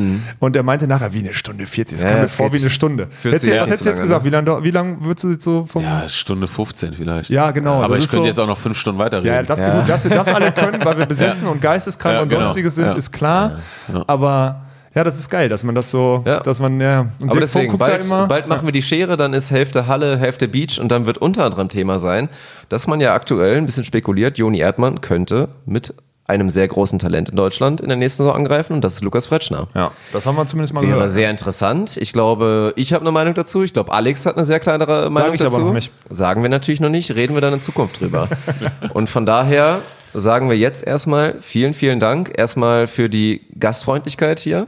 Und der meinte nachher, wie eine Stunde 40. Das Ja, kam mir vor wie eine Stunde. 40 Hättest du- ja was hättest du jetzt lange, gesagt? Wie lange wie lang würdest du jetzt so vom. Ja, Stunde 15 vielleicht. Ja, genau. Aber Das ich könnte so- jetzt auch noch fünf Stunden weiterreden. Ja, das, Gut, dass wir das alle (laughs) können, weil wir besessen und geisteskrank Ja, und genau. sonstiges sind, Ja. ist klar. Aber ja, das ist geil, dass man das so, Ja. dass man, ja. Und aber deswegen, guckt da bald, immer. bald machen wir die Schere, dann ist Hälfte Halle, Hälfte Beach und dann wird unter anderem Thema sein, dass man ja aktuell ein bisschen spekuliert, Joni Erdmann könnte mit einem sehr großen Talent in Deutschland in der nächsten Saison angreifen und das ist Lukas Fretschner. ja, das haben wir zumindest mal Wäre gehört. sehr interessant. Ich glaube, ich habe eine Meinung dazu. Ich glaube, Alex hat eine sehr kleinere Meinung ich aber dazu. noch nicht. Sagen wir natürlich noch nicht, reden wir dann in Zukunft drüber. (laughs) Und von daher sagen wir jetzt erstmal vielen, vielen Dank. Erstmal für die Gastfreundlichkeit hier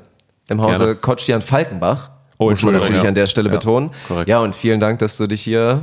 im Hause Gerne. Kotschdian Falkenbach. Oh, muss man natürlich ja. an der Stelle betonen. korrekt. Ja, und vielen Dank, dass du dich hier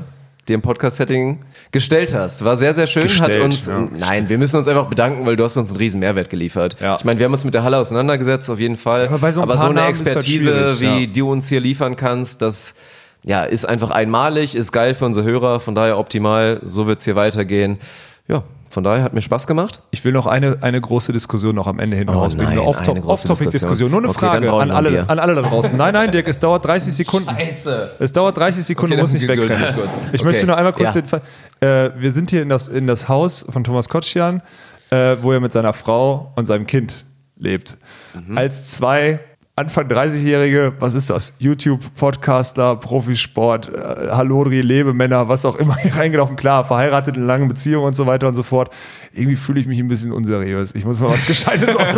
dem Podcast-Setting gestellt hast. War sehr, sehr schön. Gestellt, hat uns, ja. nein, wir müssen uns einfach bedanken, weil du hast uns einen riesen Mehrwert geliefert. Ja. Ich meine, wir haben uns mit der Halle auseinandergesetzt, auf jeden Fall. aber bei so ein aber so eine Namen das Expertise, schwierig, wie ja. du uns hier liefern kannst, das ja, ist einfach einmalig, ist geil für unsere Hörer, von daher optimal, so wird's hier weitergehen. Ja, von daher hat mir Spaß gemacht. Ich will noch eine, eine große Diskussion noch am Ende hin Oh rausbringen. Eine Off-Topic-Diskussion. Nur eine Okay, Frage an alle, an alle da draußen. Nein, nein, Dirk, es dauert 30 (laughs) Sekunden. Scheiße. Es dauert 30 Sekunden, Okay, dann nicht wegrennen. Ich Okay. möchte nur einmal kurz Ja. den Fall. Äh, wir sind hier in das, in das Haus von Thomas Kotschan, äh, wo er mit seiner Frau und seinem Kind lebt. Mhm. Als zwei Anfang 30-Jährige, was ist das? YouTube, Podcaster, Profisport, äh, Hallodri, Lebemänner, was auch immer (laughs) hier reingelaufen. Klar, verheiratet in langen Beziehungen und so weiter und so fort. Irgendwie fühle ich mich ein bisschen unseriös. Ich muss mal was (laughs) Gescheites auf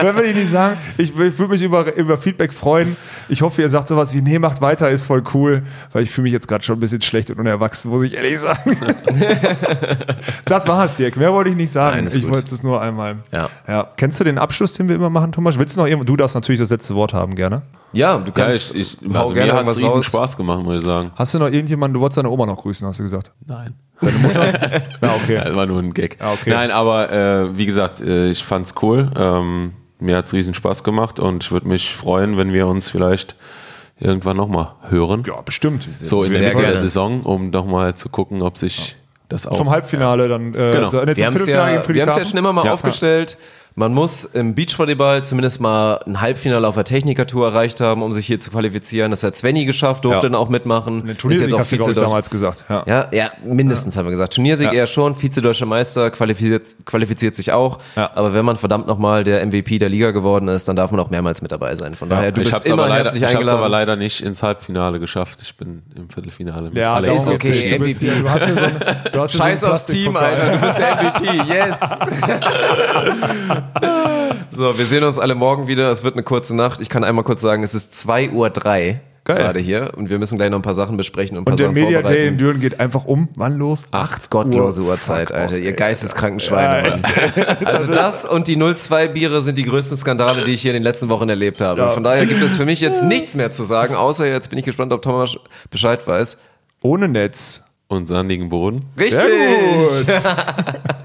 Wenn will ich nicht sagen, ich, ich würde mich über, über Feedback freuen. Ich hoffe, ihr sagt sowas wie, nee, macht weiter, ist voll cool, weil ich fühle mich jetzt gerade schon ein bisschen schlecht und unerwachsen, muss ich ehrlich sagen. (laughs) das war's, Dirk. Mehr wollte ich nicht sagen. Nein, ich wollte es nur einmal. Ja. ja. Kennst du den Abschluss, den wir immer machen, Thomas? Willst du noch irgendwo? Du darfst natürlich das letzte Wort haben, gerne. Ja, du Ja, kannst. ich, ich, hau also gerne mir hat es riesen raus. Spaß gemacht, muss ich sagen. Hast du noch irgendjemanden, du wolltest deine Oma noch grüßen, hast du gesagt? Nein. (laughs) Ja, okay. Das war nur ein Gag. Ah, okay. Nein, aber äh, wie gesagt, äh, ich fand's cool. Ähm, mir hat's riesen Spaß gemacht und ich würde mich freuen, wenn wir uns vielleicht irgendwann nochmal hören. Ja, bestimmt. so in der Mitte der. Saison, um nochmal zu gucken, ob sich das auch. Zum Halbfinale dann. Äh, Genau. nee, zum Wir haben es ja, wir ja schon immer mal Ja. aufgestellt. Man muss im Beachvolleyball zumindest mal ein Halbfinale auf der Technikertour erreicht haben, um sich hier zu qualifizieren. Das hat Svenny geschafft, durfte Ja. dann auch mitmachen. Eine Ist Turniersieg jetzt auch hast du, glaube ich, Vizedeutsch- damals gesagt. Ja. Ja, ja, mindestens haben wir gesagt. Turniersieg Ja. eher schon, Vize-Deutscher Meister qualifiziert, qualifiziert sich auch. Ja. Aber wenn man verdammt nochmal der MVP der Liga geworden ist, dann darf man auch mehrmals mit dabei sein. Von daher, du ich bist hab's, immer aber leider, herzlich ich hab's eingeladen. aber leider nicht ins Halbfinale geschafft. Ich bin im Viertelfinale. mit Ja, Alex Ist okay. Du, bist du hast hier so ein, du hast hier Scheiß so aufs Team. Alter. Du bist der MVP. Yes. (laughs) so, wir sehen uns alle morgen wieder. Es wird eine kurze Nacht. Ich kann einmal kurz sagen, es ist 2.03 Uhr gerade hier und wir müssen gleich noch ein paar Sachen besprechen und ein paar Und der Sachen Media Day in. Düren geht einfach um. Wann los? Acht gottlose Uhr. Uhrzeit, Fuck Alter. off, Ihr ey. geisteskranken Schweine. Mann. (laughs) Also das und die 02 Biere sind die größten Skandale, die ich hier in den letzten Wochen erlebt habe. Ja. Von daher gibt es für mich jetzt nichts mehr zu sagen, außer jetzt bin ich gespannt, ob Thomas Bescheid weiß. Ohne Netz. und sandigen Boden. Richtig! Sehr gut. (laughs)